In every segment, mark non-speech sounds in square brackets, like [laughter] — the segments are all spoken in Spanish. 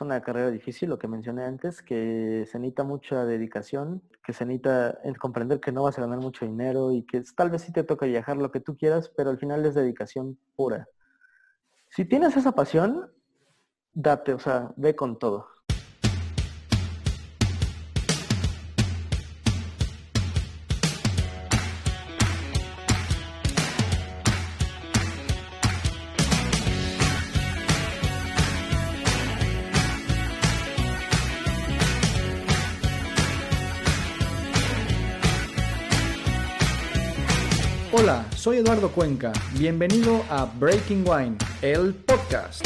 una carrera difícil, lo que mencioné antes, que se necesita mucha dedicación, que se necesita comprender que no vas a ganar mucho dinero y que tal vez sí te toca viajar lo que tú quieras, pero al final es dedicación pura. Si tienes esa pasión, date, o sea, ve con todo. Eduardo Cuenca. Bienvenido a Breaking Wine, el podcast.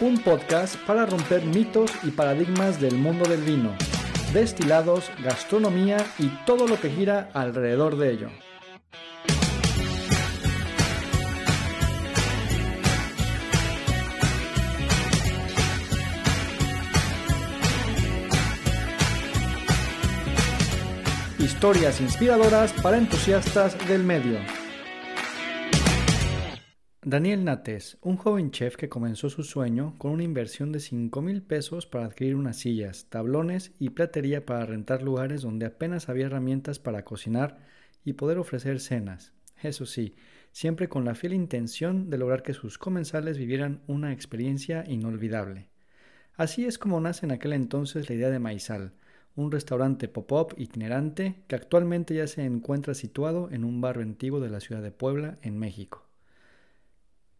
Un podcast para romper mitos y paradigmas del mundo del vino, destilados, gastronomía y todo lo que gira alrededor de ello. Historias inspiradoras para entusiastas del medio. Daniel Nates, un joven chef que comenzó su sueño con una inversión de 5 mil pesos para adquirir unas sillas, tablones y platería para rentar lugares donde apenas había herramientas para cocinar y poder ofrecer cenas. Eso sí, siempre con la fiel intención de lograr que sus comensales vivieran una experiencia inolvidable. Así es como nace en aquel entonces la idea de Maizal, un restaurante pop-up itinerante que actualmente ya se encuentra situado en un barrio antiguo de la ciudad de Puebla, en México.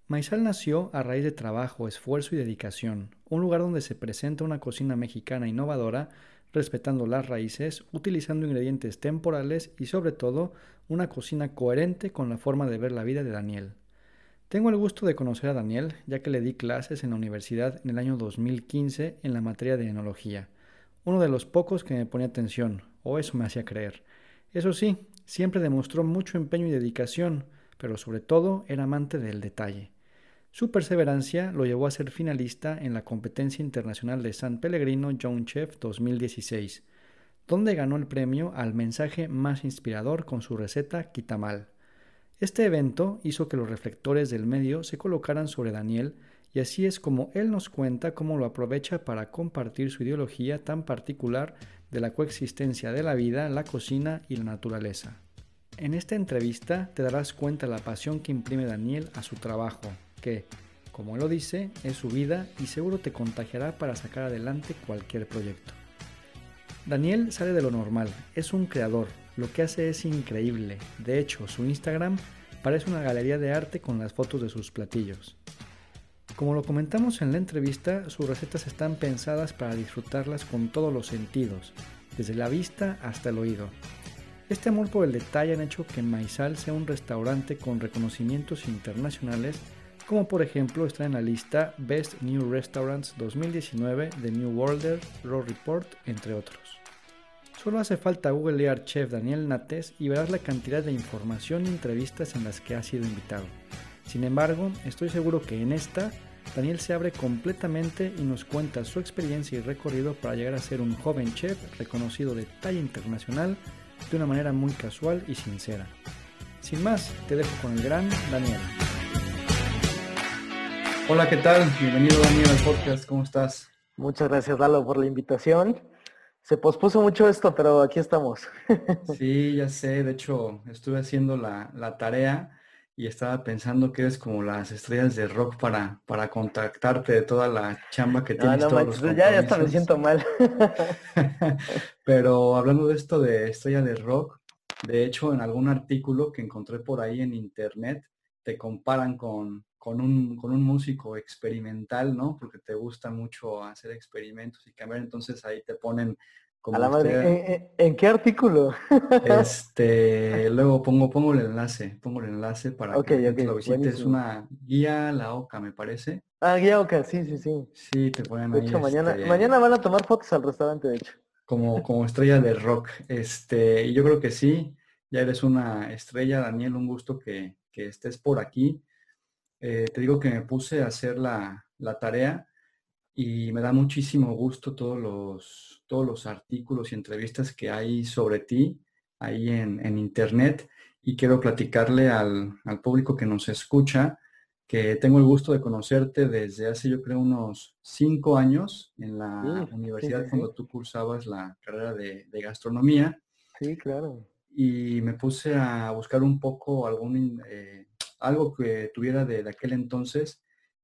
Maizal nació a raíz de trabajo, esfuerzo y dedicación, un lugar donde se presenta una cocina mexicana innovadora, respetando las raíces, utilizando ingredientes temporales y sobre todo una cocina coherente con la forma de ver la vida de Daniel. Tengo el gusto de conocer a Daniel, ya que le di clases en la universidad en el año 2015 en la materia de enología uno de los pocos que me ponía atención, o eso me hacía creer. Eso sí, siempre demostró mucho empeño y dedicación, pero sobre todo era amante del detalle. Su perseverancia lo llevó a ser finalista en la competencia internacional de San Pellegrino John Chef 2016, donde ganó el premio al mensaje más inspirador con su receta Quitamal. Este evento hizo que los reflectores del medio se colocaran sobre Daniel y así es como él nos cuenta cómo lo aprovecha para compartir su ideología tan particular de la coexistencia de la vida, la cocina y la naturaleza. En esta entrevista te darás cuenta de la pasión que imprime Daniel a su trabajo, que, como lo dice, es su vida y seguro te contagiará para sacar adelante cualquier proyecto. Daniel sale de lo normal, es un creador, lo que hace es increíble, de hecho su Instagram parece una galería de arte con las fotos de sus platillos. Como lo comentamos en la entrevista, sus recetas están pensadas para disfrutarlas con todos los sentidos, desde la vista hasta el oído. Este amor por el detalle han hecho que Maizal sea un restaurante con reconocimientos internacionales, como por ejemplo está en la lista Best New Restaurants 2019 de New Worlder, Raw Report, entre otros. Solo hace falta googlear Chef Daniel Nates y verás la cantidad de información y entrevistas en las que ha sido invitado. Sin embargo, estoy seguro que en esta Daniel se abre completamente y nos cuenta su experiencia y recorrido para llegar a ser un joven chef reconocido de talla internacional de una manera muy casual y sincera. Sin más, te dejo con el gran Daniel. Hola, ¿qué tal? Bienvenido Daniel al podcast, ¿cómo estás? Muchas gracias Lalo por la invitación. Se pospuso mucho esto, pero aquí estamos. [laughs] sí, ya sé, de hecho estuve haciendo la, la tarea y estaba pensando que eres como las estrellas de rock para, para contactarte de toda la chamba que tienes. No, no, ya, ya hasta me siento mal. [laughs] Pero hablando de esto de estrella de rock, de hecho en algún artículo que encontré por ahí en internet, te comparan con, con, un, con un músico experimental, ¿no? Porque te gusta mucho hacer experimentos y cambiar, entonces ahí te ponen a la madre. ¿En, qué artículo? [laughs] este, luego pongo, pongo el enlace, pongo el enlace para que lo visites. Es una guía la OCA, me parece. Ah, guía OCA, sí, sí, sí. Sí, te ponen de Hecho, mañana, este mañana van a tomar fotos al restaurante, de hecho. Como, como estrella de rock. Este, yo creo que sí, ya eres una estrella, Daniel, un gusto que, estés por aquí. Eh, te digo que me puse a hacer la, la tarea y me da muchísimo gusto todos los, todos los artículos y entrevistas que hay sobre ti ahí en, internet y quiero platicarle al, público que nos escucha que tengo el gusto de conocerte desde hace yo creo unos cinco años en la universidad cuando tú cursabas la carrera de, gastronomía. Sí, claro. Y me puse a buscar un poco algún, eh, algo que tuviera de, de aquel entonces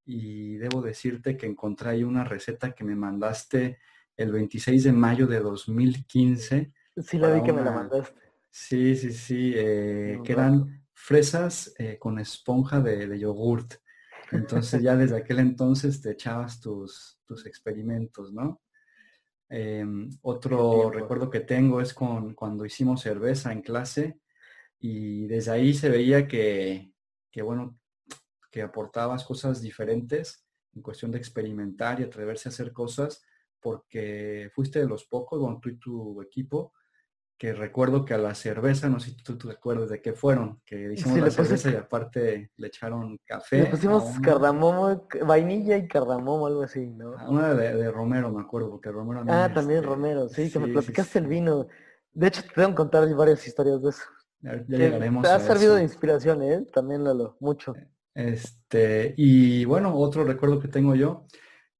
y debo decirte que encontré ahí una receta que me mandaste el 26 de mayo de 2015. Sí, la vi que me la mandaste. Sí, sí, sí, eh, que eran fresas eh, con esponja de, de, yogurt. Entonces ya desde aquel entonces te echabas tus, tus experimentos, ¿no? Em, otro recuerdo que tengo es con cuando hicimos cerveza en clase y desde ahí se veía que, que bueno, que aportabas cosas diferentes en cuestión de experimentar y atreverse a hacer cosas, porque fuiste de los pocos, bueno, tú y tu equipo, que recuerdo que a la cerveza, no sé si tú te acuerdas de qué fueron, que hicimos la cerveza y aparte le echaron café. Le pusimos cardamomo, vainilla y cardamomo, algo así, ¿no? una de, Romero, me acuerdo, porque Romero... ah, también este, Romero, sí, que me platicaste el vino. De hecho, te tengo que contar varias historias de eso. Ya, llegaremos Te ha servido de inspiración, ¿eh? También, Lalo, mucho. Este, y bueno, otro recuerdo que tengo yo,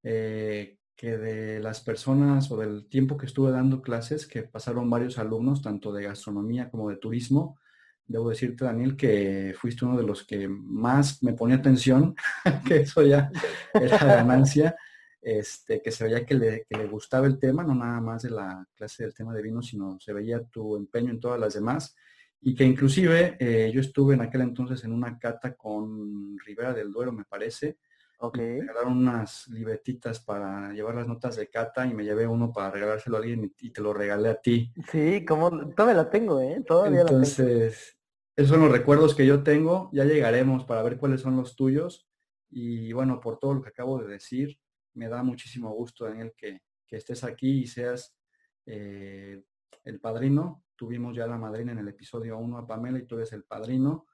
eh, que de las personas o del tiempo que estuve dando clases, que pasaron varios alumnos, tanto de gastronomía como de turismo, debo decirte, Daniel, que fuiste uno de los que más me ponía atención, [laughs] que eso ya era ganancia, este, que se veía que le, que le, gustaba el tema, no nada más de la clase del tema de vino, sino se veía tu empeño en todas las demás y que inclusive eh, yo estuve en aquel entonces en una cata con Rivera del Duero, me parece. Ok. Me regalaron unas libretitas para llevar las notas de cata y me llevé uno para regalárselo a alguien y te lo regalé a ti. Sí, como todavía la tengo, ¿eh? Todavía entonces, la tengo. esos son los recuerdos que yo tengo. Ya llegaremos para ver cuáles son los tuyos. Y bueno, por todo lo que acabo de decir, me da muchísimo gusto, Daniel, que, que estés aquí y seas eh, el padrino Tuvimos ya la madrina en el episodio 1 a Pamela y tú eres el padrino.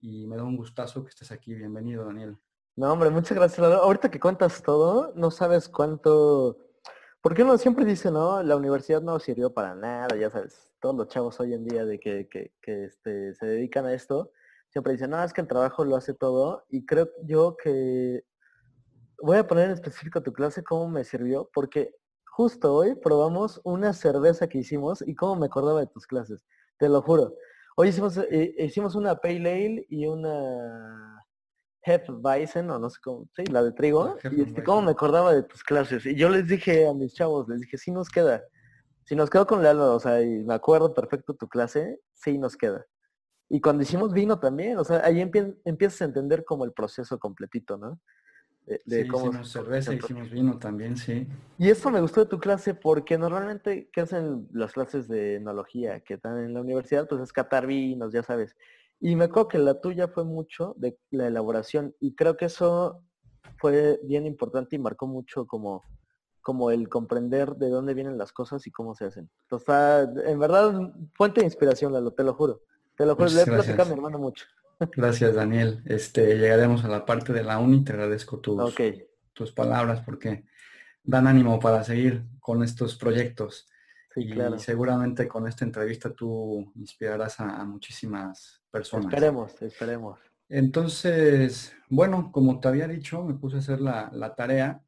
Y me da un gustazo que estés aquí. Bienvenido, Daniel. No, hombre, muchas gracias. Ahorita que cuentas todo, no sabes cuánto... Porque uno siempre dice, no, la universidad no sirvió para nada, ya sabes, todos los chavos hoy en día de que, que, este, se dedican a esto, siempre dicen, no, es que el trabajo lo hace todo. Y creo yo que voy a poner en específico tu clase cómo me sirvió, porque Justo hoy probamos una cerveza que hicimos y cómo me acordaba de tus clases, te lo juro. Hoy hicimos, eh, hicimos una Pale Ale y una Hefeweizen, o no sé cómo, sí, la de trigo, y este, cómo me acordaba de tus clases. Y yo les dije a mis chavos, les dije, sí nos queda. Si nos quedó con Lalo, o sea, y me acuerdo perfecto tu clase, sí nos queda. Y cuando hicimos vino también, o sea, ahí empiezas a entender como el proceso completito, ¿no? De, cómo hicimos cerveza, hicimos vino también, sí. Y esto me gustó de tu clase porque normalmente, ¿qué hacen las clases de enología que están en la universidad? Pues es catar vinos, ya sabes. Y me acuerdo que la tuya fue mucho de la elaboración y creo que eso fue bien importante y marcó mucho como, como el comprender de dónde vienen las cosas y cómo se hacen. Entonces, en verdad, fuente de inspiración, Lalo, te lo juro. Te lo juro, le he platicado a mi hermano mucho. Gracias, Daniel. Este, llegaremos a la parte de la uni. Te agradezco tus, tus palabras porque dan ánimo para seguir con estos proyectos. y seguramente con esta entrevista tú inspirarás a, muchísimas personas. Esperemos, esperemos. Entonces, bueno, como te había dicho, me puse a hacer la, tarea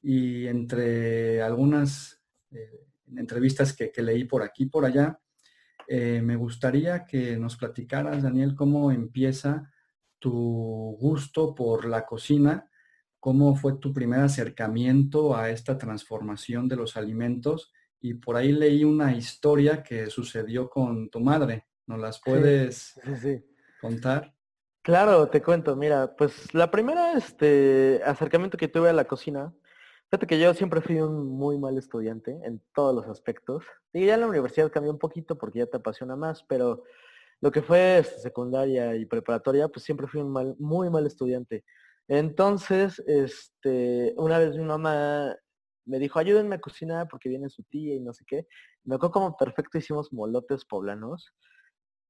y entre algunas eh, entrevistas que, que, leí por aquí por allá, eh, me gustaría que nos platicaras, Daniel, cómo empieza tu gusto por la cocina, cómo fue tu primer acercamiento a esta transformación de los alimentos y por ahí leí una historia que sucedió con tu madre. ¿Nos las puedes contar? Claro, te cuento. Mira, pues la primera este, acercamiento que tuve a la cocina Fíjate que yo siempre fui un muy mal estudiante en todos los aspectos. Y ya en la universidad cambió un poquito porque ya te apasiona más, pero lo que fue este, secundaria y preparatoria, pues siempre fui un mal, muy mal estudiante. Entonces, este, una vez mi mamá me dijo, ayúdenme a cocinar porque viene su tía y no sé qué. Me acuerdo como perfecto hicimos molotes poblanos.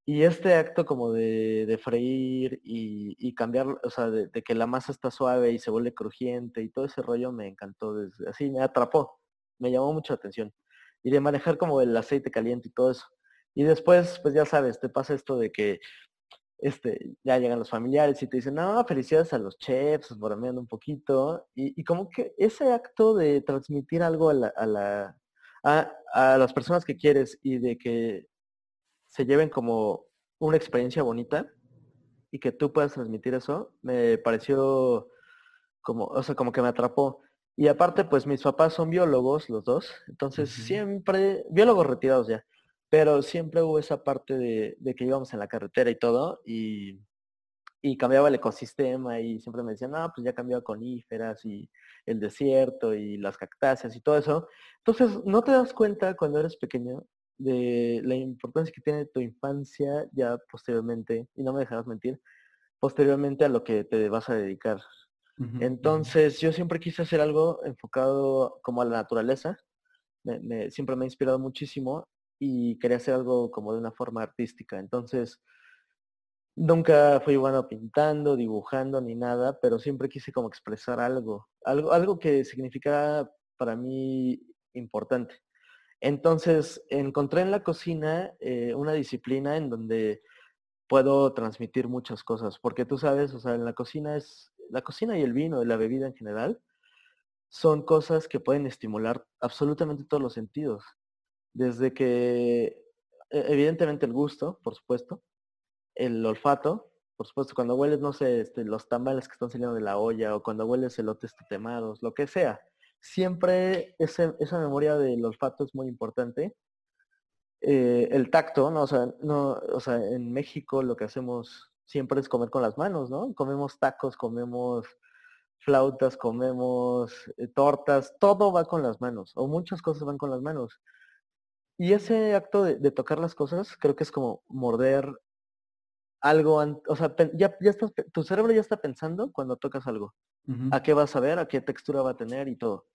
Y este acto como de, freír y, cambiar, o sea, de, que la masa está suave y se vuelve crujiente y todo ese rollo me encantó, desde, así me atrapó, me llamó mucho la atención. Y de manejar como el aceite caliente y todo eso. Y después, pues ya sabes, te pasa esto de que este, ya llegan los familiares y te dicen, no, felicidades a los chefs, bromeando un poquito. Y, como que ese acto de transmitir algo a, la, a, la, a, las personas que quieres y de que se lleven como una experiencia bonita y que tú puedas transmitir eso, me pareció como, o sea, como que me atrapó. Y aparte, pues mis papás son biólogos, los dos, entonces siempre, biólogos retirados ya, pero siempre hubo esa parte de, que íbamos en la carretera y todo, y, cambiaba el ecosistema, y siempre me decían, no, pues ya cambió a coníferas y el desierto y las cactáceas y todo eso. Entonces, no te das cuenta cuando eres pequeño de la importancia que tiene tu infancia ya posteriormente, y no me dejarás mentir, posteriormente a lo que te vas a dedicar. Entonces, yo siempre quise hacer algo enfocado como a la naturaleza. siempre me ha inspirado muchísimo y quería hacer algo como de una forma artística. Entonces, nunca fui bueno pintando, dibujando ni nada, pero siempre quise como expresar algo, algo, algo que significara para mí importante. Entonces, encontré en la cocina eh, una disciplina en donde puedo transmitir muchas cosas, porque tú sabes, o sea, en la cocina es, la cocina y el vino y la bebida en general son cosas que pueden estimular absolutamente todos los sentidos. Desde que, e, evidentemente el gusto, por supuesto, el olfato, por supuesto, cuando hueles, no sé, este, los tamales que están saliendo de la olla o cuando hueles elotes temados, lo que sea. Siempre esa memoria del olfato es muy importante. Eh, el tacto, ¿no? O sea, no, o sea, en México lo que hacemos siempre es comer con las manos, ¿no? Comemos tacos, comemos flautas, comemos eh, tortas, todo va con las manos, o muchas cosas van con las manos. Y ese acto de, tocar las cosas creo que es como morder algo, o sea, ya, ya estás, tu cerebro ya está pensando cuando tocas algo. A qué vas a ver, a qué textura va a tener y todo.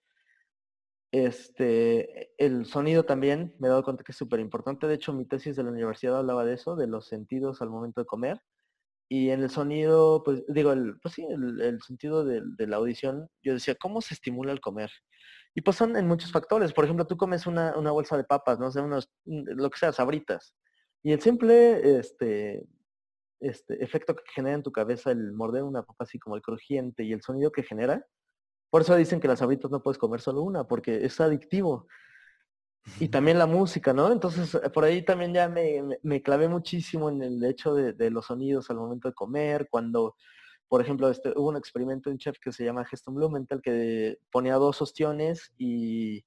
Este, el sonido también, me he dado cuenta que es súper importante. De hecho, mi tesis de la universidad hablaba de eso, de los sentidos al momento de comer. Y en el sonido, pues digo, el, pues sí, el, sentido de, la audición, yo decía, ¿cómo se estimula el comer? Y pues son en muchos factores. Por ejemplo, tú comes una, bolsa de papas, no sé, unos, mm, lo que sea, sabritas. Y el simple este, este efecto que genera en tu cabeza el morder una papa así como el crujiente y el sonido que genera, por eso dicen que las sabritas no puedes comer solo una, porque es adictivo. Y también la música, ¿no? Entonces, por ahí también ya me, me, clavé muchísimo en el hecho de, de, los sonidos al momento de comer, cuando por ejemplo, este, hubo un experimento en chef que se llama Geston Blumenthal que ponía dos ostiones y,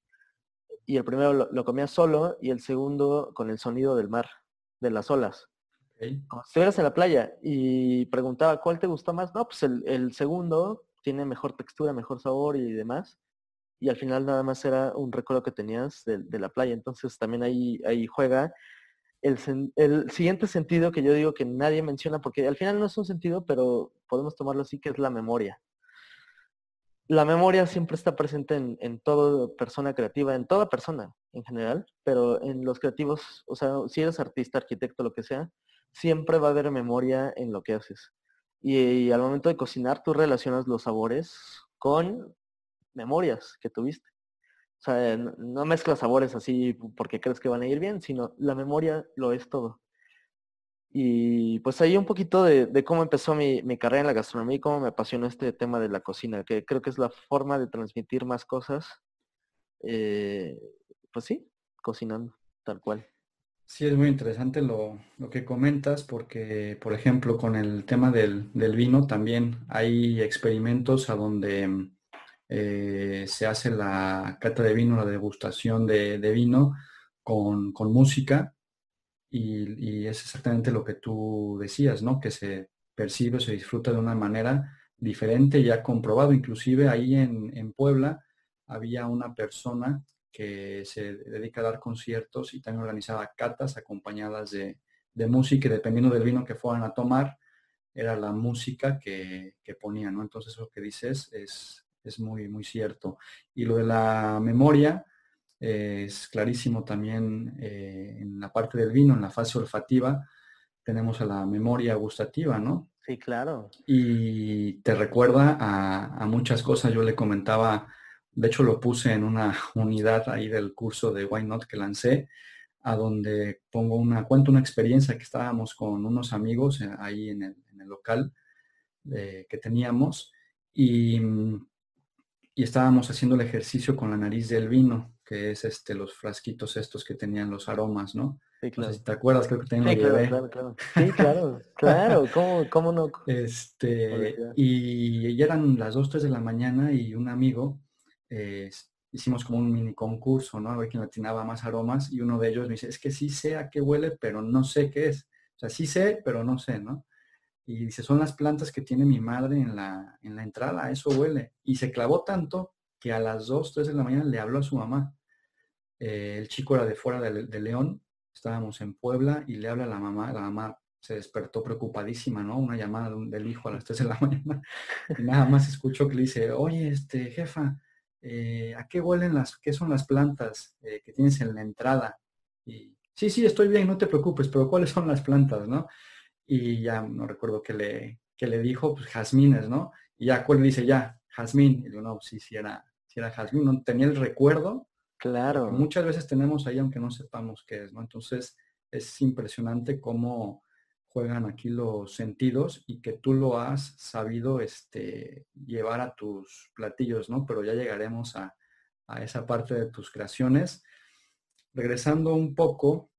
y el primero lo, comía solo y el segundo con el sonido del mar, de las olas. Si estuvieras en la playa y preguntaba, ¿cuál te gustó más? No, pues el, segundo tiene mejor textura, mejor sabor y demás. Y al final nada más era un recuerdo que tenías de, de la playa. Entonces también ahí, ahí juega el, siguiente sentido que yo digo que nadie menciona, porque al final no es un sentido, pero podemos tomarlo así, que es la memoria. La memoria siempre está presente en, en toda persona creativa, en toda persona en general, pero en los creativos, o sea, si eres artista, arquitecto, lo que sea, siempre va a haber memoria en lo que haces. y al momento de cocinar, tú relacionas los sabores con memorias que tuviste. O sea, no, mezclas sabores así porque crees que van a ir bien, sino la memoria lo es todo. Y pues ahí un poquito de, cómo empezó mi, carrera en la gastronomía y cómo me apasionó este tema de la cocina, que creo que es la forma de transmitir más cosas. Eh, pues sí, cocinando, tal cual. Sí, es muy interesante lo, que comentas porque, por ejemplo, con el tema del, del vino también hay experimentos a donde eh, se hace la cata de vino, la degustación de, vino con, música y, es exactamente lo que tú decías, ¿no? Que se percibe, se disfruta de una manera diferente, ya comprobado. Inclusive ahí en, Puebla había una persona que se dedica a dar conciertos y también organizaba catas acompañadas de, música y dependiendo del vino que fueran a tomar, era la música que, que ponían, ¿no? Entonces lo que dices es, es muy, muy cierto. Y lo de la memoria eh, es clarísimo también eh, en la parte del vino, en la fase olfativa. tenemos a la memoria gustativa, ¿no? Sí, claro. Y te recuerda a, muchas cosas. Yo le comentaba, de hecho lo puse en una [laughs] unidad ahí del curso de Why Not que lancé, a donde pongo una, cuento una experiencia que estábamos con unos amigos eh, ahí en el, local eh, que teníamos y, y estábamos haciendo el ejercicio con la nariz del vino, que es este, los frasquitos estos que tenían los aromas, ¿no? Sí, claro. ¿Te acuerdas? Creo que tengo sí, claro, claro, Sí, claro, [laughs] claro. ¿Cómo, cómo no? Este, y ya eran las 2, 3 de la mañana y un amigo eh, hicimos como un mini concurso, ¿no? A ver quién latinaba más aromas y uno de ellos me dice, es que sí sé a qué huele, pero no sé qué es. O sea, sí sé, pero no sé, ¿no? Y dice, son las plantas que tiene mi madre en la, en la entrada, eso huele. Y se clavó tanto que a las 2, 3 de la mañana le habló a su mamá. Eh, el chico era de fuera de León estábamos en Puebla y le habla a la mamá, la mamá se despertó preocupadísima, ¿no? Una llamada del hijo a las 3 de la [laughs] mañana. Y nada más escuchó que le dice, oye, este, jefa, eh, ¿a qué huelen las, qué son las plantas eh, que tienes en la entrada? Y sí, sí, estoy bien, no te preocupes, pero ¿cuáles son las plantas, no? Y ya no recuerdo qué le, que le dijo, pues jazmines, ¿no? Y ya cuál le dice, ya, jazmín. Y digo, no, sí, sí era, sí era jazmín, no tenía el recuerdo, Claro. Muchas veces tenemos ahí aunque no sepamos qué es, ¿no? Entonces es impresionante cómo juegan aquí los sentidos y que tú lo has sabido este, llevar a tus platillos, ¿no? Pero ya llegaremos a, esa parte de tus creaciones. Regresando un poco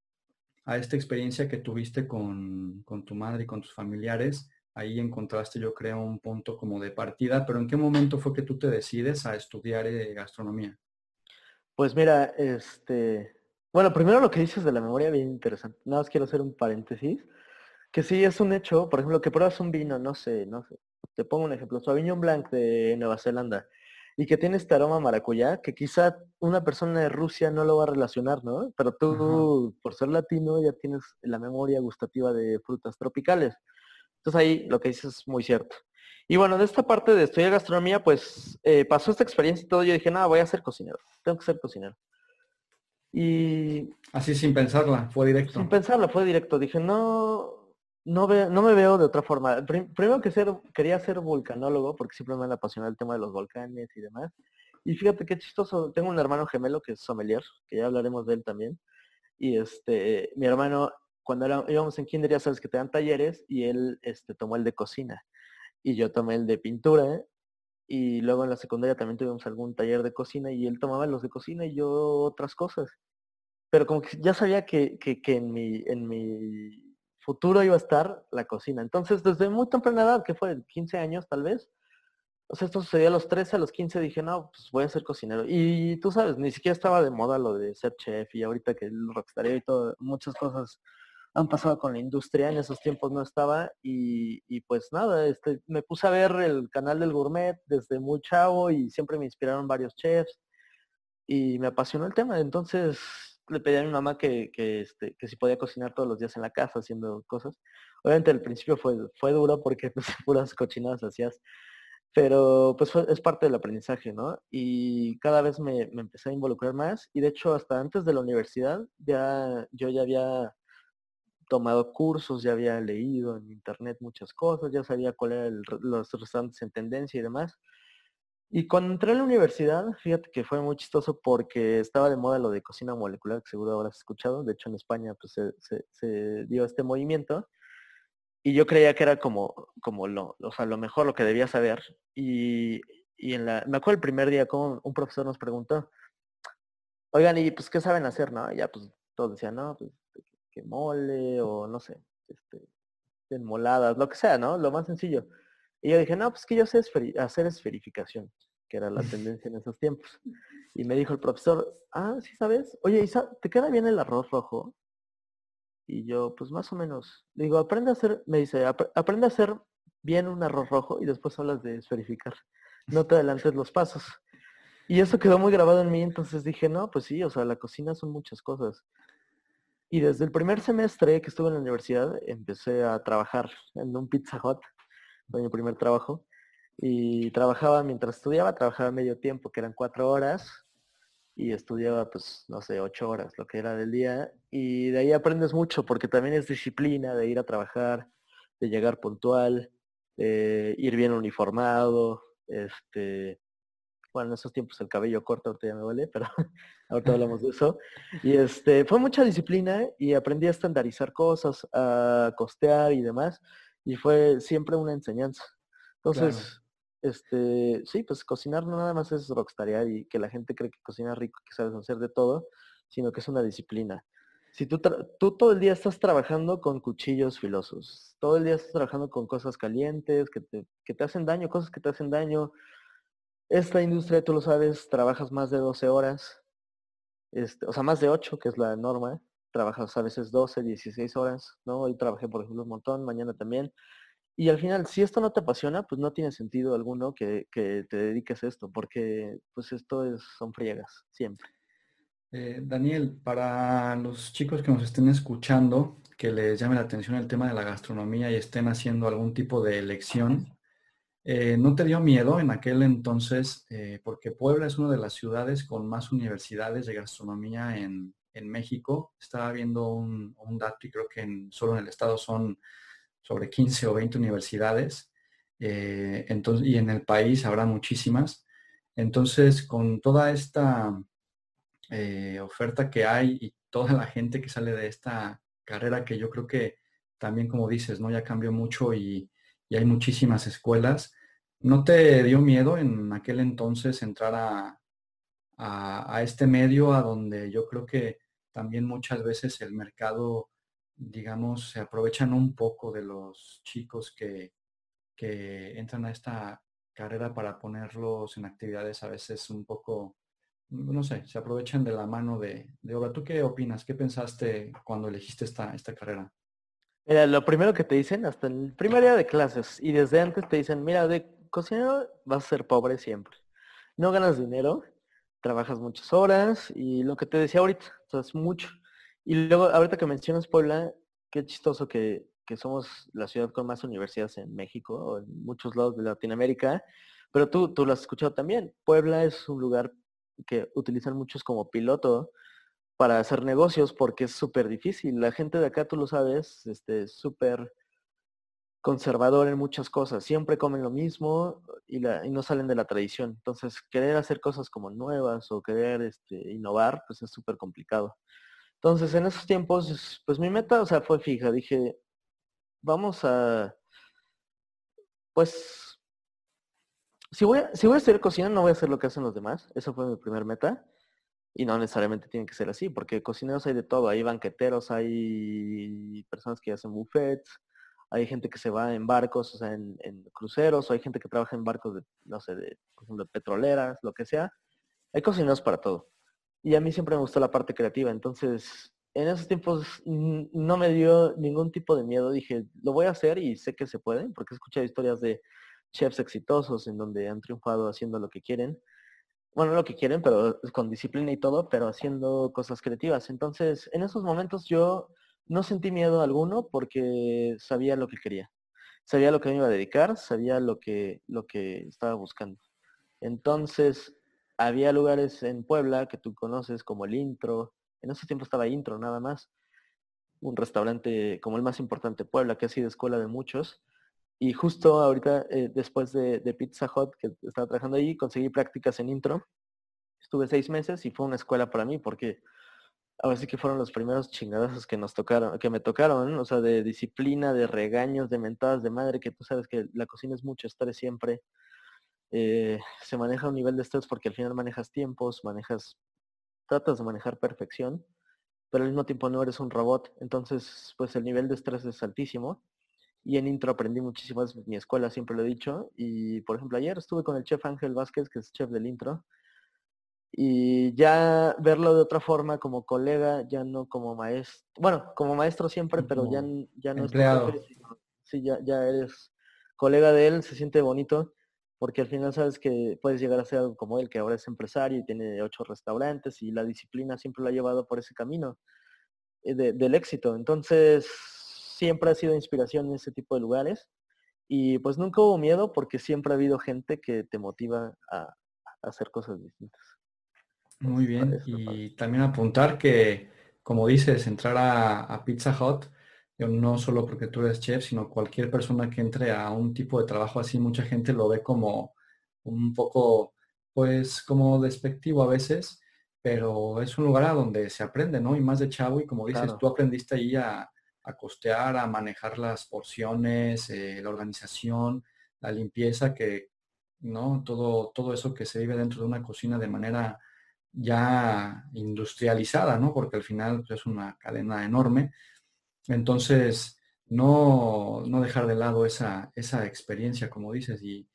a esta experiencia que tuviste con, tu madre y con tus familiares, ahí encontraste, yo creo, un punto como de partida, pero ¿en qué momento fue que tú te decides a estudiar eh, gastronomía? Pues mira, este, bueno, primero lo que dices de la memoria, bien interesante. Nada más quiero hacer un paréntesis, que sí es un hecho, por ejemplo, que pruebas un vino, no sé, no sé, te pongo un ejemplo, Sauvignon Blanc de Nueva Zelanda, y que tiene este aroma maracuyá, que quizá una persona de Rusia no lo va a relacionar, ¿no? Pero tú, por ser latino, ya tienes la memoria gustativa de frutas tropicales. Entonces ahí lo que dices es muy cierto. Y bueno, de esta parte de estudiar gastronomía, pues eh, pasó esta experiencia y todo. Yo dije, no, voy a ser cocinero. Tengo que ser cocinero. Y... Así sin pensarla, fue directo. Sin pensarla, fue directo. Dije, no, no, no me veo de otra forma. primero que ser, quería ser vulcanólogo porque siempre me apasiona el tema de los volcanes y demás. Y fíjate qué chistoso. Tengo un hermano gemelo que es sommelier, que ya hablaremos de él también. Y este, mi hermano, cuando íbamos en kinder, ya sabes que te dan talleres y él este, tomó el de cocina y yo tomé el de pintura y luego en la secundaria también tuvimos algún taller de cocina y él tomaba los de cocina y yo otras cosas. Pero como que ya sabía que, que, en, mi, en mi futuro iba a estar la cocina. Entonces, desde muy temprana edad, que fue 15 años tal vez, o sea, esto sucedió a los 13, a los 15 dije, no, pues voy a ser cocinero. Y tú sabes, ni siquiera estaba de moda lo de ser chef y ahorita que el rockstar y todo, muchas cosas han pasado con la industria, en esos tiempos no estaba y, pues nada, este, me puse a ver el canal del gourmet desde muy chavo y siempre me inspiraron varios chefs y me apasionó el tema, entonces le pedí a mi mamá que, que, este, que si podía cocinar todos los días en la casa haciendo cosas. Obviamente al principio fue, fue duro porque [laughs] pues, puras cochinadas hacías, pero pues es parte del aprendizaje, ¿no? Y cada vez me, me empecé a involucrar más y de hecho hasta antes de la universidad ya yo ya había tomado cursos, ya había leído en internet muchas cosas, ya sabía cuál eran los restaurantes en tendencia y demás. Y cuando entré a la universidad, fíjate que fue muy chistoso porque estaba de moda lo de cocina molecular, que seguro habrás escuchado. De hecho, en España pues, se, dio este movimiento. Y yo creía que era como, como lo, o sea, lo mejor, lo que debía saber. Y, en la, me acuerdo el primer día como un profesor nos preguntó, oigan, ¿y pues qué saben hacer? No, y ya pues todos decían, no, pues que mole o no sé, este, enmoladas, lo que sea, ¿no? Lo más sencillo. Y yo dije, no, pues que yo sé hacer esferificación, que era la [laughs] tendencia en esos tiempos. Y me dijo el profesor, ah, sí sabes, oye, Isa, ¿te queda bien el arroz rojo? Y yo, pues más o menos. Digo, aprende a hacer, me dice, aprende a hacer bien un arroz rojo y después hablas de esferificar. No te adelantes los pasos. Y eso quedó muy grabado en mí, entonces dije, no, pues sí, o sea, la cocina son muchas cosas. Y desde el primer semestre que estuve en la universidad empecé a trabajar en un Pizza Hut, fue mi primer trabajo. Y trabajaba mientras estudiaba, trabajaba medio tiempo, que eran cuatro horas. y estudiaba pues, no sé, ocho horas, lo que era del día, y de ahí aprendes mucho porque también es disciplina de ir a trabajar, de llegar puntual, de ir bien uniformado, este, bueno, en esos tiempos el cabello corto ahorita ya me duele, pero [laughs] ahorita hablamos de eso. Y este, fue mucha disciplina y aprendí a estandarizar cosas, a costear y demás, y fue siempre una enseñanza. Entonces, este, sí, pues cocinar no nada más es rockstarear y que la gente cree que cocina rico, que sabes hacer de todo, sino que es una disciplina. Si tú, tú todo el día estás trabajando con cuchillos filosos, todo el día estás trabajando con cosas calientes que te, que te hacen daño, cosas que te hacen daño, esta industria, tú lo sabes, trabajas más de 12 horas, este, o sea, más de 8, que es la norma. Trabajas a veces 12, 16 horas, ¿no? Hoy trabajé, por ejemplo, un montón, mañana también. Y al final, si esto no te apasiona, pues no tiene sentido alguno que, te dediques a esto, porque pues esto es, son friegas, siempre. Eh, Daniel, para los chicos que nos estén escuchando, que les llame la atención el tema de la gastronomía y estén haciendo algún tipo de elección, eh, ¿No te dio miedo en aquel entonces? Eh, porque Puebla es una de las ciudades con más universidades de gastronomía en, México. Estaba viendo un, dato y creo que solo en el estado son sobre 15 o 20 universidades. Eh, entonces, y en el país habrá muchísimas. Entonces, con toda esta oferta que hay y toda la gente que sale de esta carrera que yo creo que también, como dices, ¿no? Ya cambió mucho y, y hay muchísimas escuelas. ¿No te dio miedo en aquel entonces entrar a, a, este medio a donde yo creo que también muchas veces el mercado, digamos, se aprovechan un poco de los chicos que, que entran a esta carrera para ponerlos en actividades a veces un poco, no sé, se aprovechan de la mano de, de obra. ¿Tú qué opinas? ¿Qué pensaste cuando elegiste esta, esta carrera? Mira, lo primero que te dicen, hasta el primer día de clases, y desde antes te dicen, mira, de cocinero vas a ser pobre siempre. No ganas dinero, trabajas muchas horas, y lo que te decía ahorita, es mucho. Y luego, ahorita que mencionas Puebla, qué chistoso que, que somos la ciudad con más universidades en México, o en muchos lados de Latinoamérica, pero tú, tú lo has escuchado también. Puebla es un lugar que utilizan muchos como piloto para hacer negocios porque es súper difícil. La gente de acá, tú lo sabes, este, súper conservador en muchas cosas. Siempre comen lo mismo y, no salen de la tradición. Entonces, querer hacer cosas como nuevas o querer este, innovar, pues es súper complicado. Entonces, en esos tiempos, pues mi meta, o sea, fue fija. Dije, vamos a, pues, si voy a, si voy a estudiar cocina, no voy a hacer lo que hacen los demás. Esa fue mi primer meta. Y no necesariamente tiene que ser así, porque cocineros hay de todo. Hay banqueteros, hay personas que hacen buffets, hay gente que se va en barcos, o sea, en, cruceros, o hay gente que trabaja en barcos de, no sé, de, por ejemplo, petroleras, lo que sea. Hay cocineros para todo. Y a mí siempre me gustó la parte creativa. Entonces, en esos tiempos no me dio ningún tipo de miedo. Dije, lo voy a hacer y sé que se puede, porque he escuchado historias de chefs exitosos en donde han triunfado haciendo lo que quieren bueno, lo que quieren, pero con disciplina y todo, pero haciendo cosas creativas. Entonces, en esos momentos yo no sentí miedo alguno porque sabía lo que quería. Sabía lo que me iba a dedicar, sabía lo que, lo que estaba buscando. Entonces, había lugares en Puebla que tú conoces como el Intro. En ese tiempo estaba Intro nada más. Un restaurante como el más importante de Puebla, que ha sido escuela de muchos. Y justo ahorita, eh, después de, Pizza Hut, que estaba trabajando ahí, conseguí prácticas en intro. Estuve seis meses y fue una escuela para mí porque ahora sí que fueron los primeros chingadazos que nos tocaron, que me tocaron, o sea, de disciplina, de regaños, de mentadas de madre, que tú sabes que la cocina es mucho estrés siempre. Eh, se maneja un nivel de estrés porque al final manejas tiempos, manejas, tratas de manejar perfección, pero al mismo tiempo no eres un robot. Entonces, pues el nivel de estrés es altísimo y en intro aprendí muchísimo, es mi escuela, siempre lo he dicho. Y por ejemplo, ayer estuve con el chef Ángel Vázquez, que es chef del intro. Y ya verlo de otra forma como colega, ya no como maestro. Bueno, como maestro siempre, pero ya, ya no empleado. es sí, ya, ya eres colega de él, se siente bonito, porque al final sabes que puedes llegar a ser algo como él, que ahora es empresario y tiene ocho restaurantes y la disciplina siempre lo ha llevado por ese camino eh, del éxito. Entonces, siempre ha sido inspiración en ese tipo de lugares. Y pues nunca hubo miedo porque siempre ha habido gente que te motiva a, hacer cosas distintas. Muy bien. Y también apuntar que, como dices, entrar a, Pizza Hut, no solo porque tú eres chef, sino cualquier persona que entre a un tipo de trabajo así, mucha gente lo ve como un poco, pues, como despectivo a veces, pero es un lugar a donde se aprende, ¿no? Y más de chavo, y como dices, tú aprendiste ahí a, costear, a manejar las porciones, eh, la organización, la limpieza, que, ¿no? Todo, todo eso que se vive dentro de una cocina de manera ya industrializada, ¿no? Porque al final pues, es una cadena enorme. Entonces, no, no dejar de lado esa, esa experiencia, como dices, y,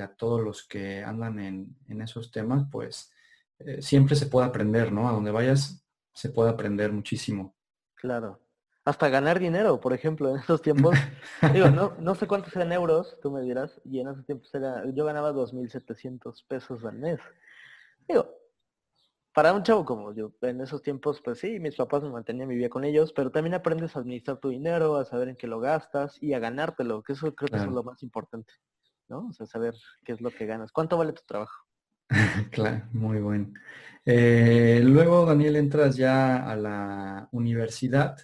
a todos los que andan en, esos temas, pues eh, siempre se puede aprender, ¿no? A donde vayas se puede aprender muchísimo. Claro. Hasta ganar dinero, por ejemplo, en esos tiempos. [laughs] digo, no, no sé cuántos eran euros, tú me dirás, y en esos tiempos era, yo ganaba 2.700 pesos al mes. Digo, para un chavo como yo, en esos tiempos, pues sí, mis papás me mantenían mi vida con ellos, pero también aprendes a administrar tu dinero, a saber en qué lo gastas y a ganártelo, que eso creo que es lo más importante, ¿no? O sea, saber qué es lo que ganas. ¿Cuánto vale tu trabajo? [laughs] claro, muy bueno. Eh, luego, Daniel, entras ya a la universidad.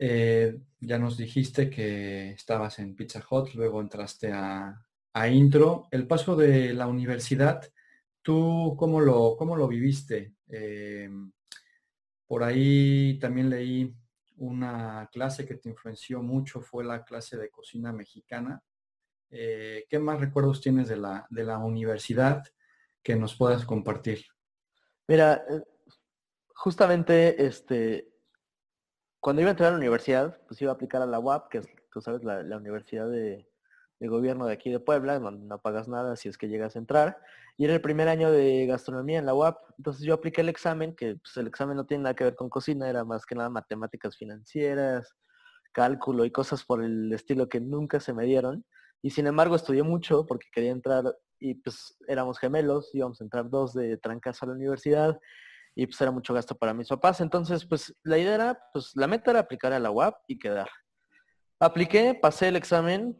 Eh, ya nos dijiste que estabas en Pizza Hut, luego entraste a, a Intro. El paso de la universidad ¿Tú cómo lo, cómo lo viviste? Eh, por ahí también leí una clase que te influenció mucho, fue la clase de cocina mexicana. Eh, ¿Qué más recuerdos tienes de la, de la universidad que nos puedas compartir? Mira, eh, justamente este, cuando iba a entrar a la universidad, pues iba a aplicar a la UAP, que es, tú sabes, la, la universidad de, de gobierno de aquí de Puebla, donde no pagas nada si es que llegas a entrar. Y era el primer año de gastronomía en la UAP. Entonces yo apliqué el examen, que pues, el examen no tiene nada que ver con cocina, era más que nada matemáticas financieras, cálculo y cosas por el estilo que nunca se me dieron. Y sin embargo estudié mucho porque quería entrar y pues éramos gemelos, íbamos a entrar dos de trancas a la universidad y pues era mucho gasto para mis papás. Entonces pues la idea era, pues la meta era aplicar a la UAP y quedar. Apliqué, pasé el examen,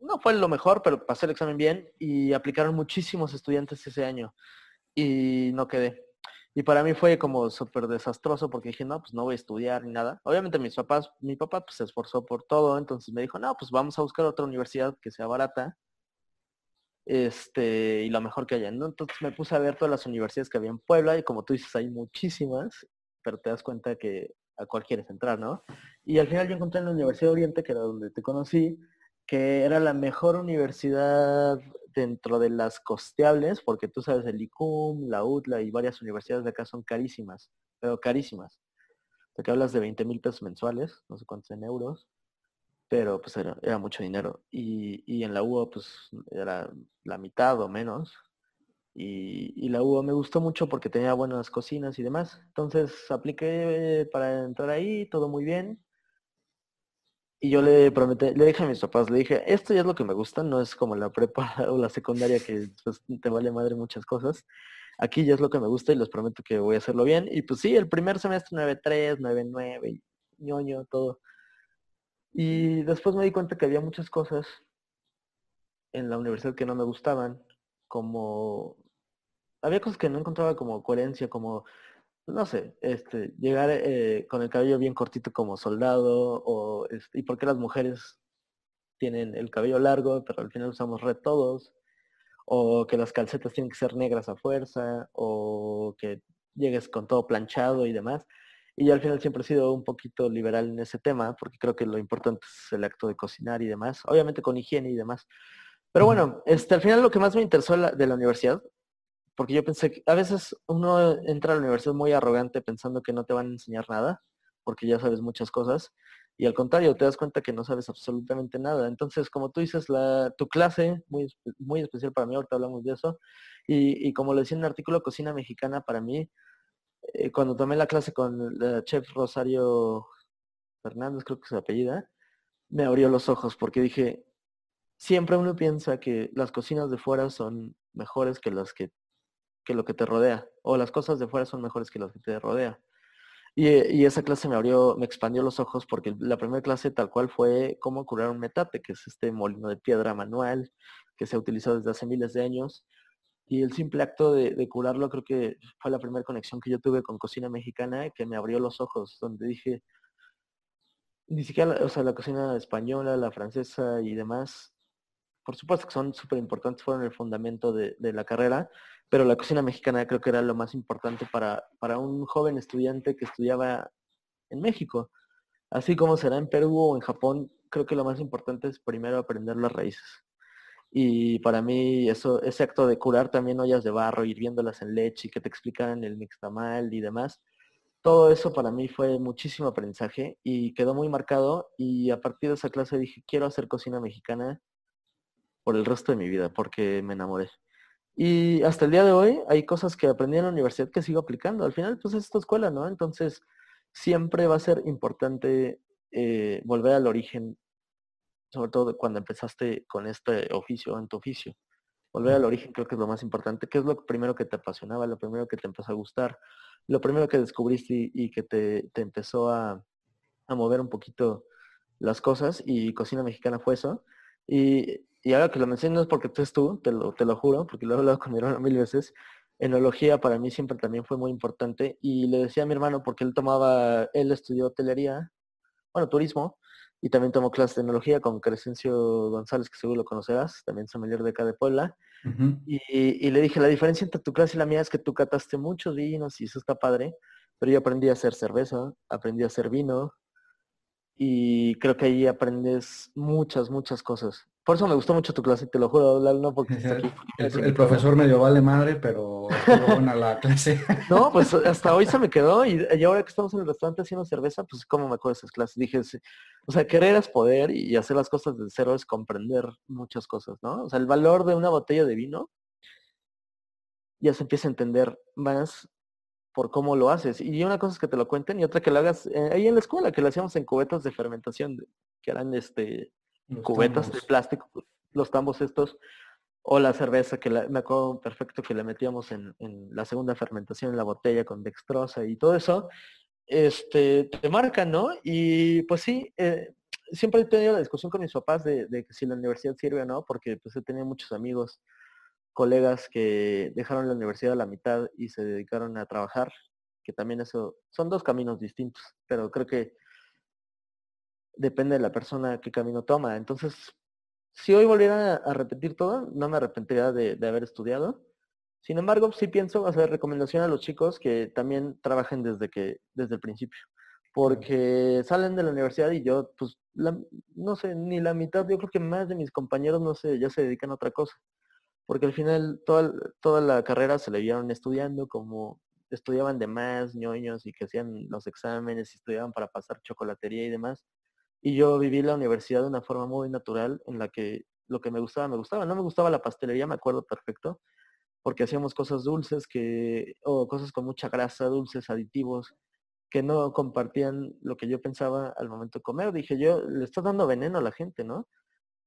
no fue lo mejor, pero pasé el examen bien y aplicaron muchísimos estudiantes ese año y no quedé. Y para mí fue como súper desastroso porque dije, no, pues no voy a estudiar ni nada. Obviamente mis papás, mi papá pues, se esforzó por todo, entonces me dijo, no, pues vamos a buscar otra universidad que sea barata este, y lo mejor que haya. Entonces me puse a ver todas las universidades que había en Puebla y como tú dices, hay muchísimas, pero te das cuenta que a cuál quieres entrar, ¿no? Y al final yo encontré en la Universidad de Oriente, que era donde te conocí, que era la mejor universidad dentro de las costeables, porque tú sabes, el ICUM, la UTLA y varias universidades de acá son carísimas, pero carísimas. Porque hablas de 20 mil pesos mensuales, no sé cuántos en euros, pero pues era, mucho dinero. Y, en la UO pues era la mitad o menos. Y, y, la UO me gustó mucho porque tenía buenas cocinas y demás. Entonces apliqué para entrar ahí, todo muy bien. Y yo le prometí, le dije a mis papás, le dije, esto ya es lo que me gusta, no es como la prepa [laughs] o la secundaria que pues, te vale madre muchas cosas. Aquí ya es lo que me gusta y les prometo que voy a hacerlo bien. Y pues sí, el primer semestre 9.3, 9.9, ñoño, todo. Y después me di cuenta que había muchas cosas en la universidad que no me gustaban, como... Había cosas que no encontraba como coherencia, como no sé, este, llegar eh, con el cabello bien cortito como soldado, o este, y por qué las mujeres tienen el cabello largo, pero al final usamos red todos, o que las calcetas tienen que ser negras a fuerza, o que llegues con todo planchado y demás. Y yo al final siempre he sido un poquito liberal en ese tema, porque creo que lo importante es el acto de cocinar y demás, obviamente con higiene y demás. Pero bueno, este, al final lo que más me interesó de la universidad porque yo pensé que a veces uno entra a la universidad muy arrogante pensando que no te van a enseñar nada, porque ya sabes muchas cosas, y al contrario, te das cuenta que no sabes absolutamente nada. Entonces, como tú dices, la, tu clase, muy, muy especial para mí, ahorita hablamos de eso, y, como le decía en el artículo Cocina Mexicana, para mí, eh, cuando tomé la clase con la chef Rosario Fernández, creo que es su apellida, me abrió los ojos porque dije, siempre uno piensa que las cocinas de fuera son mejores que las que que lo que te rodea, o las cosas de fuera son mejores que las que te rodea. Y, esa clase me abrió, me expandió los ojos porque la primera clase tal cual fue cómo curar un metate, que es este molino de piedra manual que se ha utilizado desde hace miles de años. Y el simple acto de, curarlo creo que fue la primera conexión que yo tuve con cocina mexicana que me abrió los ojos, donde dije, ni siquiera, o sea, la cocina española, la francesa y demás, por supuesto que son súper importantes, fueron el fundamento de, la carrera, pero la cocina mexicana creo que era lo más importante para, para un joven estudiante que estudiaba en México. Así como será en Perú o en Japón, creo que lo más importante es primero aprender las raíces. Y para mí eso, ese acto de curar también ollas de barro, hirviéndolas en leche y que te explicaran el mixtamal y demás, todo eso para mí fue muchísimo aprendizaje y quedó muy marcado y a partir de esa clase dije, quiero hacer cocina mexicana por el resto de mi vida, porque me enamoré. Y hasta el día de hoy hay cosas que aprendí en la universidad que sigo aplicando. Al final, pues es esta escuela, ¿no? Entonces, siempre va a ser importante eh, volver al origen, sobre todo cuando empezaste con este oficio, en tu oficio. Volver al origen creo que es lo más importante. ¿Qué es lo primero que te apasionaba, lo primero que te empezó a gustar, lo primero que descubriste y, que te, empezó a, mover un poquito las cosas? Y Cocina Mexicana fue eso. Y, ahora que lo menciono es porque tú es tú, te lo, te lo juro, porque lo he hablado con mi hermano mil veces. Enología para mí siempre también fue muy importante. Y le decía a mi hermano, porque él tomaba, él estudió hotelería, bueno, turismo, y también tomó clases de tecnología con Crescencio González, que seguro lo conocerás, también sommelier de acá de Puebla. y, le dije, la diferencia entre tu clase y la mía es que tú cataste muchos vinos y eso está padre, pero yo aprendí a hacer cerveza, aprendí a hacer vino y creo que ahí aprendes muchas, muchas cosas. Por eso me gustó mucho tu clase, te lo juro, no porque [laughs] El, profesor medio vale madre, pero buena la clase. [laughs] no, pues hasta hoy se me quedó y, ahora que estamos en el restaurante haciendo cerveza, pues cómo me acuerdo de esas clases. Dije, o sea, querer es poder y hacer las cosas de cero es comprender muchas cosas, ¿no? O sea, el valor de una botella de vino ya se empieza a entender más por cómo lo haces. Y una cosa es que te lo cuenten y otra que lo hagas eh, ahí en la escuela, que lo hacíamos en cubetas de fermentación, que eran este cubetas de plástico, los tambos estos, o la cerveza, que me acuerdo perfecto que le metíamos en, la segunda fermentación en la botella con dextrosa y todo eso, este, te marcan, ¿no? Y pues sí, eh, siempre he tenido la discusión con mis papás de, que si la universidad sirve o no, porque pues he tenido muchos amigos, colegas que dejaron la universidad a la mitad y se dedicaron a trabajar, que también eso, son dos caminos distintos, pero creo que depende de la persona qué camino toma. Entonces, si hoy volviera a repetir todo, no me arrepentiría de, haber estudiado. Sin embargo, sí pienso hacer recomendación a los chicos que también trabajen desde que, desde el principio. Porque salen de la universidad y yo, pues, no sé, ni la mitad, yo creo que más de mis compañeros, no sé, ya se dedican a otra cosa. Porque al final toda, toda la carrera se le vieron estudiando como estudiaban de más ñoños y que hacían los exámenes y estudiaban para pasar chocolatería y demás. Y yo viví la universidad de una forma muy natural en la que lo que me gustaba, me gustaba. No me gustaba la pastelería, me acuerdo perfecto, porque hacíamos cosas dulces que, o cosas con mucha grasa, dulces, aditivos, que no compartían lo que yo pensaba al momento de comer. Dije, yo le estoy dando veneno a la gente, ¿no?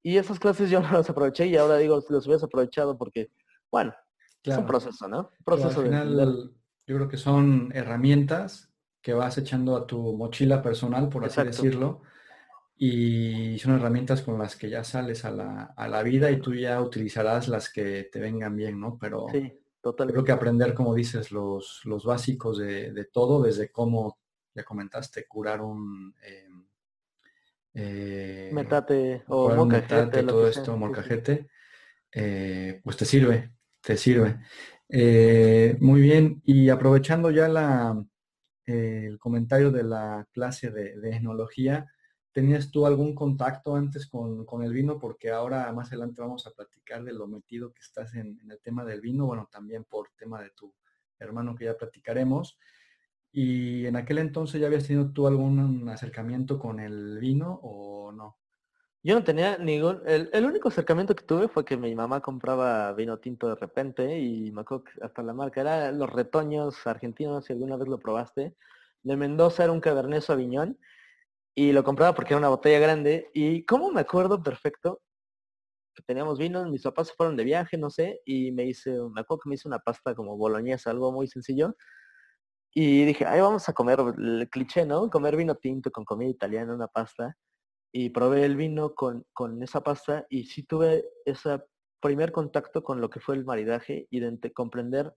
Y esas clases yo [laughs] no las aproveché y ahora digo, los hubiese aprovechado porque, bueno, es un proceso, ¿no? proceso al final, Yo creo que son herramientas que vas echando a tu mochila personal, por así decirlo, y son herramientas con las que ya sales a la, vida y tú ya utilizarás las que te vengan bien, ¿no? Pero sí, creo que aprender, como dices, los, los básicos de, todo, desde cómo, ya comentaste, curar un... Eh, eh, metate o molcajete, todo esto, molcajete, eh, pues te sirve, te sirve. muy bien, y aprovechando ya la, el comentario de la clase de, de etnología, ¿Tenías tú algún contacto antes con, el vino? Porque ahora más adelante vamos a platicar de lo metido que estás en, el tema del vino, bueno, también por tema de tu hermano que ya platicaremos. ¿Y en aquel entonces ya habías tenido tú algún acercamiento con el vino o no? Yo no tenía ningún, el, el, único acercamiento que tuve fue que mi mamá compraba vino tinto de repente y me acuerdo que hasta la marca era los retoños argentinos, si alguna vez lo probaste. De Mendoza era un Cabernet Sauvignon y lo compraba porque era una botella grande. Y como me acuerdo perfecto teníamos vino, mis papás fueron de viaje, no sé, y me hice, me acuerdo que me hice una pasta como boloñesa, algo muy sencillo. Y dije, ay, vamos a comer el cliché, ¿no? Comer vino tinto con comida italiana, una pasta. Y probé el vino con, con esa pasta y sí tuve esa primer contacto con lo que fue el maridaje y de comprender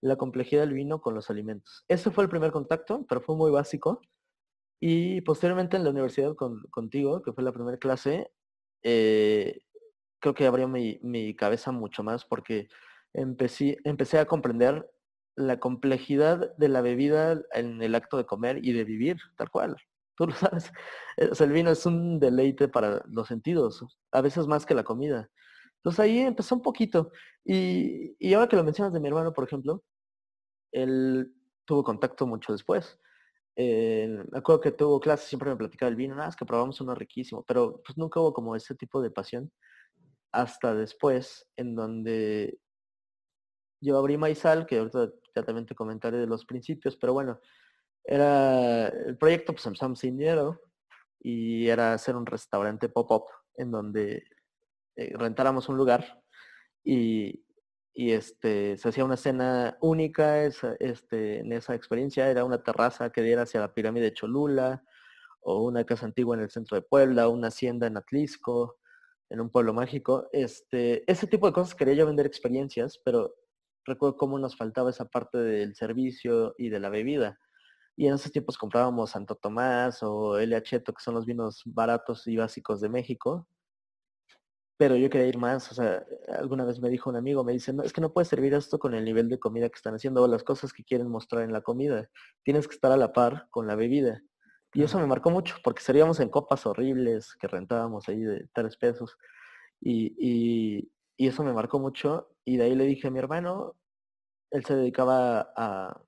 la complejidad del vino con los alimentos. Ese fue el primer contacto, pero fue muy básico. Y posteriormente en la universidad contigo, que fue la primera clase, eh, creo que abrió mi, mi, cabeza mucho más porque empecé, empecé a comprender la complejidad de la bebida en el acto de comer y de vivir, tal cual. Tú lo [laughs] sabes. el vino es un deleite para los sentidos, a veces más que la comida. Entonces ahí empezó un poquito. Y, y ahora que lo mencionas de mi hermano, por ejemplo, él tuvo contacto mucho después. Eh, me acuerdo que tuvo clases, siempre me platicaba el vino, nada, es que probamos uno riquísimo, pero pues nunca hubo como ese tipo de pasión hasta después, en donde yo abrí Maizal, que ahorita te comentaré de los principios, pero bueno, era el proyecto, pues empezamos sin dinero y era hacer un restaurante pop-up en donde eh, rentáramos un lugar y, y este, se hacía una cena única este, en esa experiencia, era una terraza que diera hacia la pirámide de Cholula, o una casa antigua en el centro de Puebla, una hacienda en Atlisco, en un pueblo mágico. Este, ese tipo de cosas quería yo vender experiencias, pero recuerdo cómo nos faltaba esa parte del servicio y de la bebida. Y en esos tiempos comprábamos Santo Tomás o El que son los vinos baratos y básicos de México, pero yo quería ir más, o sea, alguna vez me dijo un amigo, me dice, no, es que no puedes servir esto con el nivel de comida que están haciendo o las cosas que quieren mostrar en la comida. Tienes que estar a la par con la bebida. Y eso me marcó mucho, porque seríamos en copas horribles que rentábamos ahí de tres pesos. Y, y, y eso me marcó mucho. Y de ahí le dije a mi hermano, él se dedicaba a,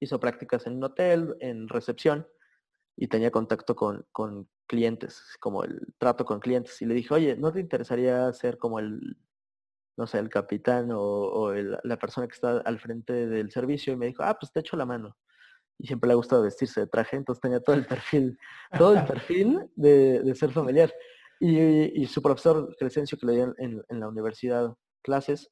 hizo prácticas en un hotel, en recepción, y tenía contacto con, con clientes, como el trato con clientes. Y le dije, oye, ¿no te interesaría ser como el, no sé, el capitán o, la persona que está al frente del servicio? Y me dijo, ah, pues te echo la mano. Y siempre le ha gustado vestirse de traje, entonces tenía todo el perfil, todo el [laughs] perfil de, ser familiar. Y, su profesor Crescencio, que le dio en, la universidad clases,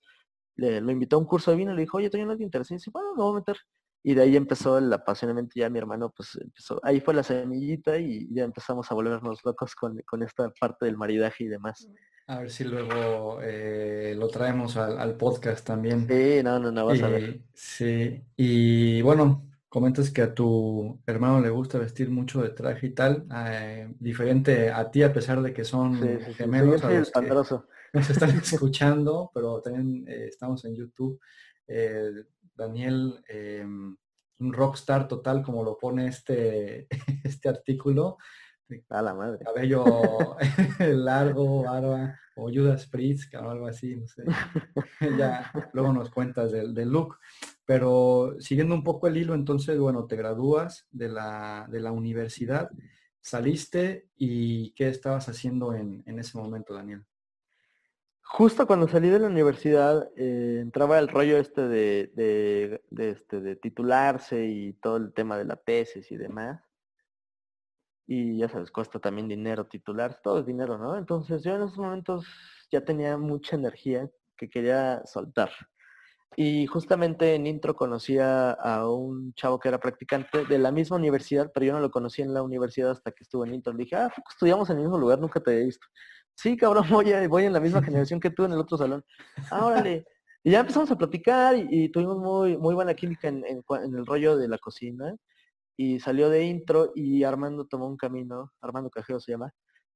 le, lo invitó a un curso de vino y le dijo, oye, ¿todavía no te interesa? Y dice, bueno, me voy a meter. Y de ahí empezó el apasionamiento, ya mi hermano, pues empezó, ahí fue la semillita y ya empezamos a volvernos locos con, esta parte del maridaje y demás. A ver si luego eh, lo traemos al, podcast también. Sí, no, no, no, vas a ver. Eh, sí, y bueno, comentas que a tu hermano le gusta vestir mucho de traje y tal, eh, diferente a ti a pesar de que son gemelos. Sí, sí, nos están [laughs] escuchando, pero también estamos en YouTube. Daniel, em, un rockstar total, como lo pone este, [laughs] este artículo. A la madre. Cabello [laughs] largo, barba, o Judas Priest, o algo así, no sé. ya luego nos cuentas del, look. Pero siguiendo un poco el hilo, entonces, bueno, te gradúas de la, de la universidad, saliste y ¿qué estabas haciendo en, en ese momento, Daniel? Justo cuando salí de la universidad eh, entraba el rollo este de, este, de titularse y todo el tema de la tesis y demás. Y ya sabes, cuesta también dinero titular, todo es dinero, ¿no? Entonces yo en esos momentos ya tenía mucha energía que quería soltar. Y justamente en intro conocía a un chavo que era practicante de la misma universidad, pero yo no lo conocí en la universidad hasta que estuve en intro. Le dije, ah, estudiamos en el mismo lugar, nunca te he visto sí, cabrón, voy, voy en la misma [laughs] generación que tú en el otro salón. Ah, órale. Y ya empezamos a platicar y, tuvimos muy, muy buena química en, el rollo de la cocina. Y salió de intro y Armando tomó un camino, Armando Cajero se llama,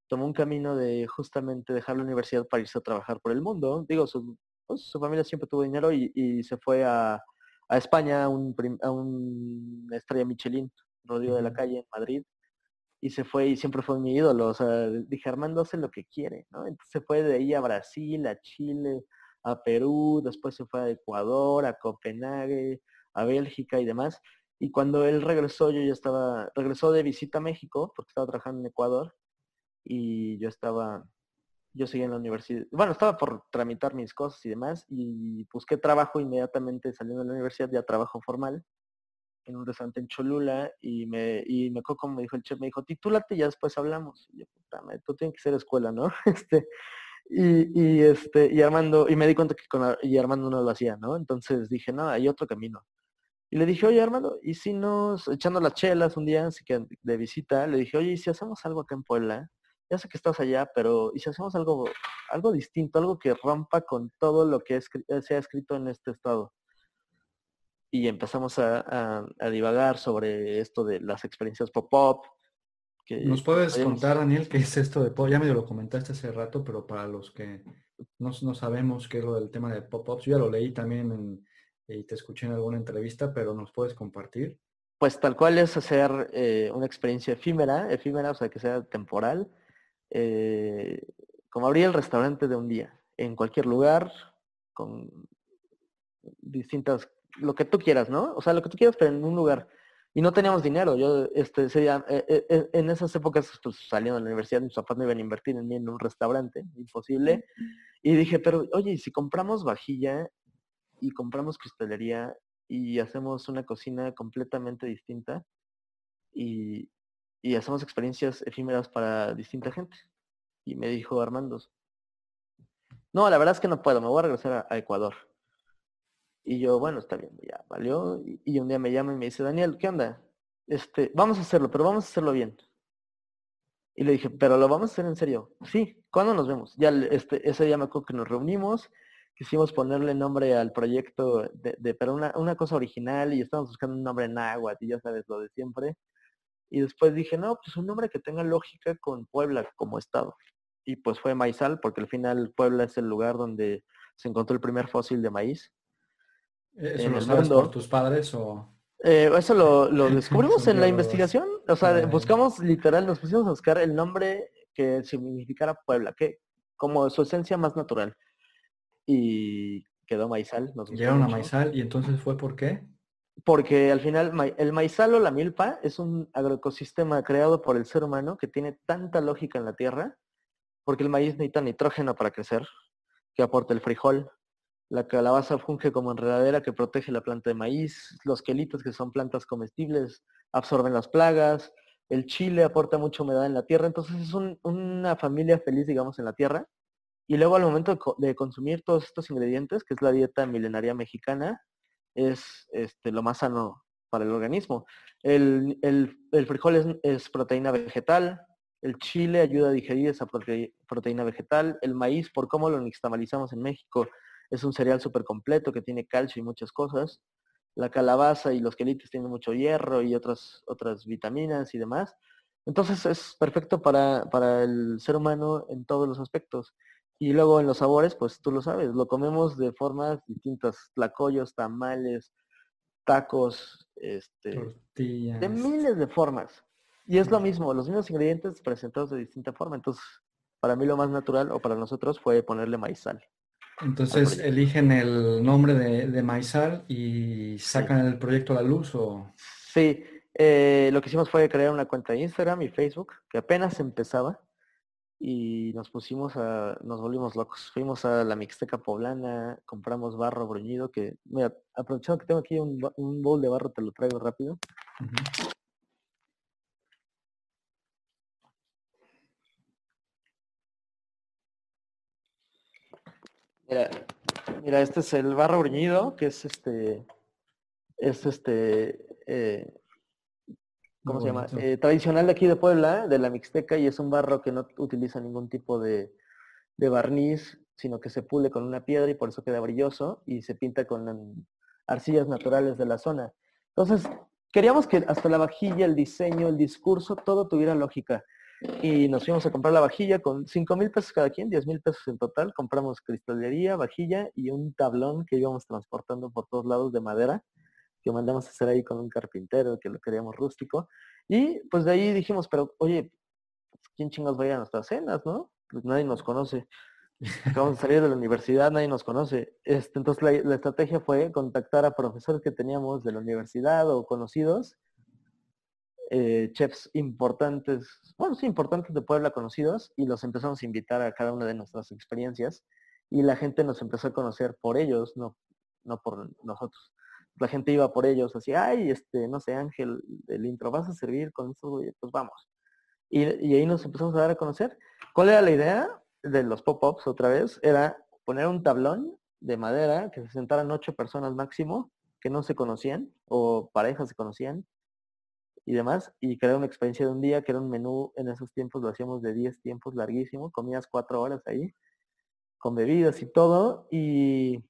tomó un camino de justamente dejar la universidad para irse a trabajar por el mundo. Digo, su, pues, familia siempre tuvo dinero y, se fue a, España a un, a una estrella Michelin, Rodrigo de la Calle, en Madrid y se fue y siempre fue mi ídolo. O sea, dije, Armando hace lo que quiere, ¿no? Entonces se fue de ahí a Brasil, a Chile, a Perú, después se fue a Ecuador, a Copenhague, a Bélgica y demás. Y cuando él regresó, yo ya estaba, regresó de visita a México, porque estaba trabajando en Ecuador, y yo estaba, yo seguía en la universidad, bueno, estaba por tramitar mis cosas y demás, y busqué trabajo inmediatamente saliendo de la universidad, ya trabajo formal, en un restaurante en Cholula y me, y me como me dijo el chef, me dijo, titúlate y ya después hablamos. Y yo, puta, tú tienes que ser escuela, ¿no? [laughs] Este, y, y, este, y Armando, y me di cuenta que con y Armando no lo hacía, ¿no? Entonces dije, no, hay otro camino. Y le dije, oye Armando, y si nos, echando las chelas un día, así que de visita, le dije, oye, ¿y si hacemos algo acá en Puebla? ya sé que estás allá, pero ¿y si hacemos algo, algo distinto, algo que rompa con todo lo que se ha escrito en este estado? Y empezamos a, divagar sobre esto de las experiencias pop-up. ¿Nos puedes contar, Daniel, qué es esto de pop? Ya medio lo comentaste hace rato, pero para los que no, no sabemos qué es lo del tema de pop-ups, yo ya lo leí también y te escuché en alguna entrevista, pero ¿nos puedes compartir? Pues tal cual es hacer eh, una experiencia efímera, efímera, o sea, que sea temporal, eh, como abrir el restaurante de un día, en cualquier lugar, con distintas, lo que tú quieras, ¿no? O sea, lo que tú quieras, pero en un lugar. Y no teníamos dinero. Yo, este, eh, en esas épocas, pues, saliendo de la universidad, mis papás no iban a invertir en mí en un restaurante, imposible. Y dije, pero, oye, si compramos vajilla y compramos cristalería y hacemos una cocina completamente distinta y, hacemos experiencias efímeras para distinta gente. Y me dijo Armando, no, la verdad es que no puedo, me voy a regresar a, Ecuador. Y yo, bueno, está bien, ya valió. Y, un día me llama y me dice, Daniel, ¿qué onda? Este, vamos a hacerlo, pero vamos a hacerlo bien. Y le dije, pero lo vamos a hacer en serio. Sí, ¿cuándo nos vemos? Ya este, ese día me acuerdo que nos reunimos quisimos ponerle nombre al proyecto, de, pero una, cosa original y estábamos buscando un nombre en agua, y ya sabes lo de siempre. Y después dije, no, pues un nombre que tenga lógica con Puebla como estado. Y pues fue Maizal, porque al final Puebla es el lugar donde se encontró el primer fósil de maíz. ¿Eso lo sabes por tus padres o...? Eh, eso lo, [laughs] descubrimos en la investigación. O sea, buscamos literal, nos pusimos a buscar el nombre que significara Puebla, que como su esencia más natural y quedó maizal. Nos Llegaron a maizal y entonces fue por qué? Porque al final el maizal o la milpa es un agroecosistema creado por el ser humano que tiene tanta lógica en la tierra, porque el maíz necesita nitrógeno para crecer, que aporta el frijol. La calabaza funge como enredadera que protege la planta de maíz. Los quelitos, que son plantas comestibles, absorben las plagas. El chile aporta mucha humedad en la tierra. Entonces es una familia feliz, digamos, en la tierra. Y luego al momento de, consumir todos estos ingredientes, que es la dieta milenaria mexicana, es este, lo más sano para el organismo. El, frijol es, proteína vegetal, el chile ayuda a digerir esa proteína vegetal, el maíz, por cómo lo nixtamalizamos en México, es un cereal súper completo que tiene calcio y muchas cosas. La calabaza y los quelites tienen mucho hierro y otras, otras vitaminas y demás. Entonces es perfecto para, para el ser humano en todos los aspectos. Y luego en los sabores, pues tú lo sabes, lo comemos de formas distintas, tlacoyos, tamales, tacos, este, de miles de formas. Y es lo mismo, los mismos ingredientes presentados de distinta forma. Entonces, para mí lo más natural o para nosotros fue ponerle maizal. Entonces, ¿eligen el nombre de, de maizal y sacan el proyecto a la luz o...? Sí, eh, lo que hicimos fue crear una cuenta de Instagram y Facebook, que apenas empezaba y nos pusimos a, nos volvimos locos. Fuimos a la Mixteca Poblana, compramos barro bruñido, que, mira, aprovechando que tengo aquí un, un bowl de barro, te lo traigo rápido. Mira, mira, este es el barro bruñido, que es este, es este, eh, ¿cómo se llama? Eh, tradicional de aquí de Puebla, de la Mixteca, y es un barro que no utiliza ningún tipo de, barniz, sino que se pule con una piedra y por eso queda brilloso y se pinta con arcillas naturales de la zona. Entonces, queríamos que hasta la vajilla, el diseño, el discurso, todo tuviera lógica. Y nos fuimos a comprar la vajilla con 5 mil pesos cada quien, 10 mil pesos en total. Compramos cristalería, vajilla y un tablón que íbamos transportando por todos lados de madera que mandamos a hacer ahí con un carpintero, que lo queríamos rústico. Y pues de ahí dijimos, pero oye, ¿quién chingos va a nuestras cenas, no? Pues nadie nos conoce. Acabamos de salir de la universidad, nadie nos conoce. Este, entonces la, estrategia fue contactar a profesores que teníamos de la universidad o conocidos, eh, chefs importantes, bueno, sí, importantes de Puebla conocidos, y los empezamos a invitar a cada una de nuestras experiencias. Y la gente nos empezó a conocer por ellos, no, no por nosotros la gente iba por ellos, así, ay, este, no sé, Ángel, el intro, ¿vas a servir con eso? Pues vamos. Y, ahí nos empezamos a dar a conocer. ¿Cuál era la idea de los pop-ups otra vez? Era poner un tablón de madera que se sentaran ocho personas máximo que no se conocían o parejas se conocían y demás, y crear una experiencia de un día, que era un menú, en esos tiempos lo hacíamos de 10 tiempos larguísimo, comías cuatro horas ahí, con bebidas y todo, y,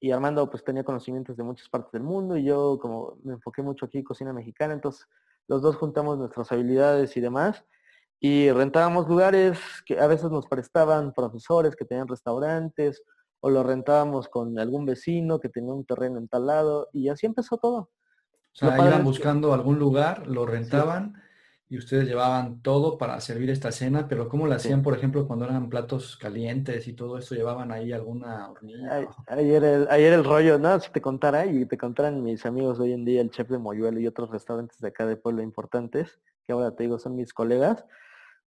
y Armando pues tenía conocimientos de muchas partes del mundo, y yo como me enfoqué mucho aquí en cocina mexicana, entonces los dos juntamos nuestras habilidades y demás, y rentábamos lugares que a veces nos prestaban profesores que tenían restaurantes, o lo rentábamos con algún vecino que tenía un terreno en tal lado, y así empezó todo. O sea, iban buscando algún lugar, lo rentaban y ustedes llevaban todo para servir esta cena, pero ¿cómo lo hacían, por ejemplo, cuando eran platos calientes y todo eso? ¿Llevaban ahí alguna hornilla? Ayer el, ayer el rollo, ¿no? Si te contara y te contaran mis amigos hoy en día, el chef de Moyuelo y otros restaurantes de acá de Pueblo importantes, que ahora te digo son mis colegas,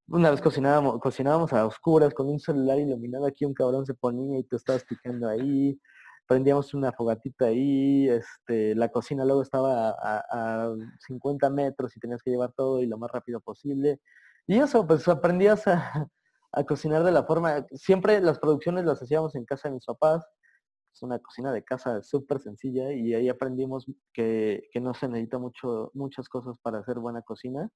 una vez cocinábamos, cocinábamos a oscuras con un celular iluminado aquí, un cabrón se ponía y tú estabas picando ahí, prendíamos una fogatita ahí, este, la cocina luego estaba a, 50 metros y tenías que llevar todo y lo más rápido posible. Y eso, pues aprendías [laughs] a, cocinar de la forma, siempre las producciones las hacíamos en casa de mis papás, es una cocina de casa súper sencilla y ahí aprendimos que, que, no se necesita mucho, muchas cosas para hacer buena cocina.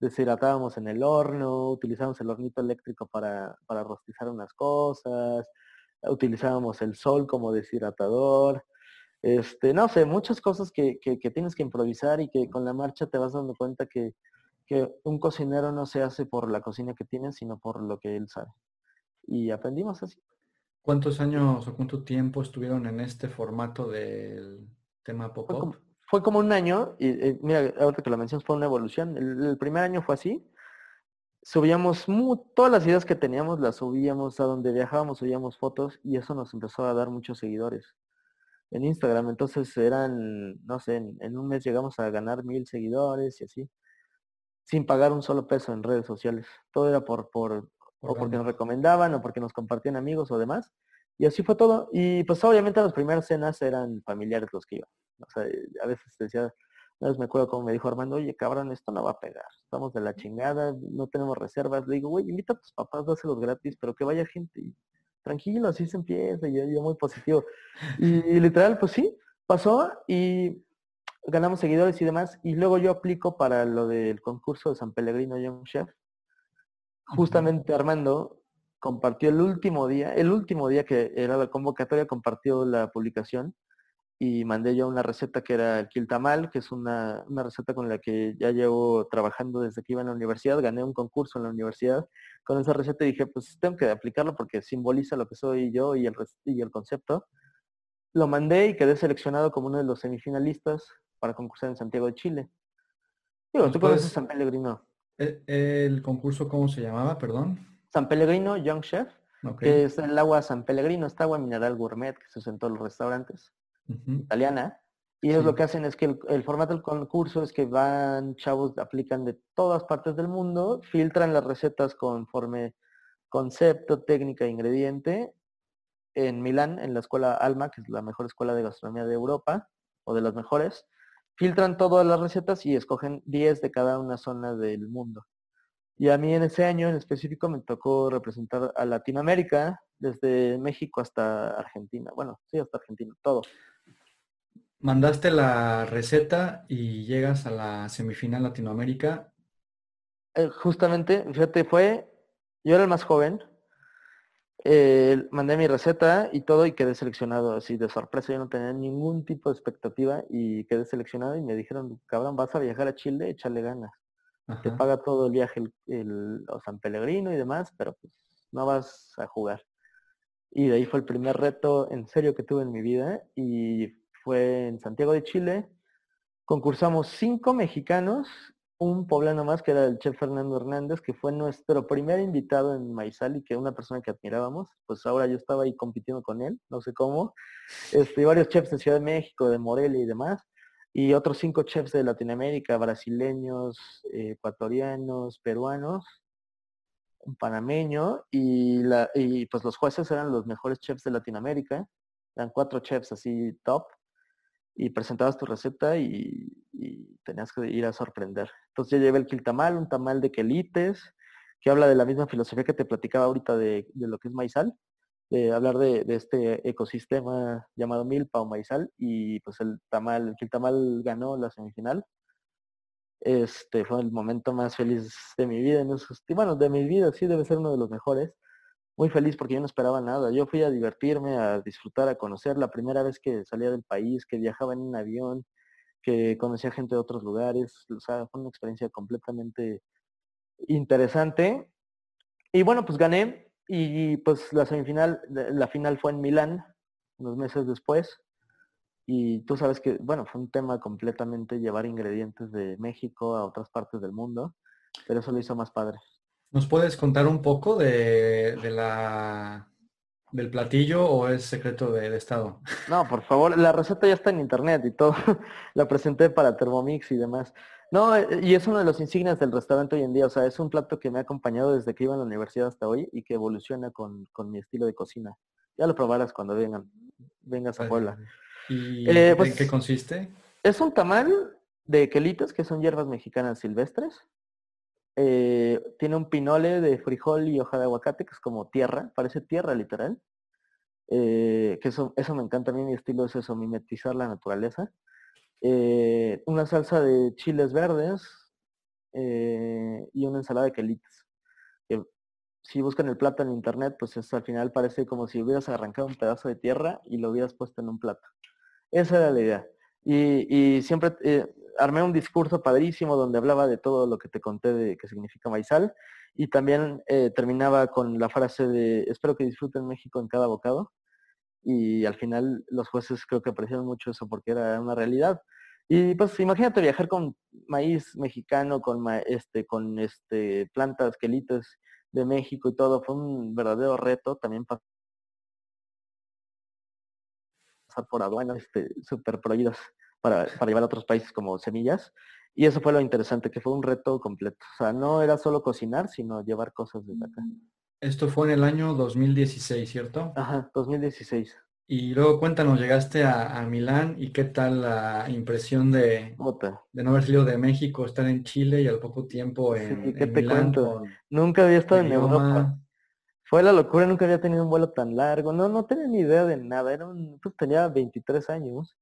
Deshidratábamos en el horno, utilizábamos el hornito eléctrico para, para rostizar unas cosas, utilizábamos el sol como deshidratador, este, no sé, muchas cosas que, tienes que improvisar y que con la marcha te vas dando cuenta que, un cocinero no se hace por la cocina que tiene, sino por lo que él sabe. Y aprendimos así. ¿Cuántos años o cuánto tiempo estuvieron en este formato del tema pop-up? Fue, como un año, y eh, mira, ahora que lo mencionas, fue una evolución. el, primer año fue así, subíamos todas las ideas que teníamos, las subíamos a donde viajábamos, subíamos fotos y eso nos empezó a dar muchos seguidores en Instagram. Entonces eran, no sé, en, un mes llegamos a ganar mil seguidores y así, sin pagar un solo peso en redes sociales. Todo era por, por, o porque nos recomendaban o porque nos compartían amigos o demás. Y así fue todo. Y pues obviamente las primeras cenas eran familiares los que iban. O sea, a veces decía, una vez me acuerdo como me dijo Armando, oye cabrón, esto no va a pegar. Estamos de la chingada, no tenemos reservas. Le digo, güey, invita a tus papás, dáselos gratis, pero que vaya gente. tranquilo, así se empieza, y yo, muy positivo. Y, literal, pues sí, pasó y ganamos seguidores y demás. Y luego yo aplico para lo del concurso de San Pellegrino Young Chef. Justamente Armando compartió el último día, el último día que era la convocatoria, compartió la publicación y mandé yo una receta que era el quiltamal, que es una, receta con la que ya llevo trabajando desde que iba a la universidad, gané un concurso en la universidad con esa receta y dije, pues tengo que aplicarlo porque simboliza lo que soy yo y el, y el concepto. Lo mandé y quedé seleccionado como uno de los semifinalistas para concursar en Santiago de Chile. Digo, tú conoces San Pellegrino. ¿E, ¿El concurso cómo se llamaba, perdón? San Pellegrino Young Chef, que es el agua San Pellegrino, esta agua mineral gourmet que se usa en todos los restaurantes italiana. Y ellos lo que hacen es que el, formato del concurso es que van chavos, aplican de todas partes del mundo, filtran las recetas conforme concepto, técnica, ingrediente. En Milán, en la escuela Alma, que es la mejor escuela de gastronomía de Europa, o de las mejores, filtran todas las recetas y escogen 10 de cada una zona del mundo. Y a mí en ese año en específico me tocó representar a Latinoamérica, desde México hasta Argentina. Bueno, sí, hasta Argentina, todo. Mandaste la receta y llegas a la semifinal Latinoamérica. Eh, justamente, fíjate, fue, yo era el más joven, eh, mandé mi receta y todo y quedé seleccionado así de sorpresa, yo no tenía ningún tipo de expectativa y quedé seleccionado y me dijeron, cabrón, vas a viajar a Chile, échale ganas. Te paga todo el viaje el, San Pellegrino y demás, pero pues no vas a jugar. Y de ahí fue el primer reto en serio que tuve en mi vida y fue en Santiago de Chile. Concursamos cinco mexicanos, un poblano más que era el chef Fernando Hernández, que fue nuestro primer invitado en Maizal y que una persona que admirábamos. Pues ahora yo estaba ahí compitiendo con él, no sé cómo. Este, varios chefs de Ciudad de México, de Morelia y demás. Y otros cinco chefs de Latinoamérica, brasileños, ecuatorianos, peruanos, un panameño y, la, y pues los jueces eran los mejores chefs de Latinoamérica. Eran cuatro chefs así top y presentabas tu receta y, tenías que ir a sorprender. Entonces yo llevé el quiltamal, un tamal de quelites, que habla de la misma filosofía que te platicaba ahorita de, lo que es maizal, de hablar de, este ecosistema llamado milpa o maizal, y pues el tamal, el quiltamal ganó la semifinal. Este fue el momento más feliz de mi vida en esos, bueno, de mi vida sí debe ser uno de los mejores. Muy feliz porque yo no esperaba nada. Yo fui a divertirme, a disfrutar, a conocer la primera vez que salía del país, que viajaba en un avión, que conocía gente de otros lugares. O sea, fue una experiencia completamente interesante. Y bueno, pues gané y pues la semifinal, la final fue en Milán, unos meses después. Y tú sabes que, bueno, fue un tema completamente llevar ingredientes de México a otras partes del mundo, pero eso lo hizo más padre. ¿Nos puedes contar un poco de, la del platillo o es secreto de, Estado? [laughs] No, por favor, la receta ya está en internet y todo. [laughs] la presenté para Thermomix y demás. No, eh, y es uno de los insignias del restaurante hoy en día. O sea, es un plato que me ha acompañado desde que iba a la universidad hasta hoy y que evoluciona con, con mi estilo de cocina. Ya lo probarás cuando vengan, vengas a Puebla. ¿Y eh, en pues, qué consiste? Es un tamal de quelitos, que son hierbas mexicanas silvestres. Eh, tiene un pinole de frijol y hoja de aguacate, que es como tierra, parece tierra literal. que eso, eso me encanta a mí, mi estilo es eso, mimetizar la naturaleza. Eh, una salsa de chiles verdes eh, y una ensalada de quelites. si buscan el plato en internet, pues al final parece como si hubieras arrancado un pedazo de tierra y lo hubieras puesto en un plato. Esa era la idea. Y, siempre eh, armé un discurso padrísimo donde hablaba de todo lo que te conté de qué significa maizal y también terminaba con la frase de espero que disfruten México en cada bocado y al final los jueces creo que apreciaron mucho eso porque era una realidad. Y pues imagínate viajar con maíz mexicano, con este, con este plantas, quelites de México y todo, fue un verdadero reto también pasar por aduanas este, súper prohibidas para, para llevar a otros países como semillas. Y eso fue lo interesante, que fue un reto completo. O sea, no era solo cocinar, sino llevar cosas desde acá. Esto fue en el año 2016, ¿cierto? Ajá, 2016. Y luego cuéntanos, llegaste a, Milán y qué tal la impresión de, de no haber salido de México, estar en Chile y al poco tiempo en, ¿qué te cuento? Nunca había estado en Europa. Fue la locura, nunca había tenido un vuelo tan largo. No, no tenía ni idea de nada. Era un, pues, tenía 23 años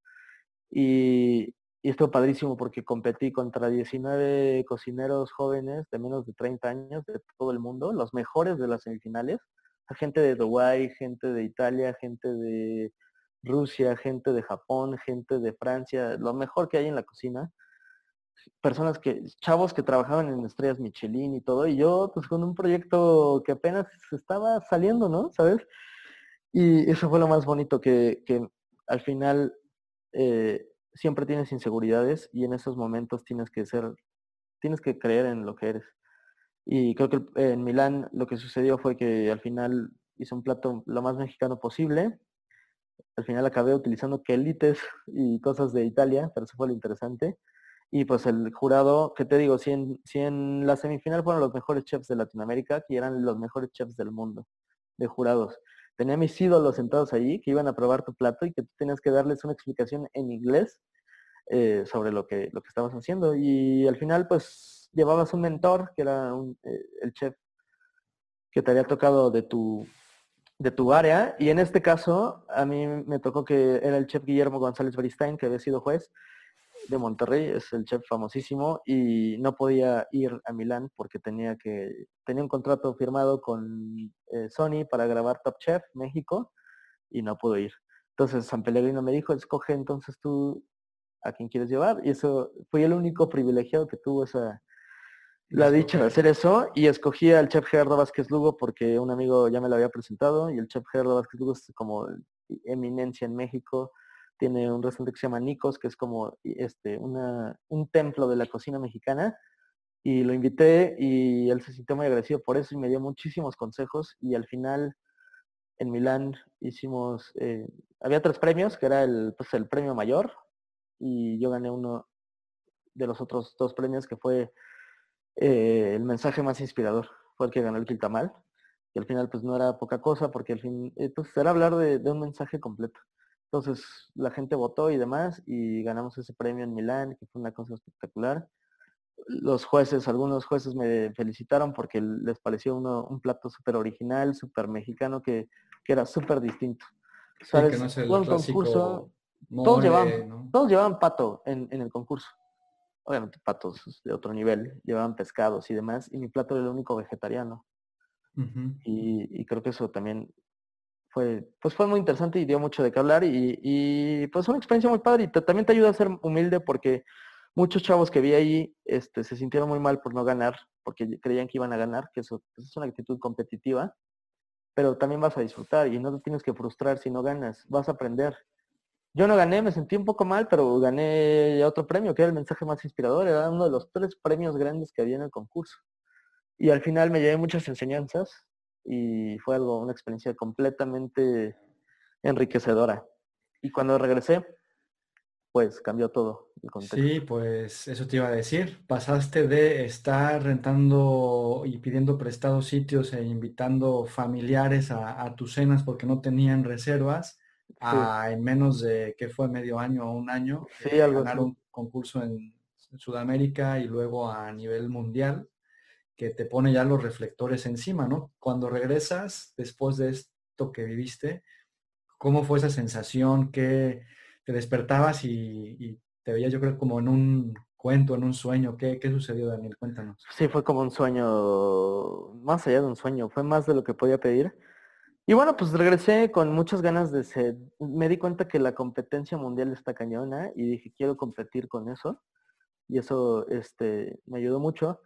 y, y estuvo padrísimo porque competí contra 19 cocineros jóvenes de menos de 30 años de todo el mundo, los mejores de las semifinales. Gente de Dubái, gente de Italia, gente de Rusia, gente de Japón, gente de Francia, lo mejor que hay en la cocina. Personas que, chavos que trabajaban en estrellas Michelin y todo, y yo pues con un proyecto que apenas estaba saliendo, ¿no? ¿Sabes? Y eso fue lo más bonito, que, que al final eh, siempre tienes inseguridades y en esos momentos tienes que ser, tienes que creer en lo que eres. Y creo que en Milán lo que sucedió fue que al final hice un plato lo más mexicano posible. Al final acabé utilizando quelites [laughs] y cosas de Italia, pero eso fue lo interesante. Y pues el jurado, que te digo, si en, si en la semifinal fueron los mejores chefs de Latinoamérica, que eran los mejores chefs del mundo, de jurados tenía mis ídolos sentados allí que iban a probar tu plato y que tú tenías que darles una explicación en inglés eh, sobre lo que, lo que estabas haciendo. Y al final, pues, llevabas un mentor, que era eh, el chef que te había tocado de tu, de tu área. Y en este caso, a mí me tocó que era el chef Guillermo González Beristain, que había sido juez de Monterrey, es el chef famosísimo, y no podía ir a Milán porque tenía que tenía un contrato firmado con eh, Sony para grabar Top Chef México y no pudo ir. Entonces San Pellegrino me dijo, escoge entonces tú a quién quieres llevar. Y eso fui el único privilegiado que tuvo esa la dicha de hacer eso. Y escogí al chef Gerardo Vázquez Lugo porque un amigo ya me lo había presentado y el chef Gerardo Vázquez Lugo es como eminencia en México tiene un restaurante que se llama Nicos, que es como este, una, un templo de la cocina mexicana. Y lo invité y él se sintió muy agradecido por eso y me dio muchísimos consejos. Y al final, en Milán, hicimos, eh, había tres premios, que era el, pues, el premio mayor, y yo gané uno de los otros dos premios, que fue eh, el mensaje más inspirador. Fue el que ganó el Quiltamal. Y al final, pues no era poca cosa, porque al fin, eh, pues era hablar de un mensaje completo. Entonces la gente votó y demás y ganamos ese premio en Milán, que fue una cosa espectacular. Los jueces, algunos jueces me felicitaron porque les pareció uno, un plato súper original, súper mexicano, que, era súper distinto. ¿Sabes? un concurso, todos, llevaban, todos llevaban pato en, el concurso. obviamente patos de otro nivel, llevaban pescados y demás, y mi plato era el único vegetariano. y, creo que eso también pues fue muy interesante y dio mucho de qué hablar y, y pues una experiencia muy padre y también te ayuda a ser humilde porque muchos chavos que vi ahí este, se sintieron muy mal por no ganar, porque creían que iban a ganar, que eso pues, es una actitud competitiva, pero también vas a disfrutar y no te tienes que frustrar si no ganas, vas a aprender. Yo no gané, me sentí un poco mal, pero gané otro premio, que era el mensaje más inspirador, era uno de los tres premios grandes que había en el concurso. Y al final me llevé muchas enseñanzas y fue algo, una experiencia completamente enriquecedora. Y cuando regresé, pues cambió todo el contexto. Sí, pues eso te iba a decir. Pasaste de estar rentando y pidiendo prestados sitios e invitando familiares a, tus cenas porque no tenían reservas, a en menos de que fue medio año o un año, sí, eh, ganar un concurso en, Sudamérica y luego a nivel mundial, que te pone ya los reflectores encima, ¿no? Cuando regresas después de esto que viviste, ¿cómo fue esa sensación? ¿Qué, te despertabas y, te veías yo creo como en un cuento, en un sueño. ¿Qué, ¿Qué sucedió, Daniel? Cuéntanos. Sí, fue como un sueño, más allá de un sueño, fue más de lo que podía pedir. Y bueno, pues regresé con muchas ganas de ser, me di cuenta que la competencia mundial está cañona y dije, quiero competir con eso. Y eso este, me ayudó mucho.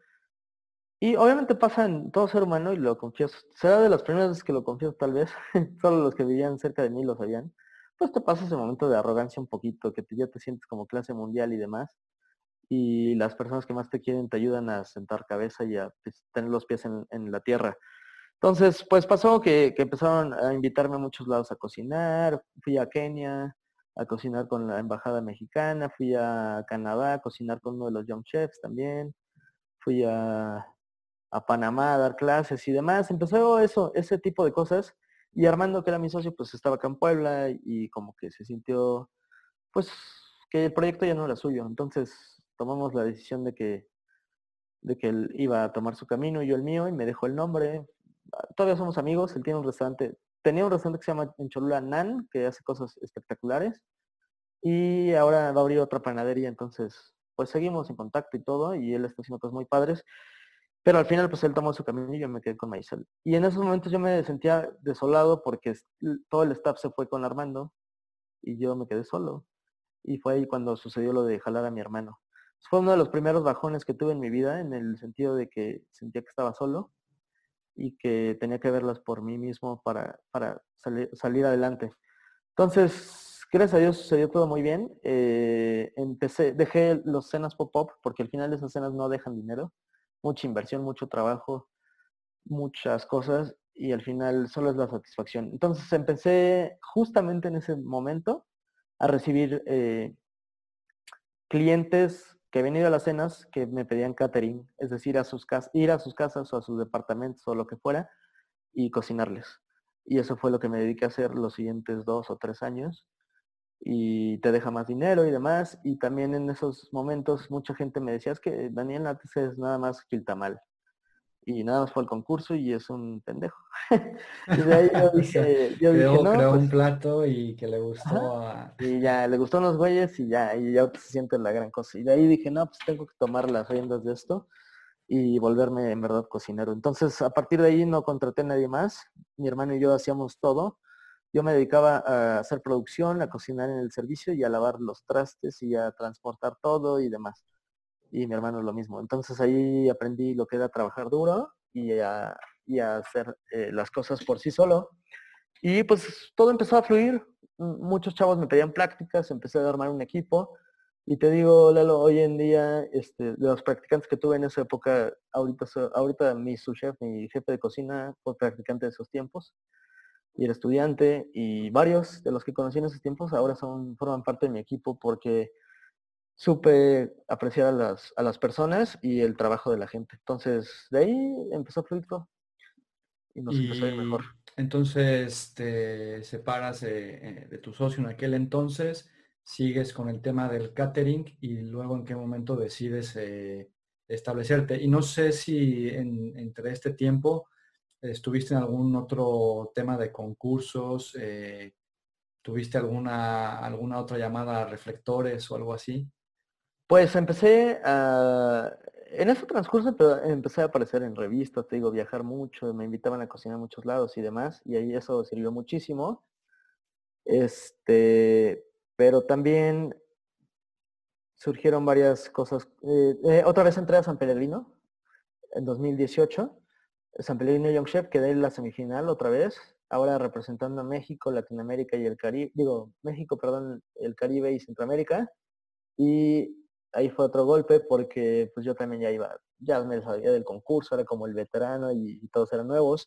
Y obviamente pasa en todo ser humano y lo confieso. Será de las primeras veces que lo confieso tal vez. [laughs] Solo los que vivían cerca de mí lo sabían pues te pasa ese momento de arrogancia un poquito, que ya te sientes como clase mundial y demás. Y las personas que más te quieren te ayudan a sentar cabeza y a pues, tener los pies en, la tierra. Entonces, pues pasó que, empezaron a invitarme a muchos lados a cocinar. Fui a Kenia a cocinar con la embajada mexicana, fui a Canadá a cocinar con uno de los Young Chefs también, fui a, a Panamá a dar clases y demás. Empezó eso, ese tipo de cosas y Armando, que era mi socio, pues estaba acá en Puebla y como que se sintió, pues, que el proyecto ya no era suyo. Entonces tomamos la decisión de que, de que él iba a tomar su camino y yo el mío y me dejó el nombre. Todavía somos amigos, él tiene un restaurante, tenía un restaurante que se llama en Cholula Nan, que hace cosas espectaculares. Y ahora va a abrir otra panadería, entonces pues seguimos en contacto y todo, y él está haciendo cosas muy padres. Pero al final, pues él tomó su camino y yo me quedé con Maisel. Y en esos momentos yo me sentía desolado porque todo el staff se fue con Armando y yo me quedé solo. Y fue ahí cuando sucedió lo de jalar a mi hermano. Fue uno de los primeros bajones que tuve en mi vida en el sentido de que sentía que estaba solo y que tenía que verlas por mí mismo para, para salir, adelante. Entonces, gracias a Dios sucedió todo muy bien. Eh, empecé, dejé los cenas pop-up porque al final esas cenas no dejan dinero mucha inversión, mucho trabajo, muchas cosas y al final solo es la satisfacción. Entonces empecé justamente en ese momento a recibir eh, clientes que venían a las cenas que me pedían catering, es decir, a sus ir a sus casas o a sus departamentos o lo que fuera y cocinarles. Y eso fue lo que me dediqué a hacer los siguientes dos o tres años y te deja más dinero y demás. Y también en esos momentos mucha gente me decía, es que Daniel Nates es nada más mal Y nada más fue el concurso y es un pendejo. [laughs] y de ahí yo [laughs] dije, yo dije no, creó un pues plato y que le gustó a... Y ya, le gustó a los güeyes y ya, y ya se siente la gran cosa. Y de ahí dije, no, pues tengo que tomar las riendas de esto y volverme en verdad cocinero. Entonces, a partir de ahí no contraté a nadie más. Mi hermano y yo hacíamos todo yo me dedicaba a hacer producción, a cocinar en el servicio y a lavar los trastes y a transportar todo y demás. Y mi hermano lo mismo. Entonces ahí aprendí lo que era trabajar duro y a, hacer eh, las cosas por sí solo. Y pues todo empezó a fluir. Muchos chavos me pedían prácticas, empecé a armar un equipo. Y te digo, Lalo, hoy en día, este, los practicantes que tuve en esa época, ahorita, ahorita mi su chef, mi jefe de cocina, fue practicante de esos tiempos y era estudiante y varios de los que conocí en esos tiempos ahora son forman parte de mi equipo porque supe apreciar a las, a las personas y el trabajo de la gente. Entonces, de ahí empezó a fluir todo. Y nos empezó a ir mejor. Entonces, te separas eh, de, tu socio en aquel entonces, sigues con el tema del catering y luego en qué momento decides eh, establecerte. Y no sé si entre este tiempo ¿Estuviste en algún otro tema de concursos? Eh, ¿Tuviste alguna, alguna otra llamada a reflectores o algo así? Pues empecé a... En ese transcurso empecé a aparecer en revistas, te digo, viajar mucho, me invitaban a cocinar a muchos lados y demás, y ahí eso sirvió muchísimo. Este, pero también surgieron varias cosas. Eh, eh, otra vez entré a San Pellegrino en 2018. San Pellegrino Young Chef, quedé en la semifinal otra vez, ahora representando a México, Latinoamérica y el Caribe, digo, México, perdón, el Caribe y Centroamérica. Y ahí fue otro golpe porque pues yo también ya iba, ya me sabía del concurso, era como el veterano y, todos eran nuevos.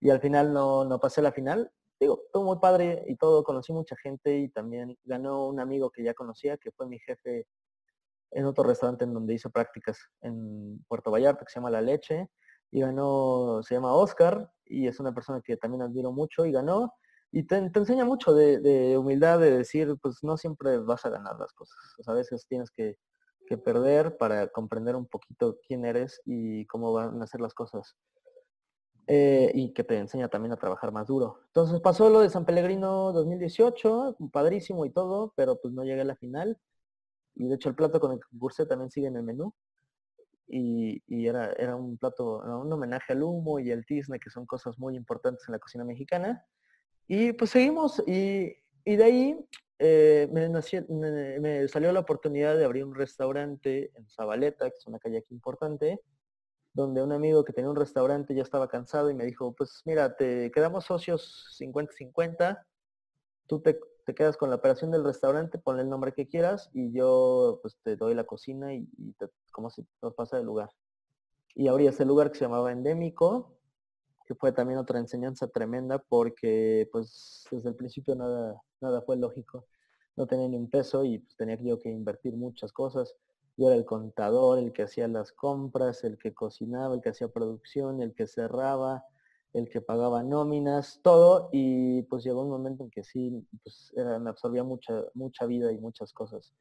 Y al final no, no pasé la final. Digo, todo muy padre y todo, conocí mucha gente y también ganó un amigo que ya conocía, que fue mi jefe en otro restaurante en donde hice prácticas en Puerto Vallarta, que se llama La Leche, y ganó, se llama Oscar, y es una persona que también admiro mucho y ganó. Y te, enseña mucho de, humildad, de decir, pues no siempre vas a ganar las cosas. a veces tienes que perder para comprender un poquito quién eres y cómo van a ser las cosas. Eh, y que te enseña también a trabajar más duro. Entonces pasó lo de San Pellegrino 2018, padrísimo y todo, pero pues no llegué a la final. Y de hecho el plato con el que también sigue en el menú. Y, era, era un plato, un homenaje al humo y al tizne, que son cosas muy importantes en la cocina mexicana. Y pues seguimos y, y de ahí eh, me, salió la oportunidad de abrir un restaurante en Zabaleta, que es una calle aquí importante, donde un amigo que tenía un restaurante ya estaba cansado y me dijo, pues mira, te quedamos socios 50-50, tú te, quedas con la operación del restaurante, ponle el nombre que quieras y yo pues te doy la cocina y, como si nos pasa el lugar. Y abrí ese lugar que se llamaba Endémico, que fue también otra enseñanza tremenda porque pues desde el principio nada, nada fue lógico. No tenía ni un peso y pues, tenía yo que invertir muchas cosas. Yo era el contador, el que hacía las compras, el que cocinaba, el que hacía producción, el que cerraba, el que pagaba nóminas, todo. Y pues llegó un momento en que sí, pues me absorbía mucha, mucha vida y muchas cosas.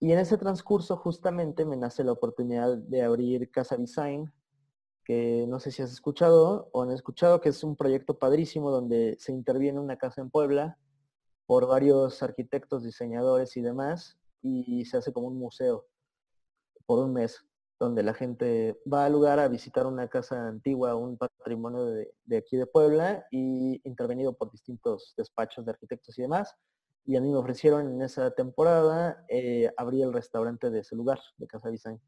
Y en ese transcurso justamente me nace la oportunidad de abrir Casa Design, que no sé si has escuchado o han escuchado, que es un proyecto padrísimo donde se interviene una casa en Puebla por varios arquitectos, diseñadores y demás, y se hace como un museo por un mes, donde la gente va al lugar a visitar una casa antigua, un patrimonio de, aquí de Puebla, y intervenido por distintos despachos de arquitectos y demás. Y a mí me ofrecieron en esa temporada eh, abrir el restaurante de ese lugar, de Casa Design.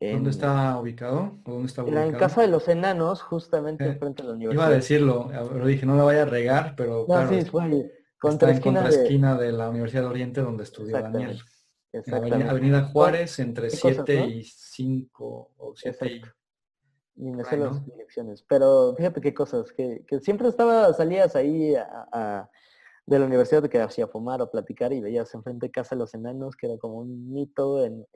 ¿Dónde está ubicado? dónde está ubicado? En casa de los enanos, justamente eh, enfrente de la universidad. Iba a decirlo, lo dije, no la vaya a regar, pero claro, sí, contra está en esquina de... la Universidad de Oriente donde estudió Daniel. Avenida, Juárez, entre 7 y 5 o 7 y... Ni me sé las direcciones. Pero fíjate qué cosas, que, siempre estaba, salías ahí de la universidad que hacía fumar o platicar y veías enfrente de casa de los enanos, que era como un mito en,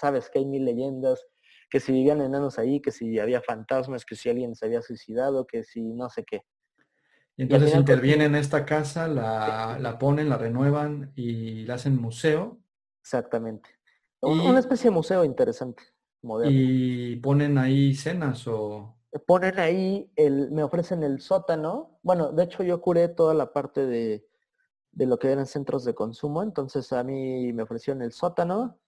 sabes que hay mil leyendas, que si vivían enanos ahí, que si había fantasmas, que si alguien se había suicidado, que si no sé qué. Y entonces intervienen en esta casa, la, ponen, la renuevan y la hacen museo. Exactamente. Una especie de museo interesante, moderno. Y ponen ahí cenas o... Ponen ahí, el, me ofrecen el sótano. Bueno, de hecho yo curé toda la parte de, de lo que eran centros de consumo. Entonces a mí me ofrecieron el sótano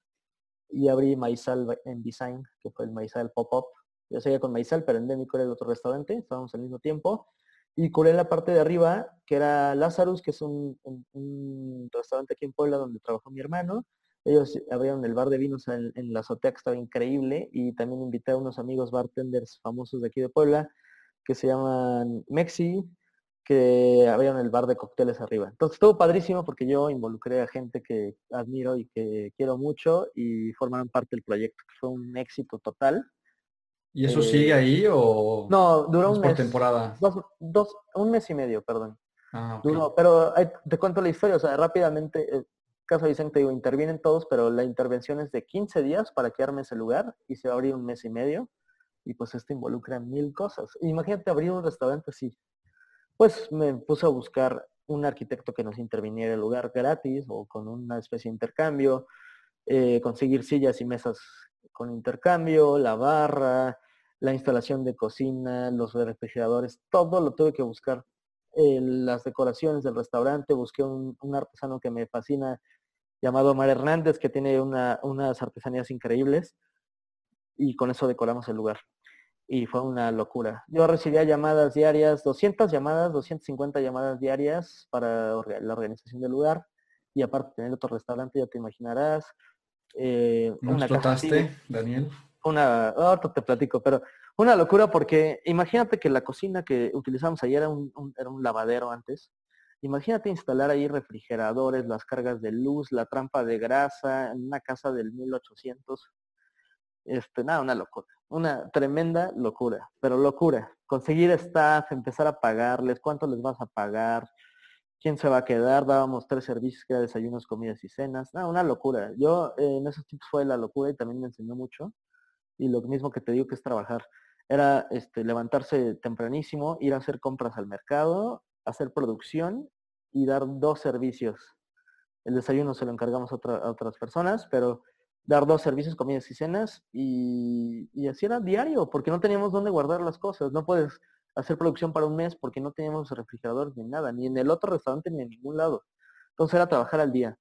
y abrí Maizal en Design, que fue el Maizal Pop-Up. Yo seguía con Maizal, pero endémico era el otro restaurante, estábamos al mismo tiempo y curé la parte de arriba, que era Lazarus, que es un, restaurante aquí en Puebla donde trabajó mi hermano. Ellos abrieron el bar de vinos en, la azotea, que estaba increíble, y también invité a unos amigos bartenders famosos de aquí de Puebla, que se llaman Mexi, que abrieron el bar de cócteles arriba. Entonces estuvo padrísimo porque yo involucré a gente que admiro y que quiero mucho y formaron parte del proyecto, que fue un éxito total. ¿Y eso sigue eh, ahí o no duró un mes, temporada? Dos, un mes y medio, perdón. Ah, duró, pero te cuento la historia, o sea, rápidamente, eh, caso Vicente, digo, intervienen todos, pero la intervención es de 15 días para que arme ese lugar y se va a abrir un mes y medio y pues esto involucra mil cosas. Imagínate abrir un restaurante así. Pues me puse a buscar un arquitecto que nos interviniera el lugar gratis o con una especie de intercambio, eh, conseguir sillas y mesas con intercambio, la barra, la instalación de cocina, los refrigeradores, todo lo tuve que buscar. Eh, las decoraciones del restaurante, busqué un, artesano que me fascina, llamado Mar Hernández, que tiene unas artesanías increíbles. Y con eso decoramos el lugar. Y fue una locura. Yo recibía llamadas diarias, 200 llamadas, 250 llamadas diarias para la organización del lugar. Y aparte tener otro restaurante, ya te imaginarás. Eh, ¿No una explotaste, Daniel? Una, ahorita te platico, pero una locura porque imagínate que la cocina que utilizamos ahí era un, era un lavadero antes. Imagínate instalar ahí refrigeradores, las cargas de luz, la trampa de grasa en una casa del 1800. Este, nada, una locura. Una tremenda locura, pero locura. Conseguir staff, empezar a pagarles, cuánto les vas a pagar, quién se va a quedar, dábamos tres servicios que era desayunos, comidas y cenas. Nada, una locura. Yo en esos tiempos fue la locura y también me enseñó mucho. Y lo mismo que te digo que es trabajar. Era este, levantarse tempranísimo, ir a hacer compras al mercado, hacer producción y dar dos servicios. El desayuno se lo encargamos a, otras personas, pero dar dos servicios, comidas y cenas, y, y, así era diario, porque no teníamos dónde guardar las cosas. No puedes hacer producción para un mes porque no teníamos refrigeradores ni nada, ni en el otro restaurante ni en ningún lado. Entonces era trabajar al día.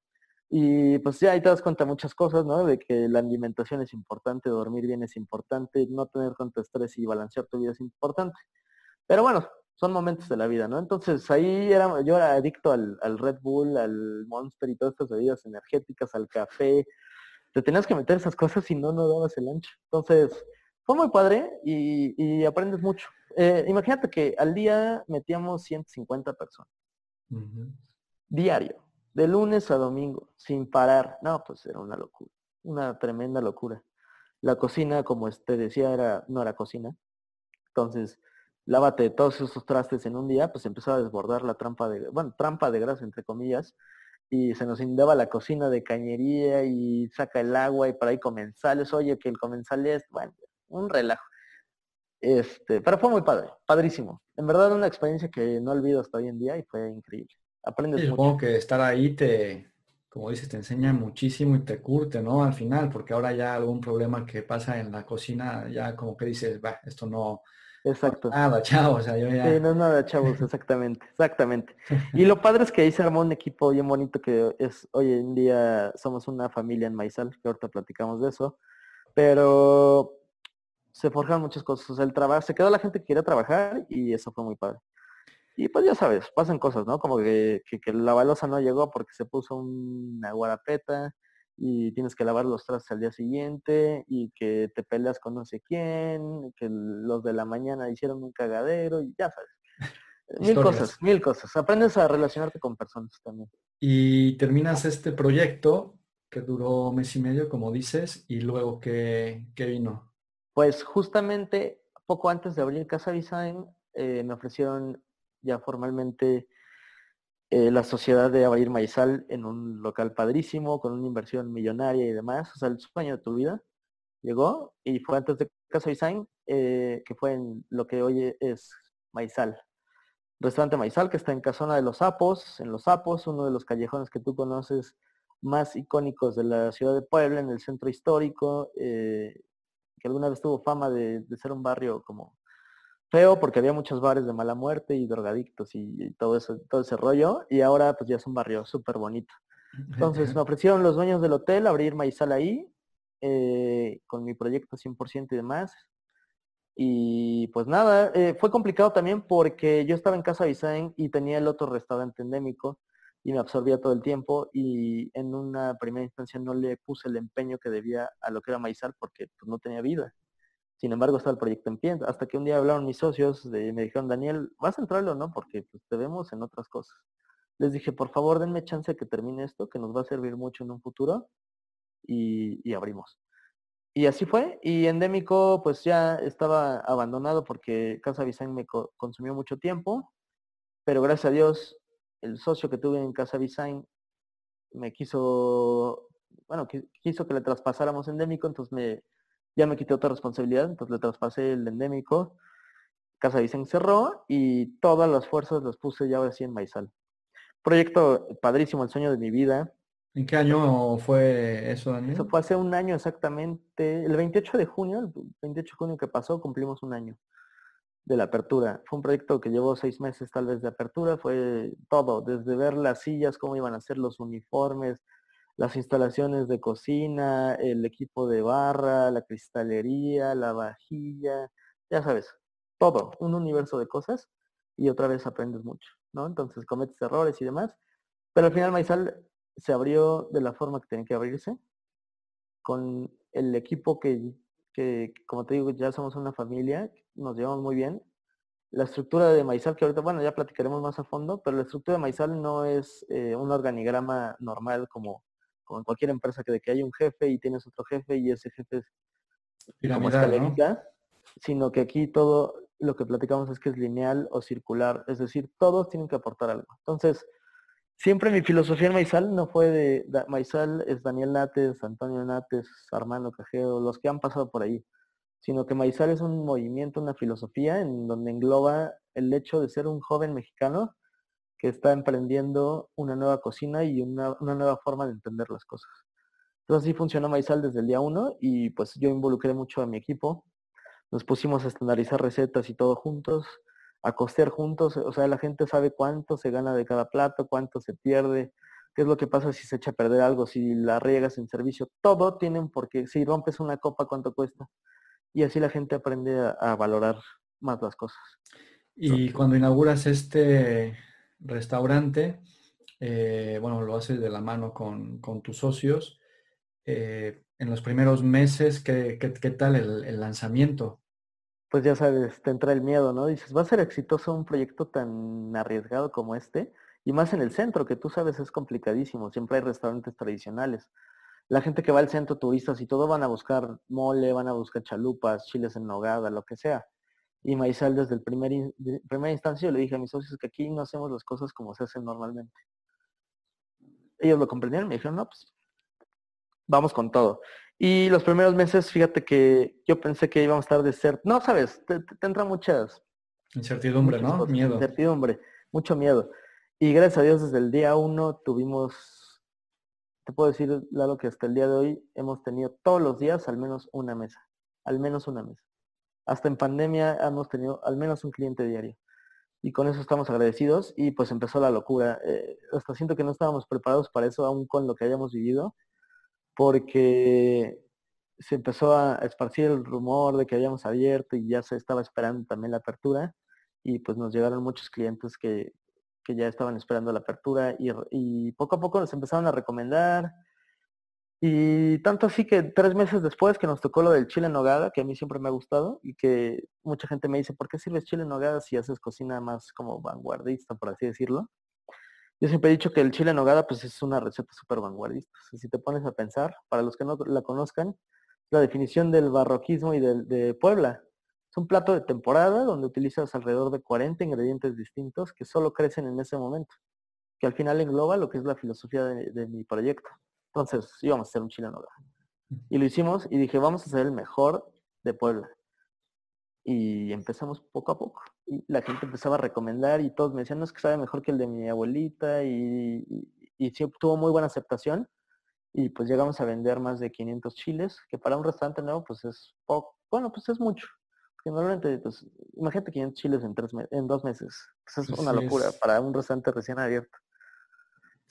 Y pues ya ahí te das cuenta muchas cosas, ¿no? De que la alimentación es importante, dormir bien es importante, no tener tanto estrés y balancear tu vida es importante. Pero bueno, son momentos de la vida, ¿no? Entonces ahí era, yo era adicto al, Red Bull, al Monster y todas estas bebidas energéticas, al café. Te tenías que meter esas cosas y no, no dabas el ancho. Entonces, fue muy padre y, aprendes mucho. Eh, imagínate que al día metíamos 150 personas. Diario, de lunes a domingo, sin parar. No, pues era una locura, una tremenda locura. La cocina, como te decía, era, no era cocina. Entonces, lávate todos esos trastes en un día, pues empezaba a desbordar la trampa de, bueno, trampa de grasa entre comillas, y se nos inundaba la cocina de cañería y saca el agua y por ahí comensales, oye que el comensal es, bueno, un relajo. Este, pero fue muy padre, padrísimo. En verdad una experiencia que no olvido hasta hoy en día y fue increíble. Aprendes Supongo que estar ahí te, como dices, te enseña muchísimo y te curte, ¿no? Al final, porque ahora ya algún problema que pasa en la cocina, ya como que dices, va, esto no, Exacto. Nada, chavos, yo ya... Sí, no es nada, chavos, exactamente, exactamente. Y lo padre es que ahí se armó un equipo bien bonito que es, hoy en día somos una familia en Maizal, que ahorita platicamos de eso, pero se forjan muchas cosas. el trabajo, se quedó la gente que quería trabajar y eso fue muy padre. Y pues ya sabes, pasan cosas, ¿no? Como que, que, la balosa no llegó porque se puso una guarapeta y tienes que lavar los trastes al día siguiente y que te peleas con no sé quién, que los de la mañana hicieron un cagadero y ya sabes. Mil cosas, mil cosas. Aprendes a relacionarte con personas también. Y terminas este proyecto que duró mes y medio, como dices, y luego ¿qué, qué vino? Pues justamente poco antes de abrir Casa Design, eh, me ofrecieron ya formalmente eh, la sociedad de abrir Maizal en un local padrísimo, con una inversión millonaria y demás. O sea, el sueño de tu vida llegó y fue antes de Casa Design, eh, que fue en lo que hoy es Maizal. Restaurante Maizal, que está en Casona de los Sapos, en Los Sapos, uno de los callejones que tú conoces más icónicos de la ciudad de Puebla, en el centro histórico, que alguna vez tuvo fama de, ser un barrio como feo porque había muchos bares de mala muerte y drogadictos y, todo eso, todo ese rollo, y ahora pues ya es un barrio súper bonito. Entonces me ofrecieron los dueños del hotel abrir Maizal ahí, eh, con mi proyecto 100% y demás. Y pues nada, eh, fue complicado también porque yo estaba en Casa Bisain y tenía el otro restaurante endémico y me absorbía todo el tiempo y en una primera instancia no le puse el empeño que debía a lo que era Maizal porque pues, no tenía vida. Sin embargo, estaba el proyecto en pie. Hasta que un día hablaron mis socios y me dijeron, Daniel, ¿vas a entrarlo o no? Porque pues, te vemos en otras cosas. Les dije, por favor, denme chance de que termine esto, que nos va a servir mucho en un futuro. Y, abrimos. Y así fue. Y Endémico, pues ya estaba abandonado porque Casa Vicente me consumió mucho tiempo. Pero gracias a Dios el socio que tuve en Casa Design me quiso, bueno, quiso que le traspasáramos endémico, entonces me, ya me quité otra responsabilidad, entonces le traspasé el endémico. Casa Design cerró y todas las fuerzas las puse ya ahora sí en Maizal. Proyecto padrísimo, el sueño de mi vida. ¿En qué año fue eso, Daniel? Eso fue hace un año exactamente, el 28 de junio, el 28 de junio que pasó, cumplimos un año de la apertura. Fue un proyecto que llevó seis meses tal vez de apertura, fue todo, desde ver las sillas, cómo iban a ser los uniformes, las instalaciones de cocina, el equipo de barra, la cristalería, la vajilla, ya sabes, todo, un universo de cosas y otra vez aprendes mucho, ¿no? Entonces cometes errores y demás, pero al final Maizal se abrió de la forma que tenía que abrirse, con el equipo que, que, como te digo, ya somos una familia, nos llevamos muy bien. La estructura de Maizal, que ahorita, bueno, ya platicaremos más a fondo, pero la estructura de Maizal no es eh, un organigrama normal como, en cualquier empresa, que de que hay un jefe y tienes otro jefe y ese jefe es como escalerita, sino que aquí todo lo que platicamos es que es lineal o circular, es decir, todos tienen que aportar algo. Entonces, siempre mi filosofía en Maizal no fue de, Maizal es Daniel Nates, Antonio Nates, Armando Cajero, los que han pasado por ahí, sino que Maizal es un movimiento, una filosofía en donde engloba el hecho de ser un joven mexicano que está emprendiendo una nueva cocina y una, nueva forma de entender las cosas. Entonces así funcionó Maizal desde el día uno y pues yo involucré mucho a mi equipo. Nos pusimos a estandarizar recetas y todo juntos a costear juntos, o sea, la gente sabe cuánto se gana de cada plato, cuánto se pierde, qué es lo que pasa si se echa a perder algo, si la riegas en servicio, todo tienen porque si rompes una copa, cuánto cuesta. Y así la gente aprende a, valorar más las cosas. Y cuando inauguras este restaurante, eh, bueno, lo haces de la mano con, tus socios. Eh, en los primeros meses, ¿qué, tal el lanzamiento? pues ya sabes, te entra el miedo, ¿no? Dices, va a ser exitoso un proyecto tan arriesgado como este, y más en el centro, que tú sabes es complicadísimo, siempre hay restaurantes tradicionales. La gente que va al centro, turistas y todo, van a buscar mole, van a buscar chalupas, chiles en nogada, lo que sea. Y Maizal desde el primer primera instancia yo le dije a mis socios que aquí no hacemos las cosas como se hacen normalmente. Ellos lo comprendieron, me dijeron, no, pues vamos con todo. Y los primeros meses, fíjate que yo pensé que íbamos a estar de ser, no sabes, te, entra muchas... Incertidumbre, ¿no? miedo. Incertidumbre, mucho miedo. Y gracias a Dios desde el día uno tuvimos, te puedo decir, Lalo, que hasta el día de hoy hemos tenido todos los días al menos una mesa, al menos una mesa. Hasta en pandemia hemos tenido al menos un cliente diario. Y con eso estamos agradecidos y pues empezó la locura. Eh, hasta siento que no estábamos preparados para eso, aún con lo que hayamos vivido porque se empezó a esparcir el rumor de que habíamos abierto y ya se estaba esperando también la apertura y pues nos llegaron muchos clientes que, ya estaban esperando la apertura y, poco a poco nos empezaron a recomendar y tanto así que tres meses después que nos tocó lo del chile en nogada, que a mí siempre me ha gustado y que mucha gente me dice, ¿por qué sirves chile en nogada si haces cocina más como vanguardista, por así decirlo? Yo siempre he dicho que el chile en nogada pues es una receta súper vanguardista. si te pones a pensar, para los que no la conozcan, la definición del barroquismo y de Puebla. Es un plato de temporada donde utilizas alrededor de 40 ingredientes distintos que solo crecen en ese momento, que al final engloba lo que es la filosofía de, mi proyecto. Entonces íbamos a hacer un chile en nogada. Y lo hicimos y dije, vamos a hacer el mejor de Puebla. Y empezamos poco a poco. Y la gente empezaba a recomendar y todos me decían, no es que sabe mejor que el de mi abuelita y, y, sí tuvo muy buena aceptación. Y pues llegamos a vender más de 500 chiles, que para un restaurante nuevo pues es poco, bueno, pues es mucho. Porque normalmente, pues, imagínate 500 chiles en, tres en dos meses. Pues es una locura para un restaurante recién abierto.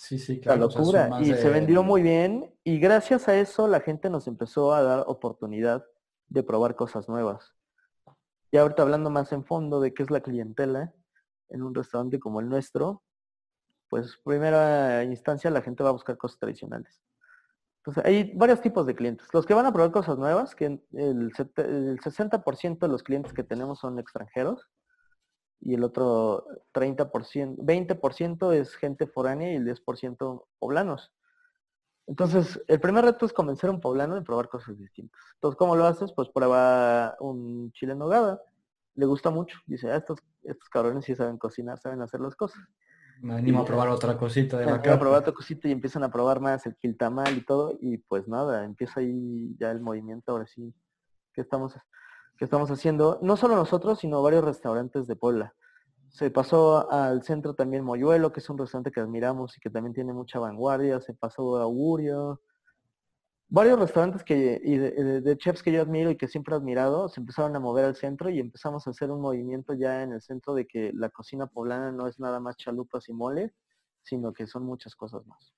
Sí, sí, claro. La locura. y se vendió muy bien y gracias a eso la gente nos empezó a dar oportunidad de probar cosas nuevas. Y ahorita hablando más en fondo de qué es la clientela en un restaurante como el nuestro, pues primera instancia la gente va a buscar cosas tradicionales. Entonces hay varios tipos de clientes. Los que van a probar cosas nuevas, que el, el 60% de los clientes que tenemos son extranjeros y el otro 30%, 20% es gente foránea y el 10% poblanos. Entonces, el primer reto es convencer a un poblano de probar cosas distintas. Entonces, ¿cómo lo haces? Pues prueba un chile en nogada. Le gusta mucho. Dice, ah, estos, estos cabrones sí saben cocinar, saben hacer las cosas. Me animo a probar otra cosita de la A probar otra cosita y empiezan a probar más el quiltamal y todo. Y pues nada, empieza ahí ya el movimiento ahora sí que estamos, que estamos haciendo. No solo nosotros, sino varios restaurantes de Puebla. Se pasó al centro también Moyuelo, que es un restaurante que admiramos y que también tiene mucha vanguardia. Se pasó a Augurio. Varios restaurantes que, y de, chefs que yo admiro y que siempre he admirado se empezaron a mover al centro y empezamos a hacer un movimiento ya en el centro de que la cocina poblana no es nada más chalupas y mole, sino que son muchas cosas más.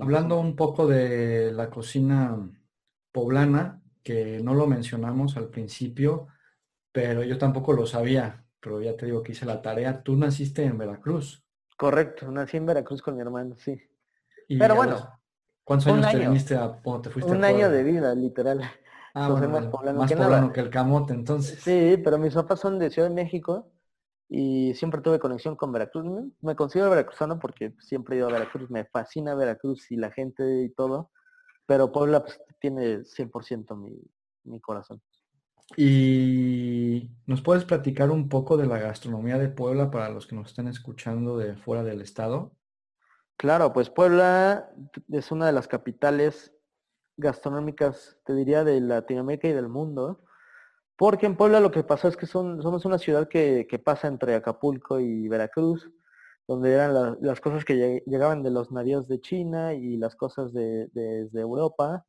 Hablando un poco de la cocina poblana, que no lo mencionamos al principio, pero yo tampoco lo sabía, pero ya te digo que hice la tarea. Tú naciste en Veracruz. Correcto, nací en Veracruz con mi hermano, sí. pero bueno. ¿Cuántos años te viniste a, te fuiste Un año de vida, literal. Ah, más poblano, que, el camote, entonces. Sí, pero mis papás son de Ciudad de México y siempre tuve conexión con Veracruz. Me considero veracruzano porque siempre he ido a Veracruz, me fascina Veracruz y la gente y todo, pero Puebla pues, tiene 100% mi, mi corazón. ¿Y nos puedes platicar un poco de la gastronomía de Puebla para los que nos estén escuchando de fuera del estado? Claro, pues Puebla es una de las capitales gastronómicas, te diría, de Latinoamérica y del mundo. Porque en Puebla lo que pasó es que somos una ciudad que, pasa entre Acapulco y Veracruz, donde eran las cosas que llegaban de los navíos de China y las cosas de, Europa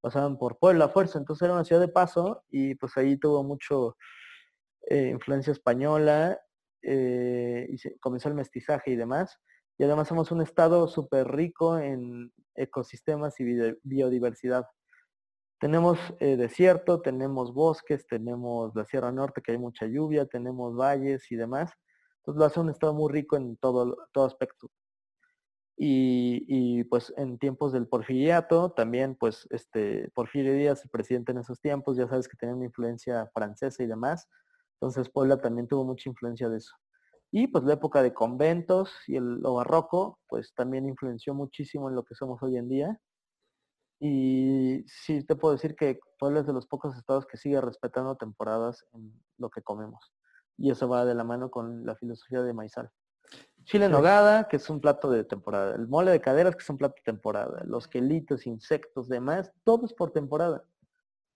pasaban por Puebla a fuerza. Entonces era una ciudad de paso y pues ahí tuvo mucho eh, influencia española eh, y se, comenzó el mestizaje y demás. Y además somos un estado súper rico en ecosistemas y biodiversidad. Tenemos eh, desierto, tenemos bosques, tenemos la Sierra Norte que hay mucha lluvia, tenemos valles y demás. Entonces lo hace un estado muy rico en todo, todo aspecto. Y, pues en tiempos del porfiriato, también pues este Porfirio Díaz, el presidente en esos tiempos, ya sabes que tenía una influencia francesa y demás. Entonces Puebla también tuvo mucha influencia de eso. Y pues la época de conventos y el, lo barroco, pues también influenció muchísimo en lo que somos hoy en día. Y sí te puedo decir que Puebla es de los pocos estados que sigue respetando temporadas en lo que comemos. Y eso va de la mano con la filosofía de Maizal. Chile en nogada, que es un plato de temporada. El mole de caderas, que es un plato de temporada. Los quelitos, insectos, demás, todo es por temporada.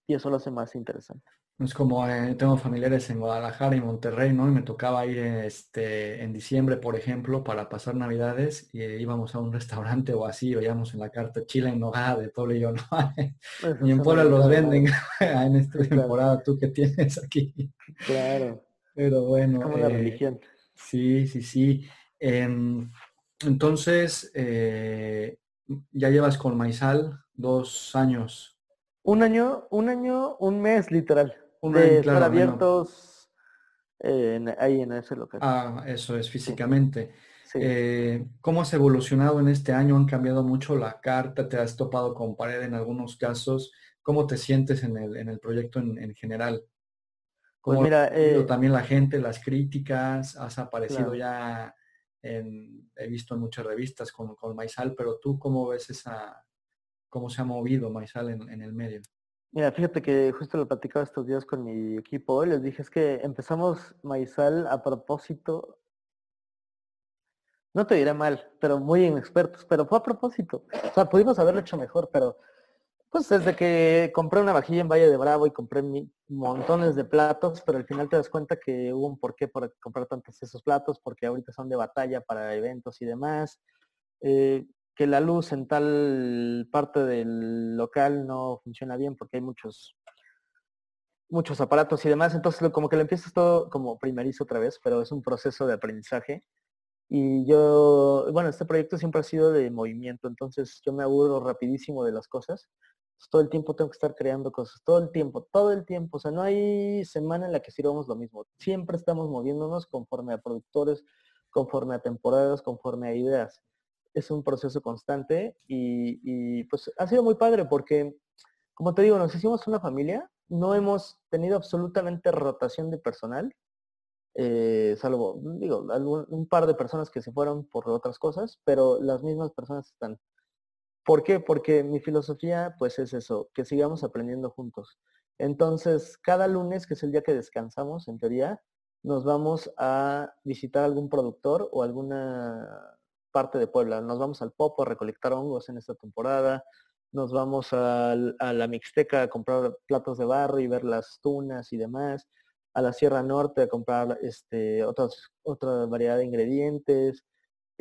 Y eso lo hace más interesante. Es como eh, tengo familiares en Guadalajara y Monterrey, ¿no? Y me tocaba ir este, en diciembre, por ejemplo, para pasar Navidades y eh, íbamos a un restaurante o así, veíamos en la carta Chile en nogada de Puebla y yo, no, [laughs] y en Puebla los venden [laughs] en esta temporada, tú que tienes aquí. Claro. Pero bueno. como la eh, religión. Sí, sí, sí. Em, entonces, ya llevas con Maizal dos años. Un año, un año, un mes literal de estar abiertos ahí en ese local. Ah, eso es físicamente. Eh, ¿Cómo has evolucionado en este año? ¿Han cambiado mucho la carta? ¿Te has topado con pared en algunos casos? ¿Cómo te sientes en el, en el proyecto en, general? Pues ¿Cómo mira, eh, también la gente, las críticas? ¿Has aparecido ya en, he visto en muchas revistas con, con Maizal, pero tú cómo ves esa, cómo se ha movido Maizal en, en el medio? Mira, fíjate que justo lo platicaba estos días con mi equipo. Les dije, es que empezamos Maizal a propósito. No te diré mal, pero muy inexpertos, pero fue a propósito. O sea, pudimos haberlo hecho mejor, pero pues desde que compré una vajilla en Valle de Bravo y compré montones de platos, pero al final te das cuenta que hubo un porqué por comprar tantos esos platos, porque ahorita son de batalla para eventos y demás. Eh, que la luz en tal parte del local no funciona bien porque hay muchos muchos aparatos y demás, entonces como que lo empiezas todo como primerizo otra vez, pero es un proceso de aprendizaje. Y yo, bueno, este proyecto siempre ha sido de movimiento, entonces yo me aburro rapidísimo de las cosas. Todo el tiempo tengo que estar creando cosas, todo el tiempo, todo el tiempo. O sea, no hay semana en la que sirvamos lo mismo. Siempre estamos moviéndonos conforme a productores, conforme a temporadas, conforme a ideas es un proceso constante y, pues ha sido muy padre porque, como te digo, nos hicimos una familia, no hemos tenido absolutamente rotación de personal, eh, salvo, digo, un par de personas que se fueron por otras cosas, pero las mismas personas están. ¿Por qué? Porque mi filosofía pues es eso, que sigamos aprendiendo juntos. Entonces, cada lunes, que es el día que descansamos, en teoría, nos vamos a visitar algún productor o alguna parte de Puebla. Nos vamos al Popo a recolectar hongos en esta temporada. Nos vamos a, la Mixteca a comprar platos de barro y ver las tunas y demás. A la Sierra Norte a comprar este, otras, otra variedad de ingredientes.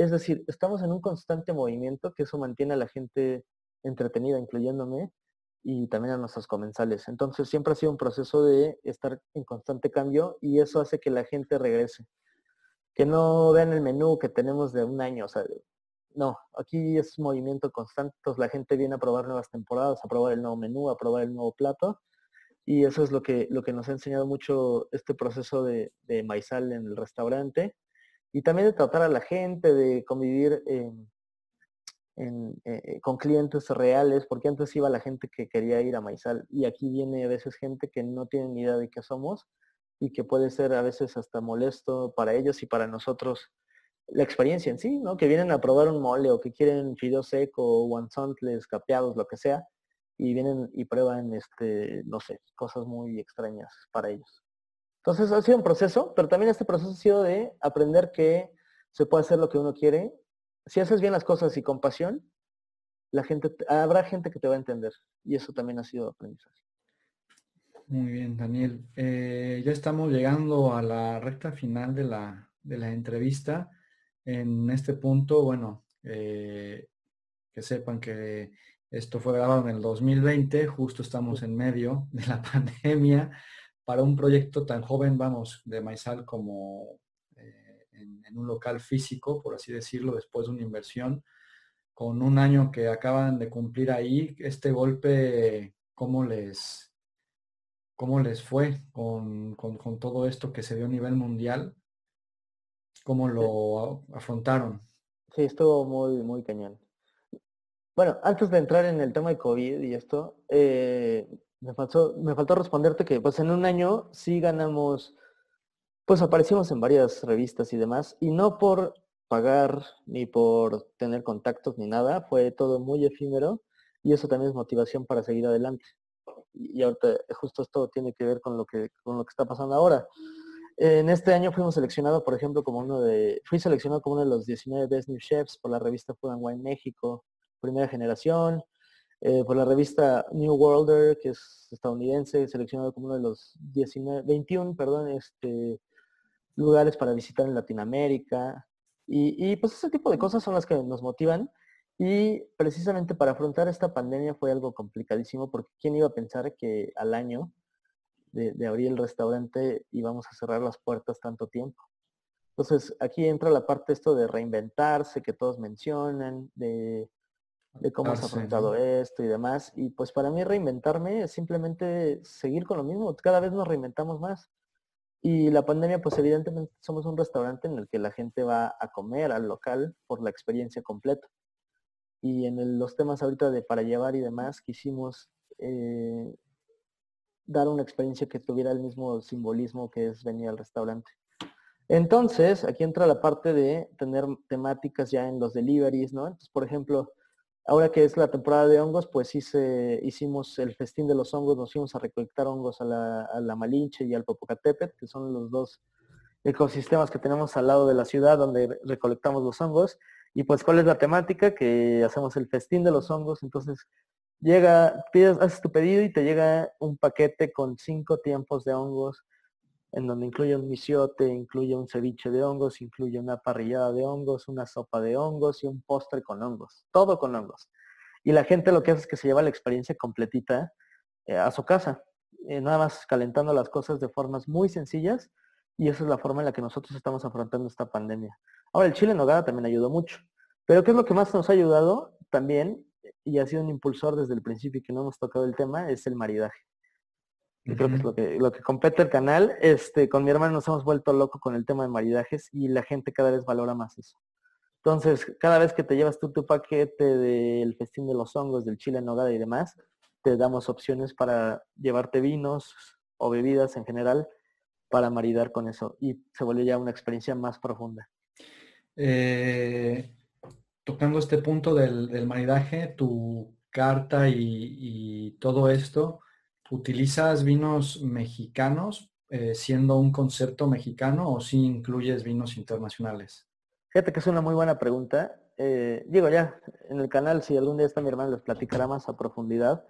Es decir, estamos en un constante movimiento que eso mantiene a la gente entretenida, incluyéndome, y también a nuestros comensales. Entonces siempre ha sido un proceso de estar en constante cambio y eso hace que la gente regrese que no vean el menú que tenemos de un año. O sea, no, aquí es movimiento constante, la gente viene a probar nuevas temporadas, a probar el nuevo menú, a probar el nuevo plato, y eso es lo que, lo que nos ha enseñado mucho este proceso de, de maizal en el restaurante, y también de tratar a la gente, de convivir eh, con clientes reales, porque antes iba la gente que quería ir a Maizal y aquí viene a veces gente que no tiene ni idea de qué somos y que puede ser a veces hasta molesto para ellos y para nosotros la experiencia en sí, ¿no? Que vienen a probar un mole o que quieren fideo seco guanzontles capeados, lo que sea, y vienen y prueban, este, no sé, cosas muy extrañas para ellos. Entonces ha sido un proceso, pero también este proceso ha sido de aprender que se puede hacer lo que uno quiere. Si haces bien las cosas y con pasión, la gente, habrá gente que te va a entender. Y eso también ha sido aprendizaje. Muy bien, Daniel. Eh, ya estamos llegando a la recta final de la, de la entrevista. En este punto, bueno, eh, que sepan que esto fue grabado en el 2020, justo estamos en medio de la [laughs] pandemia para un proyecto tan joven, vamos, de Maizal como eh, en, un local físico, por así decirlo, después de una inversión, con un año que acaban de cumplir ahí, este golpe, ¿cómo les, cómo les fue con, con todo esto que se dio a nivel mundial? ¿Cómo lo afrontaron? Sí, estuvo muy, muy cañón. Bueno, antes de entrar en el tema de COVID y esto, eh, me faltó, me faltó responderte que pues en un año sí ganamos, pues aparecimos en varias revistas y demás, y no por pagar ni por tener contactos ni nada, fue todo muy efímero y eso también es motivación para seguir adelante. Y ahorita justo esto tiene que ver con lo que, con lo que está pasando ahora. En este año fuimos seleccionados, por ejemplo, como uno de, fui seleccionado como uno de los 19 Best New Chefs por la revista Food and Wine México, primera generación. Eh, por la revista New Worlder, que es estadounidense, seleccionado como uno de los 19, 21 perdón, este, lugares para visitar en Latinoamérica. Y, pues ese tipo de cosas son las que nos motivan. Y precisamente para afrontar esta pandemia fue algo complicadísimo, porque ¿quién iba a pensar que al año de, de abrir el restaurante íbamos a cerrar las puertas tanto tiempo? Entonces aquí entra la parte esto de reinventarse, que todos mencionan, de de cómo se ha afrontado esto y demás. Y pues para mí reinventarme es simplemente seguir con lo mismo. Cada vez nos reinventamos más. Y la pandemia, pues evidentemente somos un restaurante en el que la gente va a comer al local por la experiencia completa. Y en los temas ahorita de para llevar y demás, quisimos eh, dar una experiencia que tuviera el mismo simbolismo que es venir al restaurante. Entonces, aquí entra la parte de tener temáticas ya en los deliveries, ¿no? Entonces, por ejemplo, Ahora que es la temporada de hongos, pues hicimos el festín de los hongos, nos fuimos a recolectar hongos a la, Malinche y al Popocatépetl, que son los dos ecosistemas que tenemos al lado de la ciudad donde recolectamos los hongos. Y pues, ¿cuál es la temática? Que hacemos el festín de los hongos, entonces llega, haces tu pedido y te llega un paquete con cinco tiempos de hongos en donde incluye un misiote, incluye un ceviche de hongos, incluye una parrillada de hongos, una sopa de hongos y un postre con hongos, todo con hongos. Y la gente lo que hace es que se lleva la experiencia completita eh, a su casa, eh, nada más calentando las cosas de formas muy sencillas y esa es la forma en la que nosotros estamos afrontando esta pandemia. Ahora, el chile en nogada también ayudó mucho, pero ¿qué es lo que más nos ha ayudado también? Y ha sido un impulsor desde el principio y que no hemos tocado el tema, es el maridaje creo que es lo que, lo que compete el canal. Este, con mi hermano nos hemos vuelto loco con el tema de maridajes y la gente cada vez valora más eso. Entonces, cada vez que te llevas tú tu paquete del festín de los hongos, del chile en nogada y demás, te damos opciones para llevarte vinos o bebidas en general para maridar con eso y se vuelve ya una experiencia más profunda. Eh, tocando este punto del, maridaje, tu carta y todo esto, ¿Utilizas vinos mexicanos eh, siendo un concepto mexicano o si incluyes vinos internacionales? Fíjate que es una muy buena pregunta. Eh, digo ya, en el canal, si algún día está mi hermano, les platicará más a profundidad.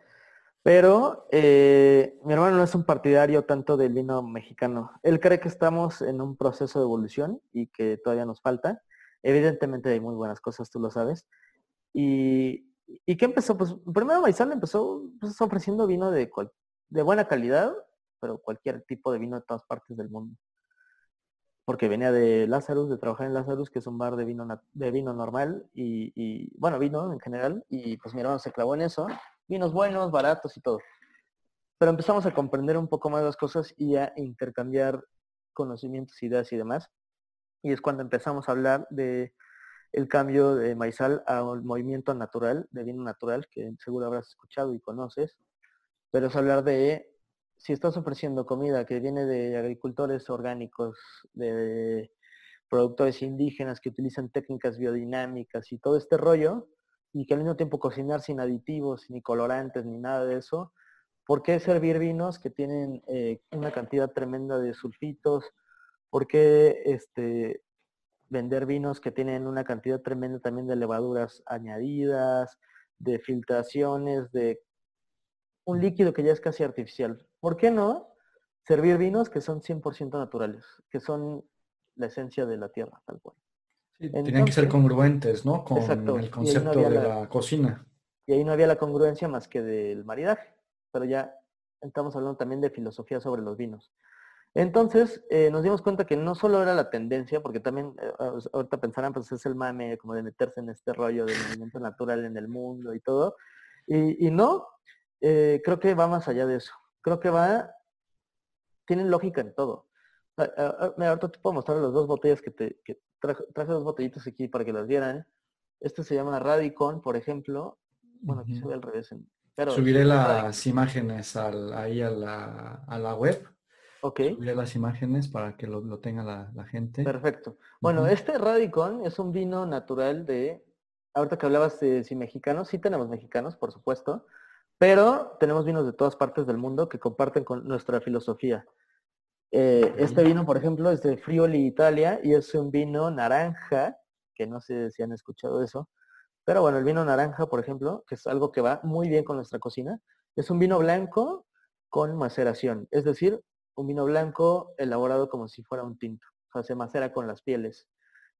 Pero eh, mi hermano no es un partidario tanto del vino mexicano. Él cree que estamos en un proceso de evolución y que todavía nos falta. Evidentemente hay muy buenas cosas, tú lo sabes. Y, ¿y qué empezó? Pues primero Maizal empezó pues, ofreciendo vino de, de buena calidad, pero cualquier tipo de vino de todas partes del mundo. porque venía de Lazarus, de trabajar en Lazarus, que es un bar de vino, de vino normal y, bueno, vino en general, y pues mi se clavó en eso, vinos buenos, baratos y todo. Pero empezamos a comprender un poco más las cosas y a intercambiar conocimientos, ideas y demás. Y es cuando empezamos a hablar de el cambio de maizal al movimiento natural, de vino natural, que seguro habrás escuchado y conoces, pero es hablar de si estás ofreciendo comida que viene de agricultores orgánicos, de productores indígenas que utilizan técnicas biodinámicas y todo este rollo, y que al mismo tiempo cocinar sin aditivos, ni colorantes, ni nada de eso, ¿por qué servir vinos que tienen eh, una cantidad tremenda de sulfitos? ¿Por qué este, vender vinos que tienen una cantidad tremenda también de levaduras añadidas, de filtraciones, de un líquido que ya es casi artificial. ¿Por qué no servir vinos que son 100% naturales, que son la esencia de la tierra, tal cual? tienen que ser congruentes, ¿no? Con el concepto de la, cocina. Y ahí no había la congruencia más que del maridaje, pero ya estamos hablando también de filosofía sobre los vinos. Entonces eh, nos dimos cuenta que no solo era la tendencia, porque también eh, ahorita pensarán, pues es el mame como de meterse en este rollo del movimiento natural en el mundo y todo. Y, y no, eh, creo que va más allá de eso. Creo que va, tienen lógica en todo. ahorita te puedo mostrar las dos botellas que te traje, dos botellitas aquí para que las vieran. Este se llama Radicon, por ejemplo. Bueno, aquí se ve al revés. pero Subiré las imágenes ahí a la, a la web. Ok. Subiré las imágenes para que lo, tenga la, gente. Perfecto. Bueno, este Radicon es un vino natural de, ahorita que hablabas de si mexicanos, sí tenemos mexicanos, por supuesto, pero tenemos vinos de todas partes del mundo que comparten con nuestra filosofía. Eh, este vino, por ejemplo, es de Friuli, Italia, y es un vino naranja, que no sé si han escuchado eso, pero bueno, el vino naranja, por ejemplo, que es algo que va muy bien con nuestra cocina, es un vino blanco con maceración, es decir, un vino blanco elaborado como si fuera un tinto, o sea, se macera con las pieles.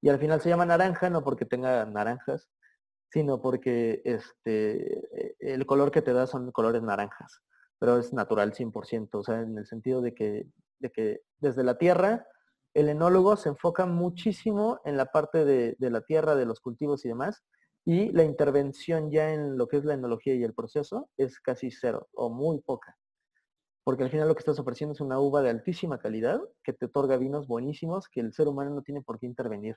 Y al final se llama naranja, no porque tenga naranjas, sino porque este, e, el color que te da son colores naranjas, pero es natural 100%, o sea, en el sentido de que, de que desde la tierra el enólogo se enfoca muchísimo en la parte de, de, la tierra, de los cultivos y demás, y la intervención ya en lo que es la enología y el proceso es casi cero o muy poca. Porque al final lo que estás ofreciendo es una uva de altísima calidad que te otorga vinos buenísimos que el ser humano no tiene por qué intervenir.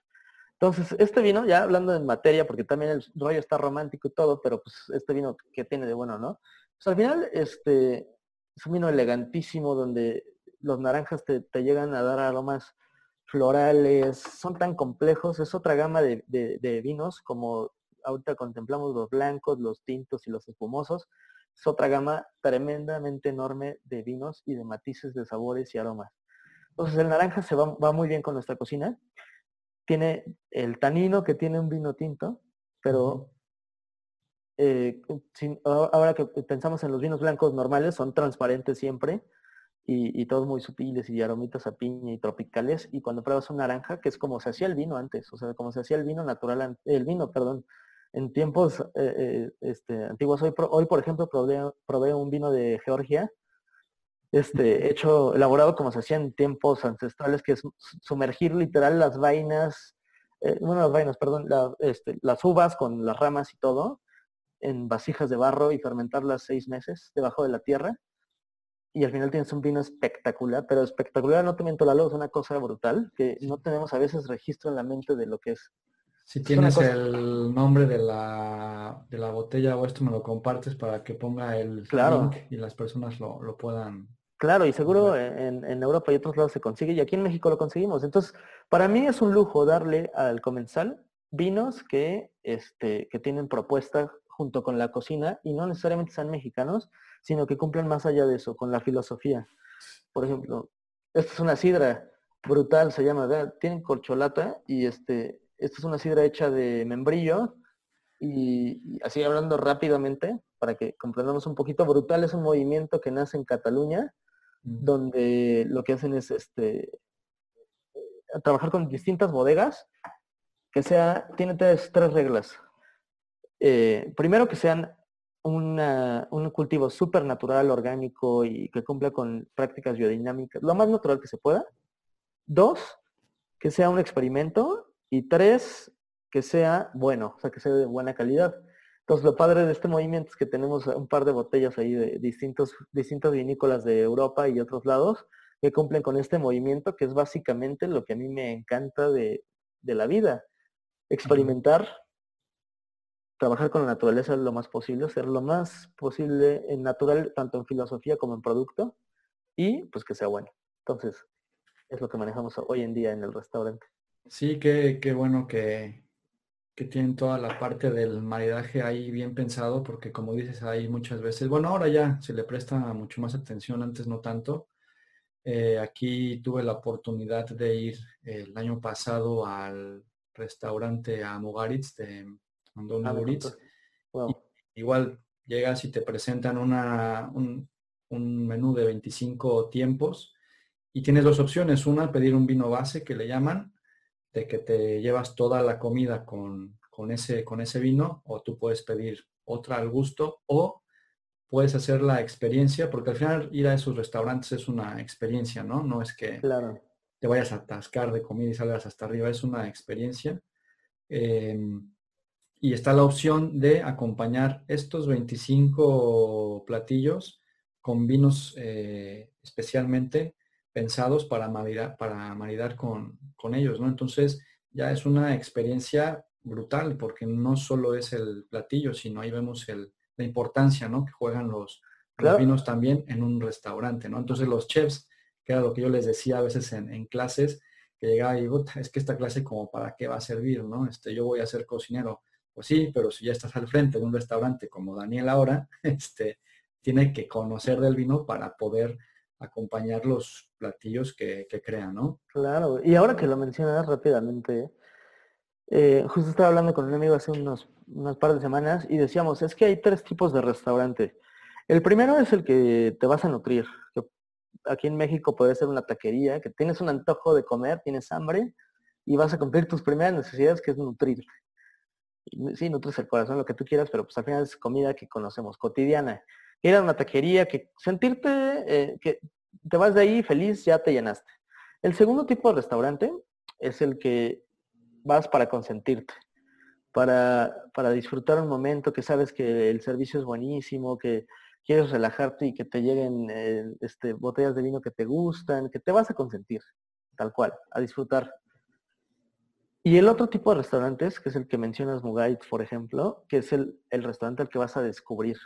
Entonces, este vino, ya hablando en materia, porque también el rollo está romántico y todo, pero pues este vino que tiene de bueno, ¿no? Pues al final, este, es un vino elegantísimo donde los naranjas te, llegan a dar aromas florales, son tan complejos, es otra gama de, vinos, como ahorita contemplamos los blancos, los tintos y los espumosos, es otra gama tremendamente enorme de vinos y de matices de sabores y aromas. Entonces el naranja se va muy bien con nuestra cocina tiene el tanino que tiene un vino tinto, pero eh, ahora que pensamos en los vinos blancos normales, son transparentes siempre y, todos muy sutiles y aromitas a piña y tropicales. Y cuando pruebas un naranja, que es como se hacía el vino antes, o sea, como se hacía el vino natural, el vino, perdón, en tiempos eh, eh, este, antiguos. Hoy, hoy, por ejemplo, probé un vino de Georgia este, hecho, elaborado como se hacía en tiempos ancestrales, que es sumergir literal las vainas, eh, bueno, las vainas, perdón, este, las uvas con las ramas y todo, en vasijas de barro y fermentarlas seis meses debajo de la tierra. Y al final tienes un vino espectacular, pero espectacular, no te miento la luz, es una cosa brutal, que no tenemos a veces registro en la mente de lo que es. Si tienes el nombre de la, de la botella o esto me lo compartes para que ponga el link y las personas lo, lo puedan Claro, y seguro en, Europa y otros lados se consigue, y aquí en México lo conseguimos. Entonces, para mí es un lujo darle al comensal vinos que, este, que tienen propuesta junto con la cocina, y no necesariamente sean mexicanos, sino que cumplan más allá de eso, con la filosofía. Por ejemplo, esta es una sidra brutal, se llama, tiene tienen corcholata, y este, esta es una sidra hecha de membrillo, y, y así hablando rápidamente, para que comprendamos un poquito, brutal es un movimiento que nace en Cataluña, donde lo que hacen es este trabajar con distintas bodegas, que sea, tiene tres, reglas. Eh, primero que sean un cultivo súper natural, orgánico y que cumpla con prácticas biodinámicas, lo más natural que se pueda. Dos, que sea un experimento y tres, que sea bueno, o sea, que sea de buena calidad. Entonces, lo padre de este movimiento es que tenemos un par de botellas ahí de distintos, distintos vinícolas de Europa y otros lados que cumplen con este movimiento, que es básicamente lo que a mí me encanta de, de la vida. Experimentar, trabajar con la naturaleza lo más posible, ser lo más posible en natural, tanto en filosofía como en producto, y pues que sea bueno. Entonces, es lo que manejamos hoy en día en el restaurante. Sí, qué, qué bueno que, que tienen toda la parte del maridaje ahí bien pensado, porque como dices ahí muchas veces, bueno, ahora ya se le presta mucho más atención, antes no tanto. Eh, aquí tuve la oportunidad de ir el año pasado al restaurante a Mugaritz de Andón ah, Igual llegas y te presentan una, un, un menú de 25 tiempos y tienes dos opciones. Una, pedir un vino base que le llaman, de que te llevas toda la comida con, ese, con ese vino, o tú puedes pedir otra al gusto, o puedes hacer la experiencia, porque al final ir a esos restaurantes es una experiencia, ¿no? No es que te vayas a atascar de comida y salgas hasta arriba, es una experiencia. Em, y está la opción de acompañar estos 25 platillos con vinos eh, especialmente pensados para maridar, para maridar con, ellos, ¿no? Entonces ya es una experiencia brutal porque no solo es el platillo, sino ahí vemos el, la importancia, ¿no? Que juegan los, vinos también en un restaurante, ¿no? Entonces los chefs, que era lo que yo les decía a veces en, clases, que llegaba y digo, es que esta clase como para qué va a servir, ¿no? Este, yo voy a ser cocinero. Pues sí, pero si ya estás al frente de un restaurante como Daniel ahora, [laughs] este, tiene que conocer del vino para poder acompañar los platillos que, que crean, ¿no? Claro, y ahora que lo mencionas rápidamente, eh, justo estaba hablando con un amigo hace unos, unas par de semanas y decíamos, es que hay tres tipos de restaurante. El primero es el que te vas a nutrir. aquí en México puede ser una taquería, que tienes un antojo de comer, tienes hambre y vas a cumplir tus primeras necesidades, que es nutrirte. Sí, nutres el corazón, lo que tú quieras, pero pues al final es comida que conocemos, cotidiana ir a una taquería, que sentirte, eh, que te vas de ahí feliz, ya te llenaste. El segundo tipo de restaurante es el que vas para consentirte, para, para disfrutar un momento, que sabes que el servicio es buenísimo, que quieres relajarte y que te lleguen eh, este, botellas de vino que te gustan, que te vas a consentir, tal cual, a disfrutar. Y el otro tipo de restaurantes, que es el que mencionas, Mugait, por ejemplo, que es el, el restaurante al que vas a descubrir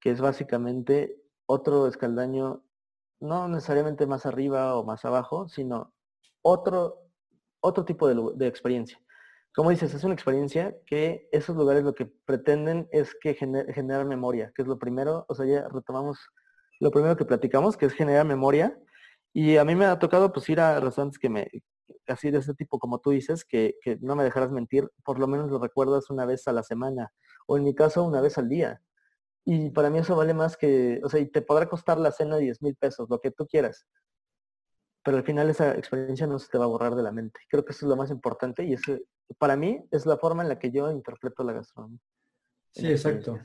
que es básicamente otro escaldaño, no necesariamente más arriba o más abajo, sino otro, otro tipo de, experiencia. Como dices, es una experiencia que esos lugares lo que pretenden es que generar memoria, que es lo primero, o sea, ya retomamos lo primero que platicamos, que es generar memoria. Y a mí me ha tocado pues ir a restaurantes que me, así de ese tipo como tú dices, que, que no me dejarás mentir, por lo menos lo recuerdas una vez a la semana, o en mi caso una vez al día. Y para mí eso vale más que, o sea, y te podrá costar la cena 10 mil pesos, lo que tú quieras. Pero al final esa experiencia no se te va a borrar de la mente. Creo que eso es lo más importante y eso, para mí es la forma en la que yo interpreto la gastronomía. Sí, exacto.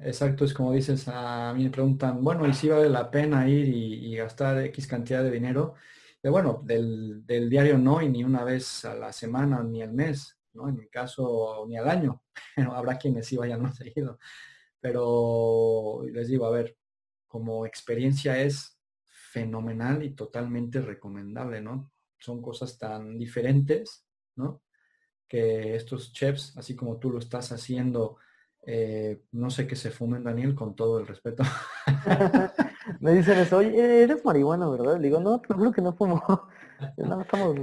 Exacto, es como dices, a mí me preguntan, bueno, ¿y si vale la pena ir y, gastar X cantidad de dinero? De, bueno, del, del, diario no, y ni una vez a la semana, ni al mes, ¿no? En mi caso, ni al año. [laughs] Habrá quienes sí vayan más seguido. Pero les digo, a ver, como experiencia es fenomenal y totalmente recomendable, ¿no? Son cosas tan diferentes, ¿no? Que estos chefs, así como tú lo estás haciendo, eh, no sé qué se fumen, Daniel, con todo el respeto. [laughs] Me dicen eso, oye, eres marihuana, ¿verdad? Le digo, no, creo que no fumo. [laughs] No, estamos,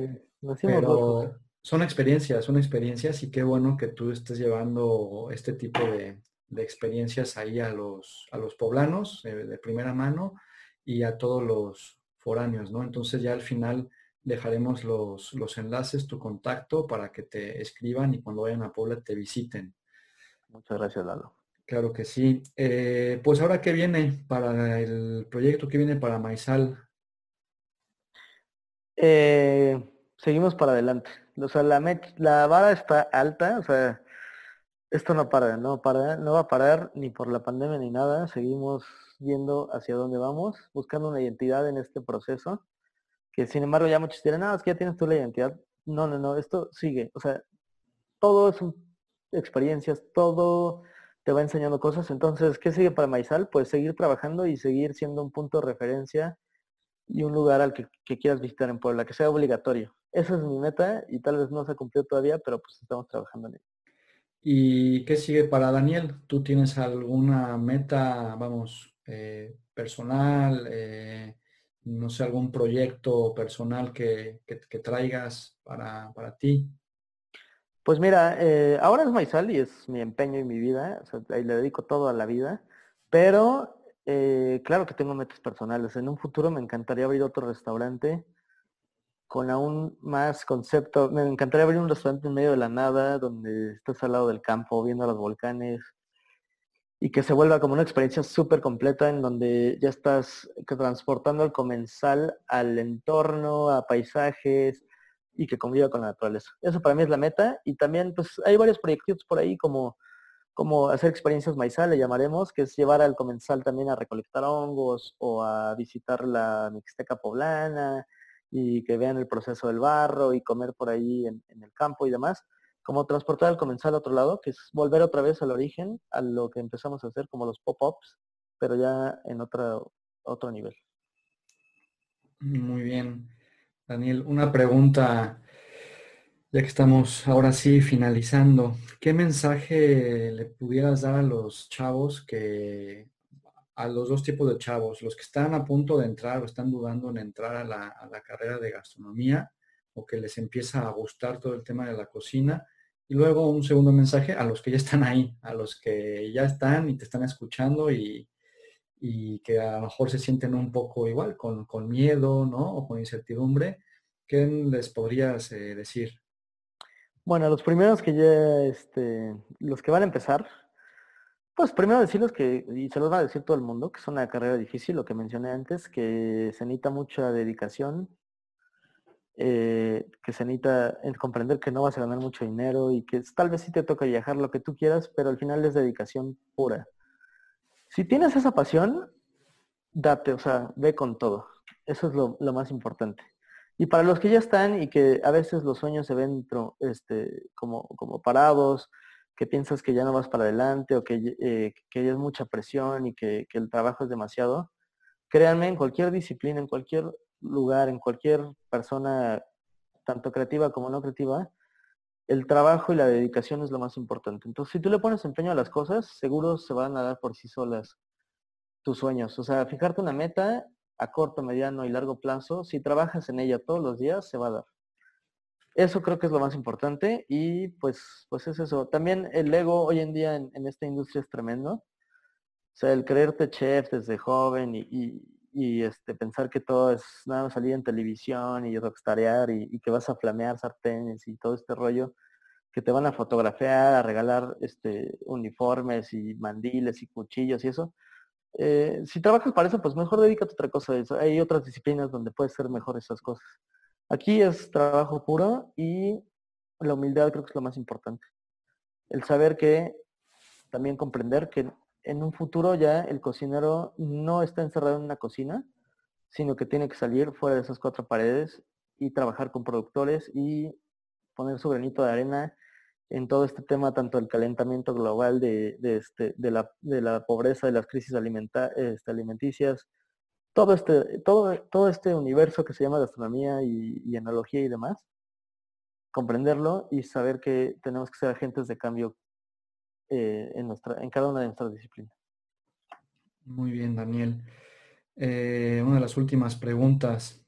Pero son experiencias, son experiencias y qué bueno que tú estés llevando este tipo de, de experiencias ahí a los, a los poblanos eh, de primera mano y a todos los foráneos, ¿no? Entonces ya al final dejaremos los, los enlaces, tu contacto para que te escriban y cuando vayan a Puebla te visiten. Muchas gracias, Lalo. Claro que sí. Eh, pues ahora, ¿qué viene para el proyecto? ¿Qué viene para Maizal? Eh, seguimos para adelante. O sea, la, la vara está alta, o sea, esto no para, no para, no va a parar ni por la pandemia ni nada. Seguimos viendo hacia dónde vamos, buscando una identidad en este proceso. Que sin embargo ya muchos dirán, no, es que ya tienes tú la identidad. no, no, no, esto sigue. O sea, todo es experiencias, todo te va enseñando cosas. Entonces, ¿qué sigue para Maizal? Pues seguir trabajando y seguir siendo un punto de referencia y un lugar al que, quieras visitar en Puebla, que sea obligatorio. Esa es mi meta y tal vez no se cumplió todavía, pero pues estamos trabajando en ello. ¿Y qué sigue para Daniel? ¿Tú tienes alguna meta, vamos, eh, personal, eh, no sé, algún proyecto personal que, traigas para, ti? Pues mira, eh, ahora es Maizal y es mi empeño y mi vida, ahí le dedico todo a la vida, pero eh, claro que tengo metas personales. En un futuro me encantaría abrir otro restaurante con aún más concepto. Me encantaría abrir un restaurante en medio de la nada, donde estés al lado del campo, viendo los volcanes, y que se vuelva como una experiencia súper completa en donde ya estás transportando al comensal al entorno, a paisajes y que conviva con la naturaleza. Eso para mí es la meta y también pues hay varios proyectos por ahí como como hacer experiencias maizal, le llamaremos, que es llevar al comensal también a recolectar hongos o a visitar la Mixteca poblana y que vean el proceso del barro y comer por ahí en, el campo y demás, como transportar al comensal a otro lado, que es volver otra vez al origen, a lo que empezamos a hacer como los pop-ups, pero ya en otro, otro nivel. Muy bien. Daniel, una pregunta ya que estamos ahora sí finalizando, ¿qué mensaje le pudieras dar a los chavos que, a los dos tipos de chavos, los que están a punto de entrar o están dudando en entrar a la, carrera de gastronomía o que les empieza a gustar todo el tema de la cocina? Y luego un segundo mensaje a los que ya están ahí, a los que ya están y te están escuchando y, que a lo mejor se sienten un poco igual, con, miedo, ¿no? O con incertidumbre. ¿Qué les podrías eh, decir? Bueno, los primeros que ya, este, los que van a empezar, pues primero decirles que, y se los va a decir todo el mundo, que es una carrera difícil, lo que mencioné antes, que se necesita mucha dedicación, eh, que se necesita comprender que no vas a ganar mucho dinero y que tal vez sí te toca viajar lo que tú quieras, pero al final es dedicación pura. Si tienes esa pasión, date, o sea, ve con todo. Eso es lo más importante. Y para los que ya están y que a veces los sueños se ven este, como, como parados, que piensas que ya no vas para adelante o que, eh, que es mucha presión y que, que, el trabajo es demasiado, créanme, en cualquier disciplina, en cualquier lugar, en cualquier persona, tanto creativa como no creativa, el trabajo y la dedicación es lo más importante. Entonces, si tú le pones empeño a las cosas, seguro se van a dar por sí solas tus sueños. O sea, fijarte una meta a corto, mediano y largo plazo, si trabajas en ella todos los días, se va a dar. Eso creo que es lo más importante y pues, pues es eso. También el ego hoy en día en, esta industria es tremendo. O sea, el creerte chef desde joven y, este, pensar que todo es nada salir en televisión y rockstarear y, y, que vas a flamear sartenes y todo este rollo, que te van a fotografiar, a regalar este, uniformes y mandiles y cuchillos y eso, eh, si trabajas para eso, pues mejor dedícate a otra cosa. Hay otras disciplinas donde puedes ser mejor esas cosas. Aquí es trabajo puro y la humildad creo que es lo más importante. El saber que, también comprender que en un futuro ya el cocinero no está encerrado en una cocina, sino que tiene que salir fuera de esas cuatro paredes y trabajar con productores y poner su granito de arena en todo este tema, tanto el calentamiento global de, este, de, la, de la, pobreza, de las crisis este, alimenticias, todo este, todo, todo este universo que se llama gastronomía y, y enología y demás, comprenderlo y saber que tenemos que ser agentes de cambio eh, en, nuestra, en cada una de nuestras disciplinas. Muy bien, Daniel. Eh, una de las últimas preguntas.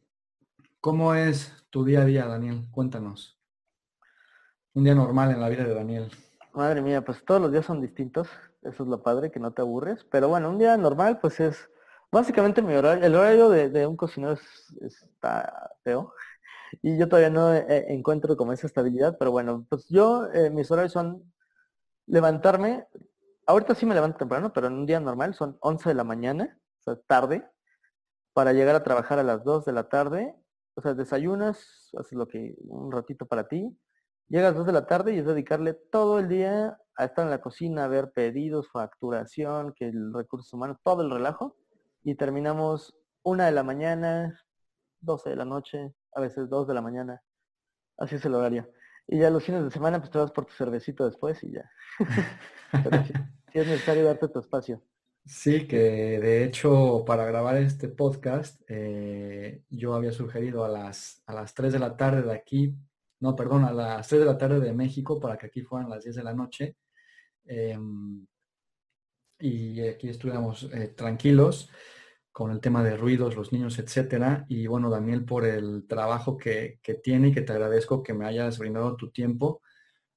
¿Cómo es tu día a día, Daniel? Cuéntanos. Un día normal en la vida de Daniel. Madre mía, pues todos los días son distintos. Eso es lo padre, que no te aburres. Pero bueno, un día normal, pues es básicamente mi horario. El horario de, un cocinero es, está feo. [laughs] Y yo todavía no eh, encuentro como esa estabilidad. Pero bueno, pues yo, eh, mis horarios son levantarme. Ahorita sí me levanto temprano, pero en un día normal son 11 de la mañana, o sea, tarde, para llegar a trabajar a las 2 de la tarde. O sea, desayunas, haces lo que, un ratito para ti, Llegas a las 2 de la tarde y es dedicarle todo el día a estar en la cocina, a ver pedidos, facturación, que el recurso humano, todo el relajo. Y terminamos una de la mañana, 12 de la noche, a veces 2 de la mañana. Así es el horario. Y ya los fines de semana pues te vas por tu cervecito después y ya. [laughs] Pero sí, es necesario darte tu espacio. Sí, que de hecho para grabar este podcast eh, yo había sugerido a las, a las 3 de la tarde de aquí, no, perdón, a las 3 de la tarde de México para que aquí fueran las 10 de la noche. Em, y aquí estuviéramos eh, tranquilos con el tema de ruidos, los niños, etcétera. Y bueno, Daniel, por el trabajo que, que tiene y que te agradezco que me hayas brindado tu tiempo.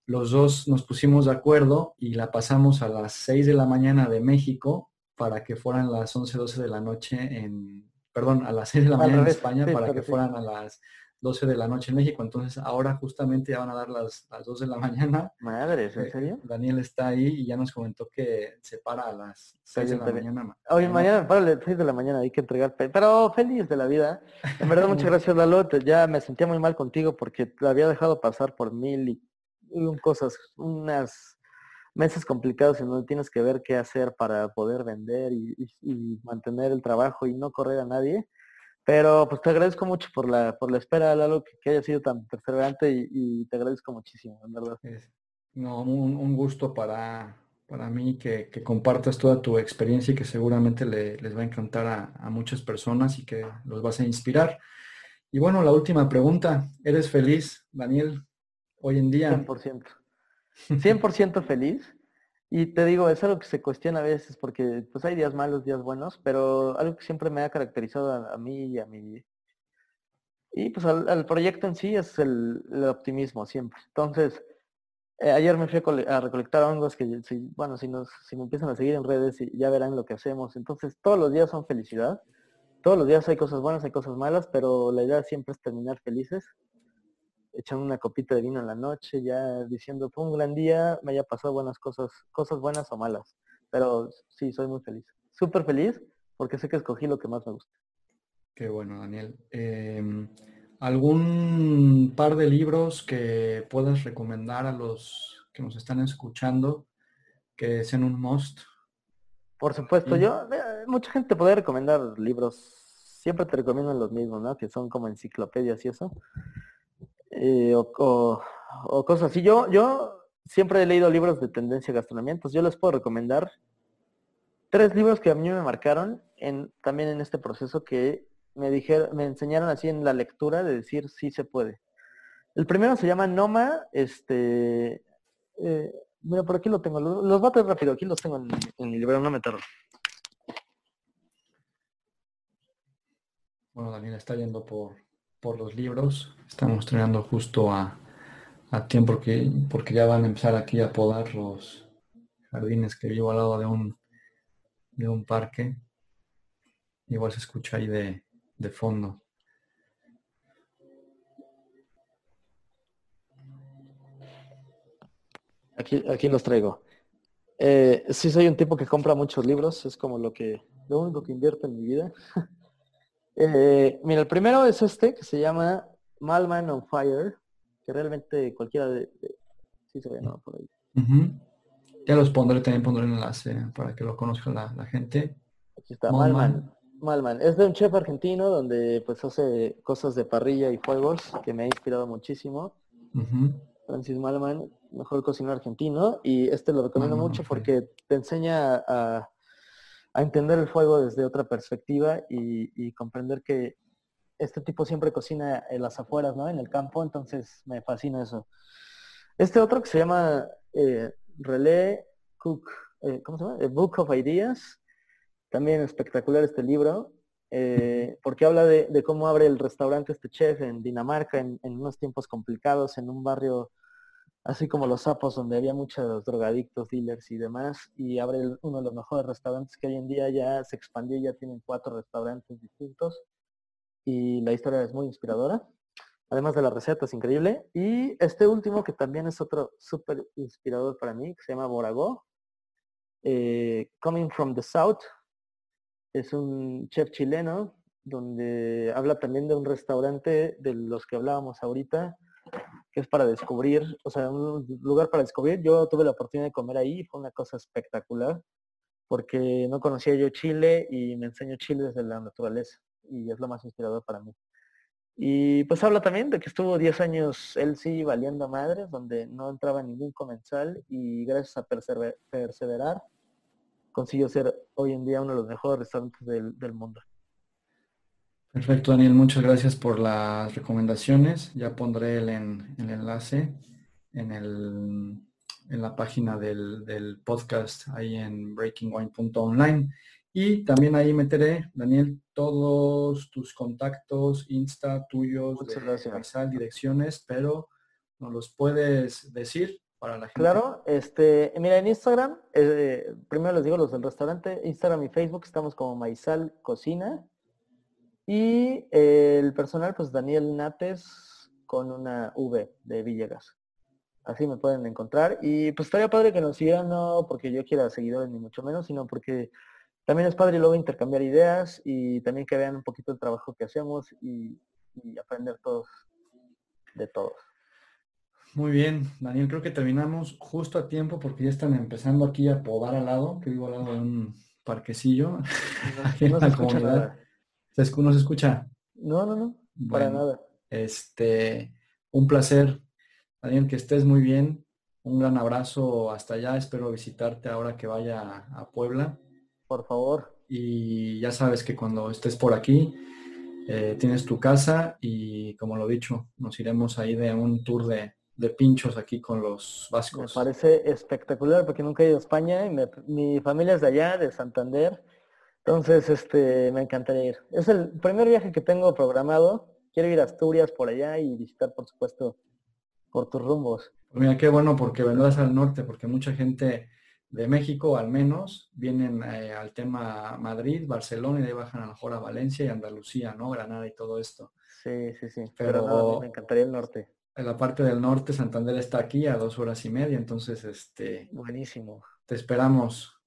Los dos nos pusimos de acuerdo y la pasamos a las 6 de la mañana de México para que fueran las 11, 12 de la noche en, perdón, a las 6 de la mañana en España para que fueran a las 12 de la noche en México. Entonces ahora justamente ya van a dar las, las 2 de la [laughs] mañana. Madre, ¿en eh, serio? Daniel está ahí y ya nos comentó que se para a las 6 de la mañana. Hoy mañana para las 6 de la mañana hay que entregar, pero feliz de la vida. En verdad, muchas [laughs] gracias Lalo. Ya me sentía muy mal contigo porque te había dejado pasar por mil y, y cosas, unas meses complicados en donde tienes que ver qué hacer para poder vender y, mantener el trabajo y no correr a nadie. Pero pues te agradezco mucho por la, por la espera, Lalo, que, que haya sido tan perseverante y, te agradezco muchísimo, en verdad. no, un, gusto para, para mí que, que, compartas toda tu experiencia y que seguramente les va a encantar a, a muchas personas y que los vas a inspirar. Y bueno, la última pregunta, ¿eres feliz, Daniel, hoy en día? 100%. 100% feliz. Y te digo, es algo que se cuestiona a veces porque pues hay días malos, días buenos, pero algo que siempre me ha caracterizado a, mí y a mi... Y pues al, proyecto en sí es el, optimismo siempre. Entonces, eh, ayer me fui a, recolectar hongos que, si, bueno, si, nos, si me empiezan a seguir en redes ya verán lo que hacemos. Entonces, todos los días son felicidad. Todos los días hay cosas buenas, hay cosas malas, pero la idea siempre es terminar felices echando una copita de vino en la noche, ya diciendo, fue un gran día, me haya pasado buenas cosas, cosas buenas o malas. Pero sí, soy muy feliz. Súper feliz porque sé que escogí lo que más me gusta. Qué bueno, Daniel. Em, ¿Algún par de libros que puedas recomendar a los que nos están escuchando que sean un must? Por supuesto, yo, eh, mucha gente puede recomendar libros, siempre te recomiendo los mismos, ¿no? Que son como enciclopedias y eso. Eh, o, cosas así. Yo, yo siempre he leído libros de tendencia gastronómica, entonces yo les puedo recomendar tres libros que a mí me marcaron en, también en este proceso que me dijeron, me enseñaron así en la lectura de decir sí se puede. El primero se llama Noma, este, eh, mira, por aquí lo tengo, los, los rápido, aquí los tengo en, en mi libro, no me tardo. Bueno, Daniel está yendo por, por los libros. Estamos estrenando justo a, tiempo porque, porque ya van a empezar aquí a podar los jardines que vivo al lado de un, de un parque. Igual se escucha ahí de, fondo. Aquí, aquí los traigo. Eh, sí soy un tipo que compra muchos libros, es como lo que lo único que invierto en mi vida. [laughs] Eh, mira, el primero es este, que se llama Malman on Fire, que realmente cualquiera de... sí se ve, ¿no? Por ahí. Ya los pondré, también pondré el enlace para que lo conozca la, gente. Aquí está, Malman. Malman. Es de un chef argentino donde pues hace cosas de parrilla y fuegos que me ha inspirado muchísimo. Francis Malman, mejor cocinero argentino. Y este lo recomiendo mucho porque te enseña a a entender el fuego desde otra perspectiva y, comprender que este tipo siempre cocina en las afueras, ¿no? En el campo, entonces me fascina eso. Este otro que se llama eh, Cook, eh, ¿cómo se llama? Book of Ideas, también espectacular este libro, eh, porque habla de, cómo abre el restaurante este chef en Dinamarca en, unos tiempos complicados, en un barrio así como los sapos, donde había muchos drogadictos, dealers y demás, y abre uno de los mejores restaurantes que hoy en día ya se expandió, ya tienen cuatro restaurantes distintos, y la historia es muy inspiradora, además de la receta es increíble, y este último que también es otro súper inspirador para mí, que se llama Borago, eh, Coming from the South, es un chef chileno, donde habla también de un restaurante de los que hablábamos ahorita, que es para descubrir, o sea, un lugar para descubrir. Yo tuve la oportunidad de comer ahí, fue una cosa espectacular, porque no conocía yo Chile y me enseño Chile desde la naturaleza y es lo más inspirador para mí. Y pues habla también de que estuvo 10 años él sí valiendo madres, donde no entraba ningún comensal y gracias a perseverar consiguió ser hoy en día uno de los mejores restaurantes del, mundo. Perfecto, Daniel. Muchas gracias por las recomendaciones. Ya pondré el, el enlace en, el, en la página del, del podcast ahí en breakingwine.online. Y también ahí meteré, Daniel, todos tus contactos, Insta tuyos, Muchas direcciones, pero nos los puedes decir para la gente. Claro, este, mira, en Instagram, eh, primero les digo los del restaurante, Instagram y Facebook estamos como Maizal Cocina. Y el personal, pues Daniel Nates con una V de Villegas. Así me pueden encontrar. Y pues estaría padre que nos sigan, no porque yo quiera seguidores ni mucho menos, sino porque también es padre luego intercambiar ideas y también que vean un poquito el trabajo que hacemos y, aprender todos de todos. Muy bien, Daniel, creo que terminamos justo a tiempo porque ya están empezando aquí a podar al lado, que vivo al lado de un parquecillo. No, [laughs] se escucha nada. ¿No se escucha? No, no, no, para nada. Este, un placer, Daniel, que estés muy bien. Un gran abrazo hasta allá. Espero visitarte ahora que vaya a Puebla por favor. Y ya sabes que cuando estés por aquí, eh, tienes tu casa y como lo dicho, nos iremos ahí de un tour de, pinchos aquí con los vascos. Me parece espectacular porque nunca he ido a España y mi familia es de allá, de Santander. Entonces, este, me encantaría ir. Es el primer viaje que tengo programado. Quiero ir a Asturias por allá y visitar, por supuesto, por tus rumbos. Mira, qué bueno porque vendrás al norte, porque mucha gente de México al menos, vienen eh, al tema Madrid, Barcelona y de ahí bajan a lo mejor a Valencia y Andalucía, ¿no? Granada y todo esto. Sí, sí, sí. Pero, me encantaría el norte. En la parte del norte, Santander está aquí a dos horas y media, entonces este. Buenísimo. Te esperamos.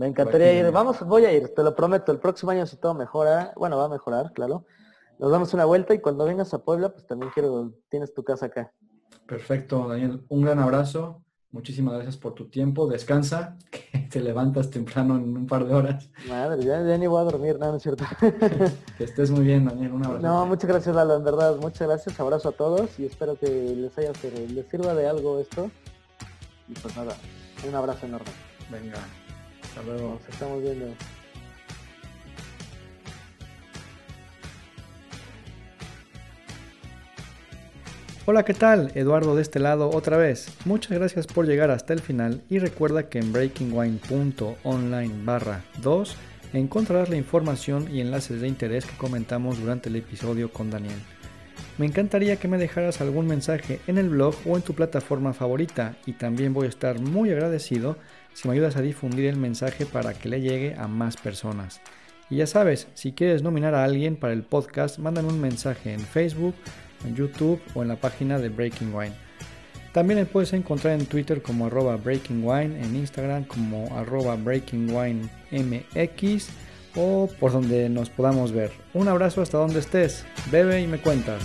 Me encantaría ir. Vamos, voy a ir, te lo prometo. El próximo año si todo mejora, bueno, va a mejorar, claro. Nos damos una vuelta y cuando vengas a Puebla, pues también quiero, tienes tu casa acá. Perfecto, Daniel. Un gran abrazo Muchísimas gracias por tu tiempo. Descansa, [laughs] que te levantas temprano en un par de horas. Madre, ya, ni voy a dormir, nada, no es cierto. [laughs] que estés muy bien, Daniel. Un abrazo. No, muchas gracias, Lalo, en verdad. Muchas gracias. Abrazo a todos y espero que les haya les sirva de algo esto. Y pues nada, un abrazo enorme. Venga, hasta luego. Nos estamos viendo. Hola, ¿qué tal? Eduardo de este lado otra vez. Muchas gracias por llegar hasta el final y recuerda que en breakingwine.online barra 2 encontrarás la información y enlaces de interés que comentamos durante el episodio con Daniel. Me encantaría que me dejaras algún mensaje en el blog o en tu plataforma favorita y también voy a estar muy agradecido si me ayudas a difundir el mensaje para que le llegue a más personas. Y ya sabes, si quieres nominar a alguien para el podcast, mándame un mensaje en Facebook en YouTube o en la página de Breaking Wine. También me puedes encontrar en Twitter como arroba Breaking Wine, en Instagram como arroba Breaking Wine MX o por donde nos podamos ver. Un abrazo hasta donde estés, bebe y me cuentas.